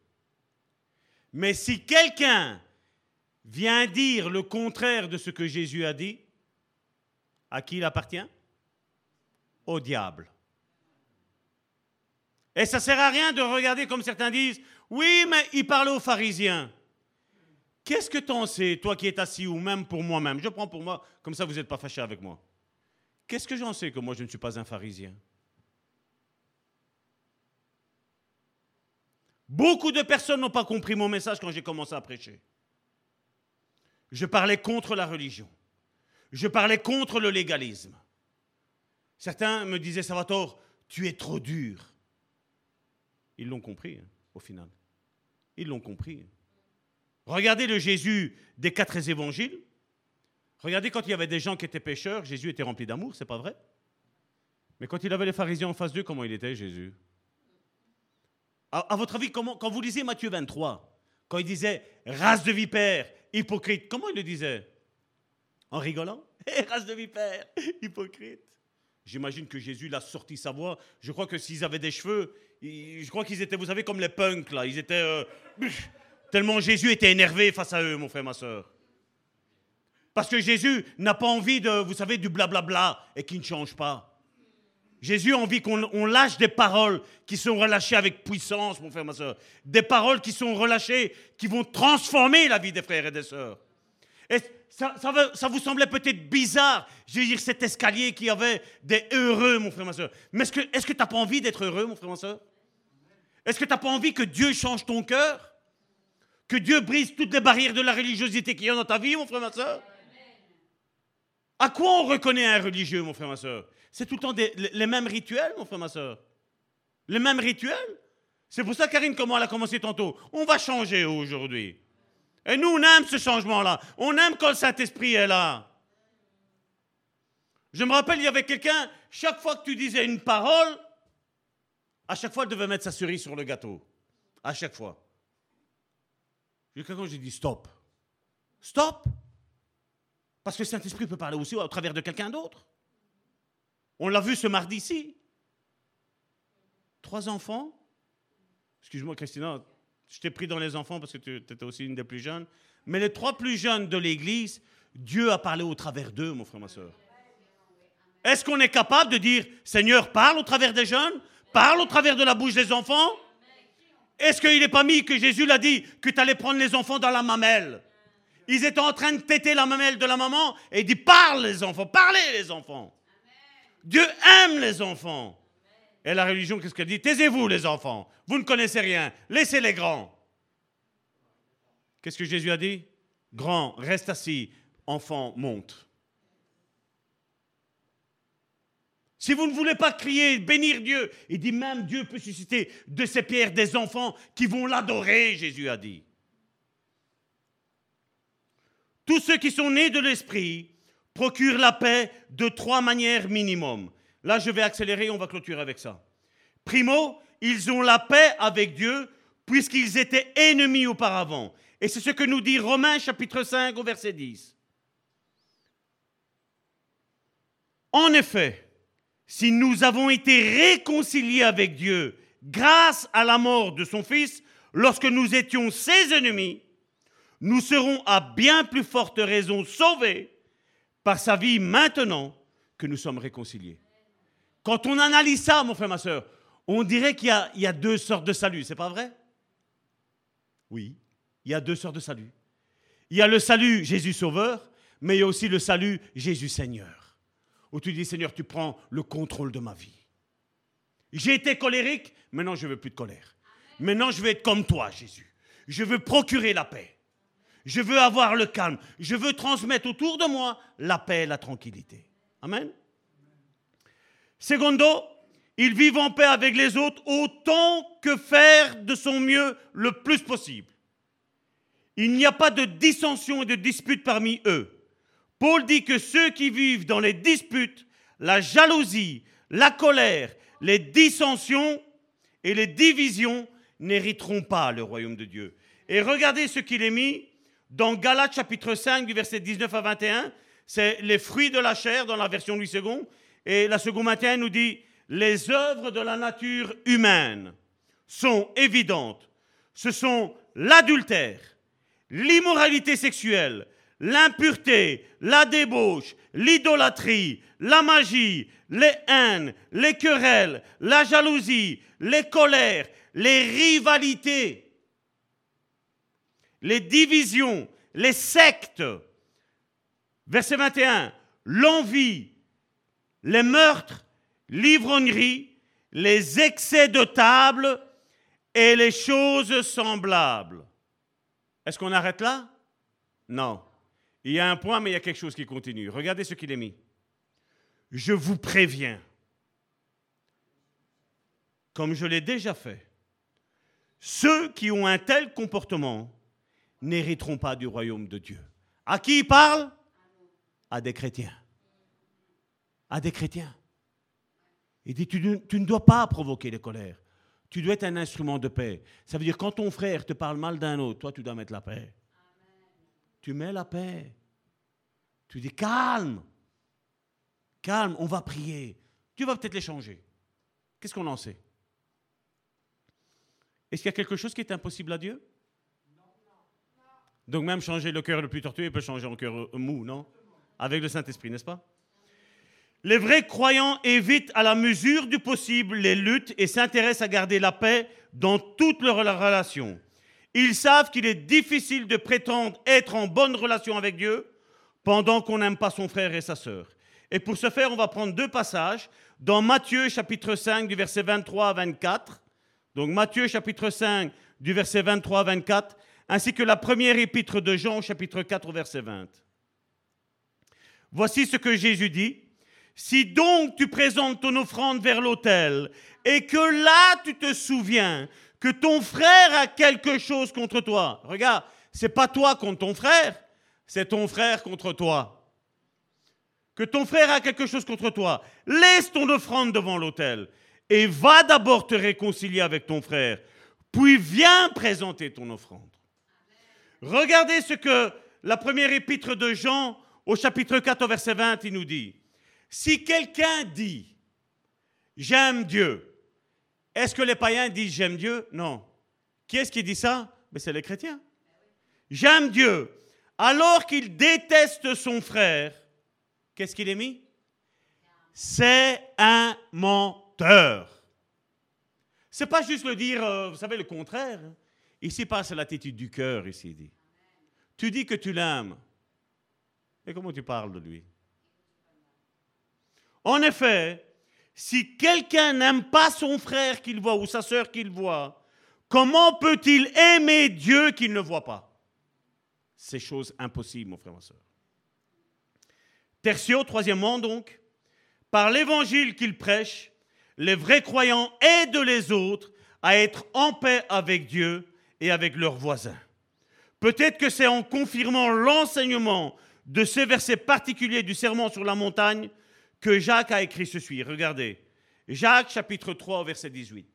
Mais si quelqu'un vient dire le contraire de ce que Jésus a dit, à qui il appartient? Au diable. Et ça ne sert à rien de regarder comme certains disent, oui, mais il parlait aux pharisiens. Qu'est-ce que tu en sais, toi qui es assis, ou même pour moi-même? Je prends pour moi, comme ça vous n'êtes pas fâché avec moi. Qu'est-ce que j'en sais que moi je ne suis pas un pharisien? Beaucoup de personnes n'ont pas compris mon message quand j'ai commencé à prêcher. Je parlais contre la religion. Je parlais contre le légalisme. Certains me disaient, Salvatore, tu es trop dur. Ils l'ont compris, hein, au final. Ils l'ont compris. Regardez le Jésus des quatre évangiles. Regardez quand il y avait des gens qui étaient pécheurs, Jésus était rempli d'amour, c'est pas vrai? Mais quand il avait les pharisiens en face d'eux, comment il était Jésus? À, votre avis, quand vous lisez Matthieu 23, quand il disait race de vipères, hypocrite. Comment il le disait? En rigolant? Eh, Race de vipère, hypocrite. J'imagine que Jésus l'a sorti sa voix. Je crois que s'ils avaient des cheveux, je crois qu'ils étaient, vous savez, comme les punks, là. Ils étaient. Euh, tellement Jésus était énervé face à eux, mon frère, ma soeur. Parce que Jésus n'a pas envie de, vous savez, du blablabla et qui ne change pas. Jésus a envie qu'on lâche des paroles qui sont relâchées avec puissance, mon frère, ma soeur. Des paroles qui sont relâchées, qui vont transformer la vie des frères et des sœurs. ça, ça, vous semblait peut-être bizarre, je veux dire, cet escalier qui avait des heureux, mon frère, ma soeur. Mais est-ce que tu n'as pas envie d'être heureux, mon frère, ma soeur? Est-ce que tu n'as pas envie que Dieu change ton cœur? Que Dieu brise toutes les barrières de la religiosité qu'il y a dans ta vie, mon frère, ma soeur? À quoi on reconnaît un religieux, mon frère, ma soeur? C'est tout le temps les mêmes rituels, mon frère, ma soeur Les mêmes rituels C'est pour ça, Karine, comment elle a commencé tantôt On va changer aujourd'hui. Et nous, on aime ce changement-là. On aime quand le Saint-Esprit est là. Je me rappelle, il y avait quelqu'un, chaque fois que tu disais une parole, à chaque fois, il devait mettre sa cerise sur le gâteau. À chaque fois. Quelqu'un, j'ai dit stop. Stop. Parce que le Saint-Esprit peut parler aussi au travers de quelqu'un d'autre. On l'a vu ce mardi-ci. Trois enfants. Excuse-moi, Christina, je t'ai pris dans les enfants parce que tu étais aussi une des plus jeunes. Mais les trois plus jeunes de l'Église, Dieu a parlé au travers d'eux, mon frère, ma soeur. Est-ce qu'on est capable de dire, Seigneur, parle au travers des jeunes, parle au travers de la bouche des enfants? Est-ce qu'il n'est pas mis que Jésus l'a dit que tu allais prendre les enfants dans la mamelle? Ils étaient en train de têter la mamelle de la maman et il dit, parle les enfants, parlez les enfants. Dieu aime les enfants. Et la religion, qu'est-ce qu'elle dit? Taisez-vous, les enfants. Vous ne connaissez rien. Laissez les grands. Qu'est-ce que Jésus a dit? Grand, reste assis. Enfant, monte. Si vous ne voulez pas crier, bénir Dieu, il dit même Dieu peut susciter de ces pierres des enfants qui vont l'adorer, Jésus a dit. Tous ceux qui sont nés de l'Esprit procurent la paix de trois manières minimum. Là, je vais accélérer, on va clôturer avec ça. Primo, ils ont la paix avec Dieu puisqu'ils étaient ennemis auparavant. Et c'est ce que nous dit Romains chapitre 5 au verset 10. En effet, si nous avons été réconciliés avec Dieu grâce à la mort de son Fils, lorsque nous étions ses ennemis, nous serons à bien plus forte raison sauvés par sa vie maintenant que nous sommes réconciliés. Quand on analyse ça, mon frère, ma soeur, on dirait qu'il y, a deux sortes de salut, c'est pas vrai? Oui, il y a deux sortes de salut. Il y a le salut Jésus Sauveur, mais il y a aussi le salut Jésus Seigneur. Où tu dis Seigneur, tu prends le contrôle de ma vie. J'ai été colérique, maintenant je veux plus de colère. Maintenant je veux être comme toi, Jésus. Je veux procurer la paix. Je veux avoir le calme. Je veux transmettre autour de moi la paix et la tranquillité. Amen. Secondo, ils vivent en paix avec les autres autant que faire de son mieux le plus possible. Il n'y a pas de dissension et de dispute parmi eux. Paul dit que ceux qui vivent dans les disputes, la jalousie, la colère, les dissensions et les divisions n'hériteront pas le royaume de Dieu. Et regardez ce qu'il est mis dans Galates chapitre 5 du verset 19 à 21. C'est les fruits de la chair dans la version Louis II. Et la seconde matin nous dit, les œuvres de la nature humaine sont évidentes. Ce sont l'adultère, l'immoralité sexuelle, l'impureté, la débauche, l'idolâtrie, la magie, les haines, les querelles, la jalousie, les colères, les rivalités, les divisions, les sectes. Verset 21, l'envie, les meurtres, l'ivrognerie, les excès de table et les choses semblables. Est-ce qu'on arrête là? Non. Il y a un point, mais il y a quelque chose qui continue. Regardez ce qu'il est mis. Je vous préviens, comme je l'ai déjà fait, ceux qui ont un tel comportement n'hériteront pas du royaume de Dieu. À qui il parle? À des chrétiens à des chrétiens. Il dit, tu ne, dois pas provoquer les colères. Tu dois être un instrument de paix. Ça veut dire, quand ton frère te parle mal d'un autre, toi, tu dois mettre la paix. Tu mets la paix. Tu dis, calme. Calme, on va prier. Tu vas peut-être les changer. Qu'est-ce qu'on en sait? Est-ce qu'il y a quelque chose qui est impossible à Dieu? Donc même changer le cœur le plus tortueux, peut changer en cœur mou, non? Avec le Saint-Esprit, n'est-ce pas? Les vrais croyants évitent à la mesure du possible les luttes et s'intéressent à garder la paix dans toutes leurs relations. Ils savent qu'il est difficile de prétendre être en bonne relation avec Dieu pendant qu'on n'aime pas son frère et sa sœur. Et pour ce faire, on va prendre deux passages dans Matthieu chapitre 5 du verset 23 à 24. Donc Matthieu chapitre 5 du verset 23 à 24, ainsi que la première épître de Jean chapitre 4 au verset 20. Voici ce que Jésus dit. Si donc tu présentes ton offrande vers l'autel et que là tu te souviens que ton frère a quelque chose contre toi, regarde, c'est pas toi contre ton frère, c'est ton frère contre toi. Que ton frère a quelque chose contre toi, laisse ton offrande devant l'autel et va d'abord te réconcilier avec ton frère, puis viens présenter ton offrande. Regardez ce que la première épître de Jean au chapitre 4 au verset 20, il nous dit. Si quelqu'un dit, j'aime Dieu, est-ce que les païens disent j'aime Dieu? Non. Qui est-ce qui dit ça? Mais c'est les chrétiens. J'aime Dieu. Alors qu'il déteste son frère, qu'est-ce qu'il est mis? C'est un menteur. C'est pas juste le dire, euh, vous savez, le contraire. Ici passe l'attitude du cœur, ici dit. Tu dis que tu l'aimes. Et comment tu parles de lui? En effet, si quelqu'un n'aime pas son frère qu'il voit ou sa sœur qu'il voit, comment peut-il aimer Dieu qu'il ne voit pas? C'est chose impossible, mon frère, ma soeur. Tertio, troisièmement donc, par l'évangile qu'il prêche, les vrais croyants aident les autres à être en paix avec Dieu et avec leurs voisins. Peut-être que c'est en confirmant l'enseignement de ces versets particuliers du serment sur la montagne que Jacques a écrit ceci. Regardez. Jacques chapitre 3 verset 18.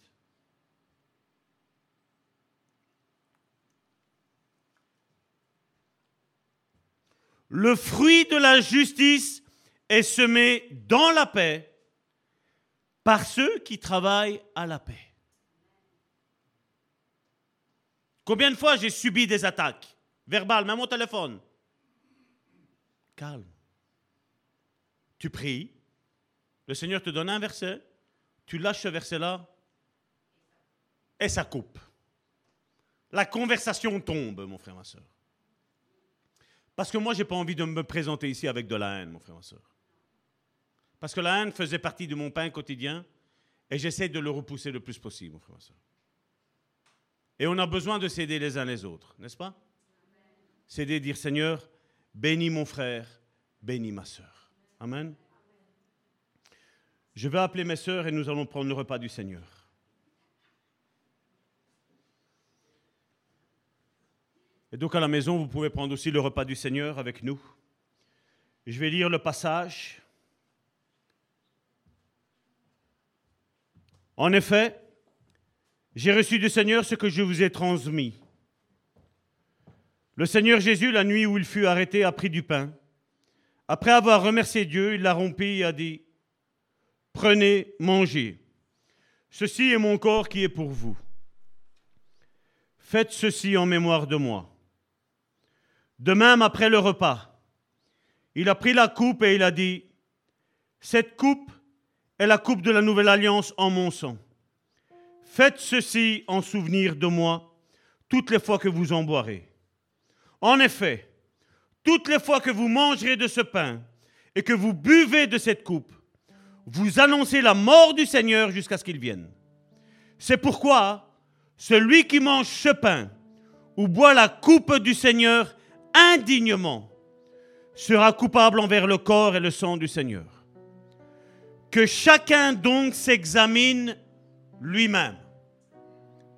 Le fruit de la justice est semé dans la paix par ceux qui travaillent à la paix. Combien de fois j'ai subi des attaques? Verbales, même au téléphone Calme. Tu pries, le Seigneur te donne un verset, tu lâches ce verset-là, et ça coupe. La conversation tombe, mon frère, ma soeur. Parce que moi, je n'ai pas envie de me présenter ici avec de la haine, mon frère, ma soeur. Parce que la haine faisait partie de mon pain quotidien, et j'essaie de le repousser le plus possible, mon frère, ma soeur. Et on a besoin de s'aider les uns les autres, n'est-ce pas? S'aider, dire Seigneur, bénis mon frère, bénis ma soeur. Amen. Je vais appeler mes sœurs et nous allons prendre le repas du Seigneur. Et donc à la maison, vous pouvez prendre aussi le repas du Seigneur avec nous. Je vais lire le passage. En effet, j'ai reçu du Seigneur ce que je vous ai transmis. Le Seigneur Jésus, la nuit où il fut arrêté, a pris du pain. Après avoir remercié Dieu, il l'a rompu et a dit, Prenez, mangez. Ceci est mon corps qui est pour vous. Faites ceci en mémoire de moi. De même, après le repas, il a pris la coupe et il a dit, Cette coupe est la coupe de la nouvelle alliance en mon sang. Faites ceci en souvenir de moi toutes les fois que vous en boirez. En effet, toutes les fois que vous mangerez de ce pain et que vous buvez de cette coupe, vous annoncez la mort du Seigneur jusqu'à ce qu'il vienne. C'est pourquoi celui qui mange ce pain ou boit la coupe du Seigneur indignement sera coupable envers le corps et le sang du Seigneur. Que chacun donc s'examine lui-même.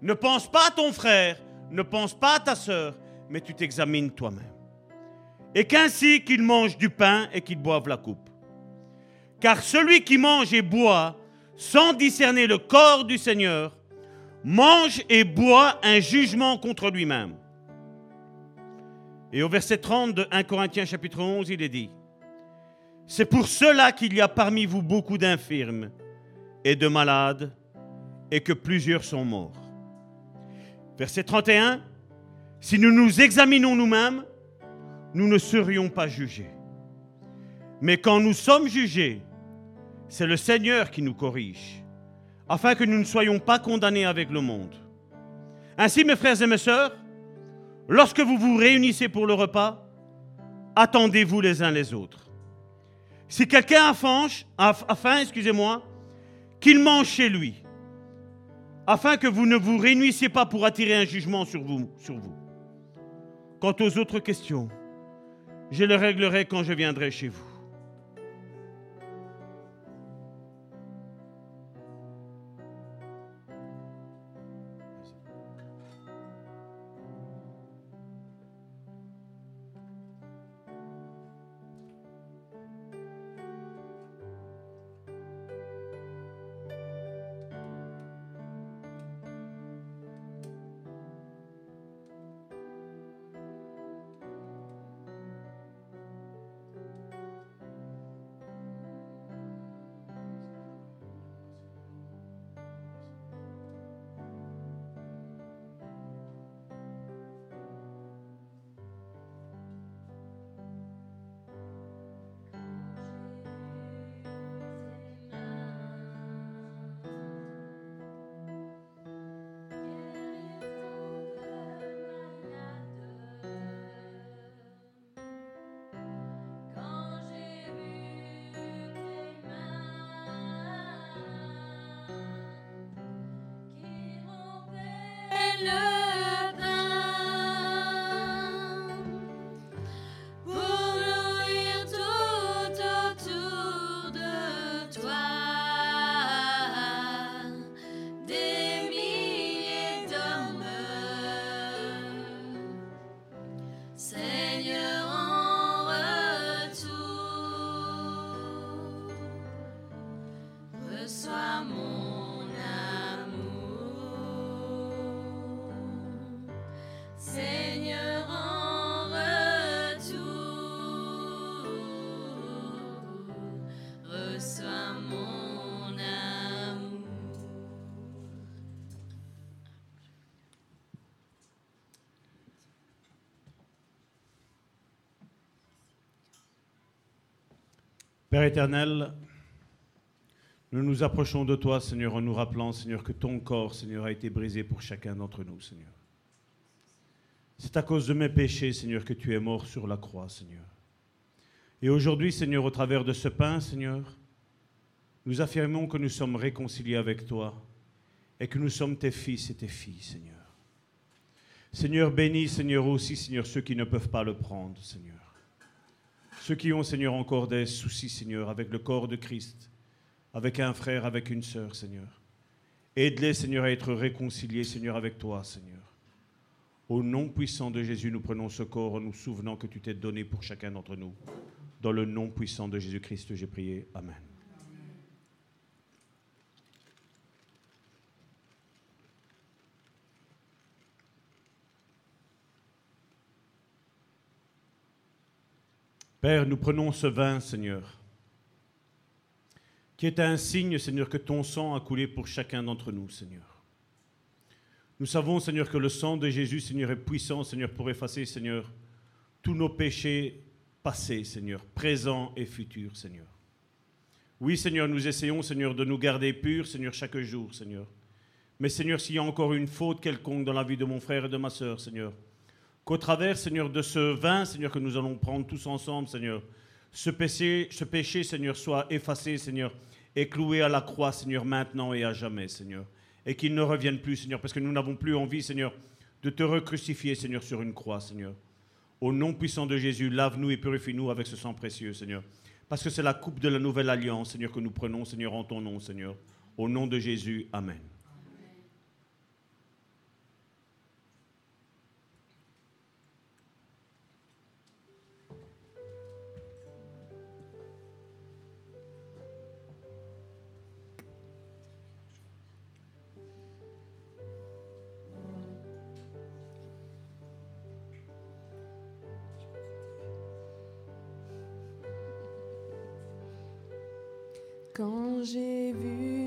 Ne pense pas à ton frère, ne pense pas à ta sœur, mais tu t'examines toi-même. Et qu'ainsi qu'il mange du pain et qu'il boive la coupe. Car celui qui mange et boit sans discerner le corps du Seigneur, mange et boit un jugement contre lui-même. Et au verset 30 de 1 Corinthiens chapitre 11, il est dit, C'est pour cela qu'il y a parmi vous beaucoup d'infirmes et de malades, et que plusieurs sont morts. Verset 31, Si nous nous examinons nous-mêmes, nous ne serions pas jugés. Mais quand nous sommes jugés, c'est le Seigneur qui nous corrige, afin que nous ne soyons pas condamnés avec le monde. Ainsi, mes frères et mes sœurs, lorsque vous vous réunissez pour le repas, attendez-vous les uns les autres. Si quelqu'un a faim, excusez-moi, qu'il mange chez lui, afin que vous ne vous réunissiez pas pour attirer un jugement sur vous. Quant aux autres questions, je les réglerai quand je viendrai chez vous. Père éternel, nous nous approchons de toi, Seigneur, en nous rappelant, Seigneur, que ton corps, Seigneur, a été brisé pour chacun d'entre nous, Seigneur. C'est à cause de mes péchés, Seigneur, que tu es mort sur la croix, Seigneur. Et aujourd'hui, Seigneur, au travers de ce pain, Seigneur, nous affirmons que nous sommes réconciliés avec toi et que nous sommes tes fils et tes filles, Seigneur. Seigneur, bénis, Seigneur, aussi, Seigneur, ceux qui ne peuvent pas le prendre, Seigneur. Ceux qui ont, Seigneur, encore des soucis, Seigneur, avec le corps de Christ, avec un frère, avec une sœur, Seigneur. Aide-les, Seigneur, à être réconciliés, Seigneur, avec toi, Seigneur. Au nom puissant de Jésus, nous prenons ce corps en nous souvenant que tu t'es donné pour chacun d'entre nous. Dans le nom puissant de Jésus-Christ, j'ai prié. Amen. Père, nous prenons ce vin, Seigneur, qui est un signe, Seigneur, que ton sang a coulé pour chacun d'entre nous, Seigneur. Nous savons, Seigneur, que le sang de Jésus, Seigneur, est puissant, Seigneur, pour effacer, Seigneur, tous nos péchés passés, Seigneur, présents et futurs, Seigneur. Oui, Seigneur, nous essayons, Seigneur, de nous garder purs, Seigneur, chaque jour, Seigneur. Mais, Seigneur, s'il y a encore une faute quelconque dans la vie de mon frère et de ma sœur, Seigneur, qu'au travers, Seigneur, de ce vin, Seigneur, que nous allons prendre tous ensemble, Seigneur, ce péché, ce péché, Seigneur, soit effacé, Seigneur, et cloué à la croix, Seigneur, maintenant et à jamais, Seigneur. Et qu'il ne revienne plus, Seigneur, parce que nous n'avons plus envie, Seigneur, de te recrucifier, Seigneur, sur une croix, Seigneur. Au nom puissant de Jésus, lave-nous et purifie-nous avec ce sang précieux, Seigneur. Parce que c'est la coupe de la nouvelle alliance, Seigneur, que nous prenons, Seigneur, en ton nom, Seigneur. Au nom de Jésus, Amen. J'ai vu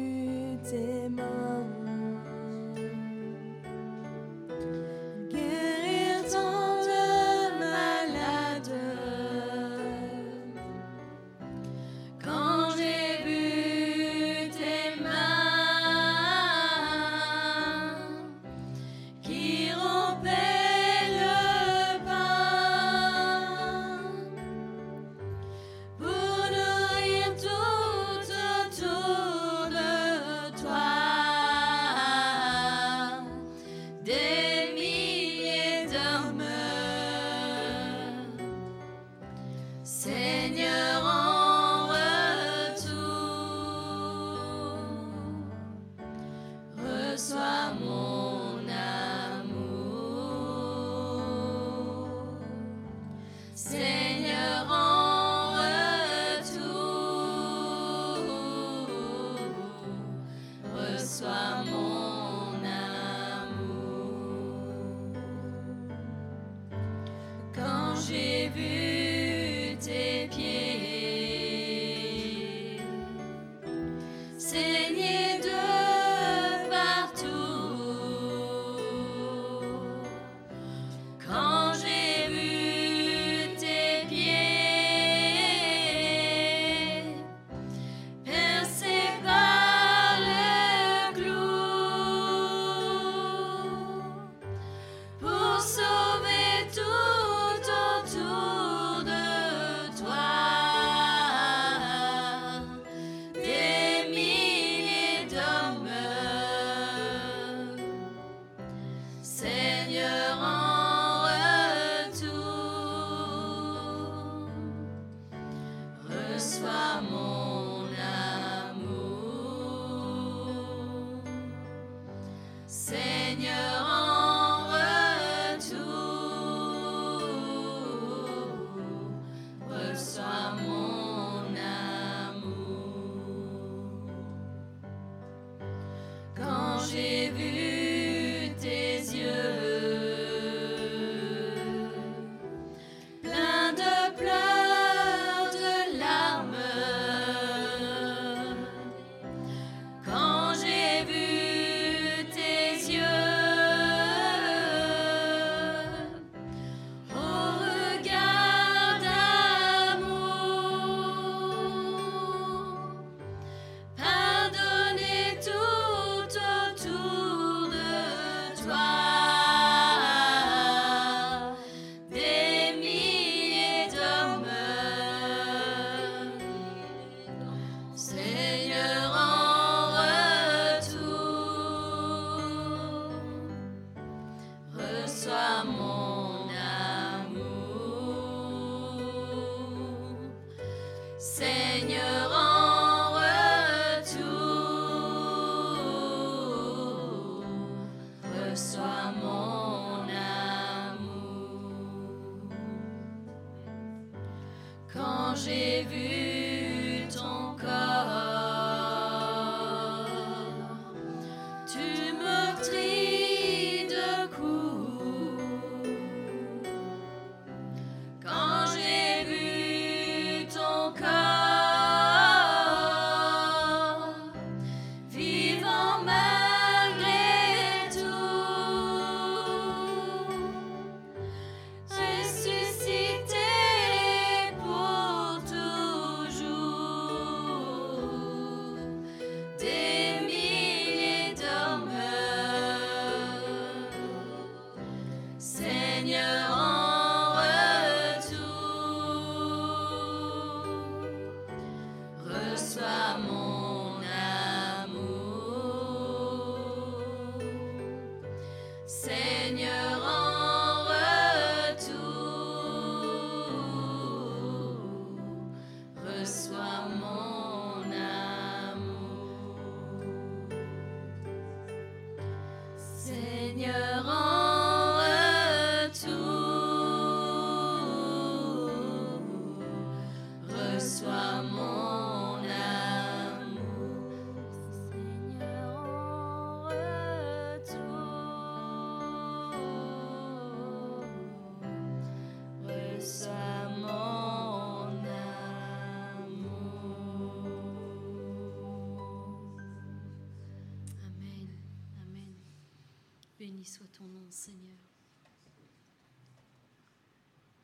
Seigneur.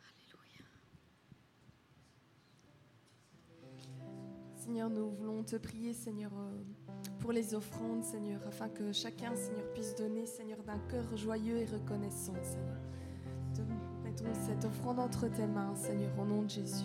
Alléluia. Seigneur, nous voulons te prier, Seigneur, euh, pour les offrandes, Seigneur, afin que chacun, Seigneur, puisse donner, Seigneur, d'un cœur joyeux et reconnaissant, Seigneur. Mettons cette offrande entre tes mains, Seigneur, au nom de Jésus.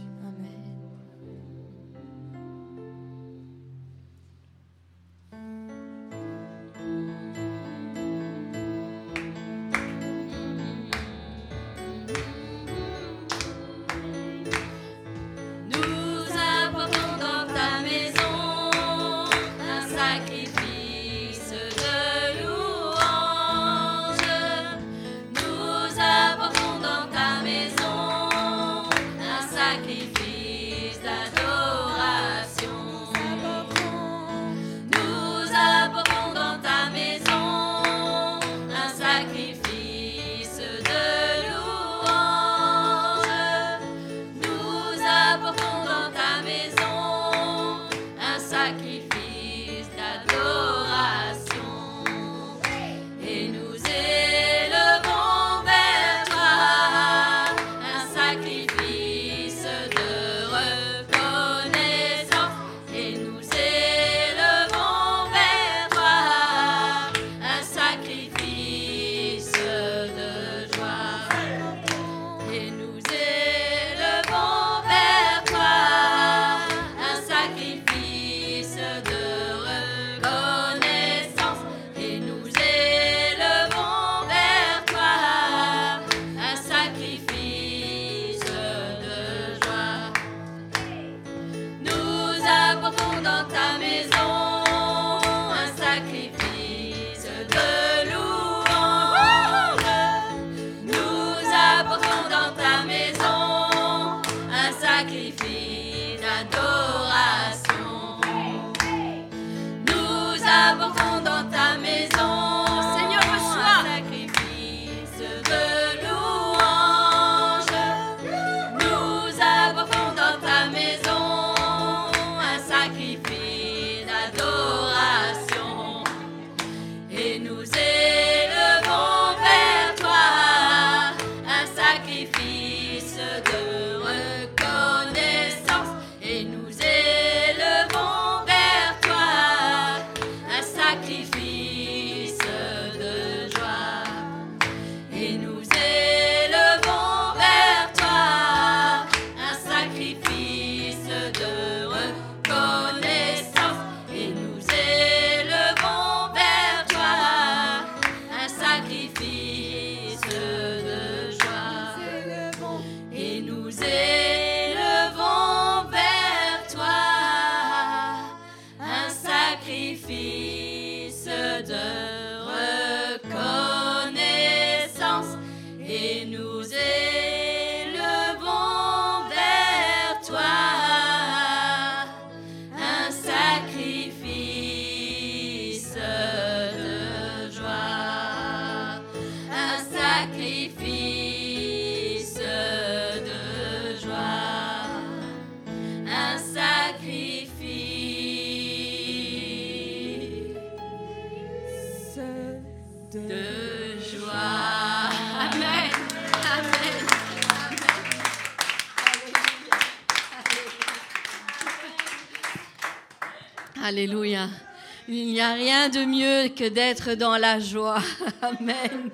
Rien de mieux que d'être dans la joie. Amen.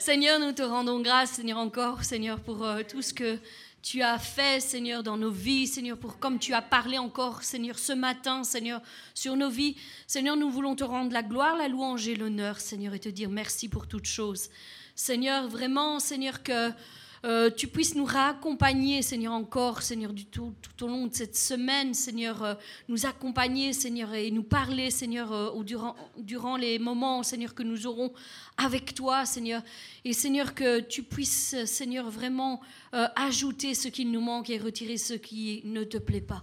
Seigneur, nous te rendons grâce, Seigneur, encore, Seigneur, pour euh, tout ce que tu as fait, Seigneur, dans nos vies, Seigneur, pour comme tu as parlé encore, Seigneur, ce matin, Seigneur, sur nos vies. Seigneur, nous voulons te rendre la gloire, la louange et l'honneur, Seigneur, et te dire merci pour toutes choses. Seigneur, vraiment, Seigneur, que euh, tu puisses nous raccompagner, Seigneur, encore, Seigneur, du tout, tout au long de cette semaine, Seigneur, euh, nous accompagner, Seigneur, et nous parler, Seigneur, euh, durant, durant les moments, Seigneur, que nous aurons avec toi, Seigneur. Et Seigneur, que tu puisses, Seigneur, vraiment ajouter ce qui nous manque et retirer ce qui ne te plaît pas.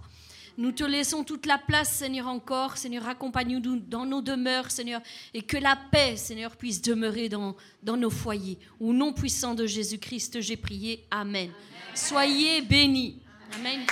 Nous te laissons toute la place, Seigneur, encore. Seigneur, accompagne-nous dans nos demeures, Seigneur, et que la paix, Seigneur, puisse demeurer dans, nos foyers. Au nom puissant de Jésus-Christ, j'ai prié. Amen. Soyez bénis. Amen.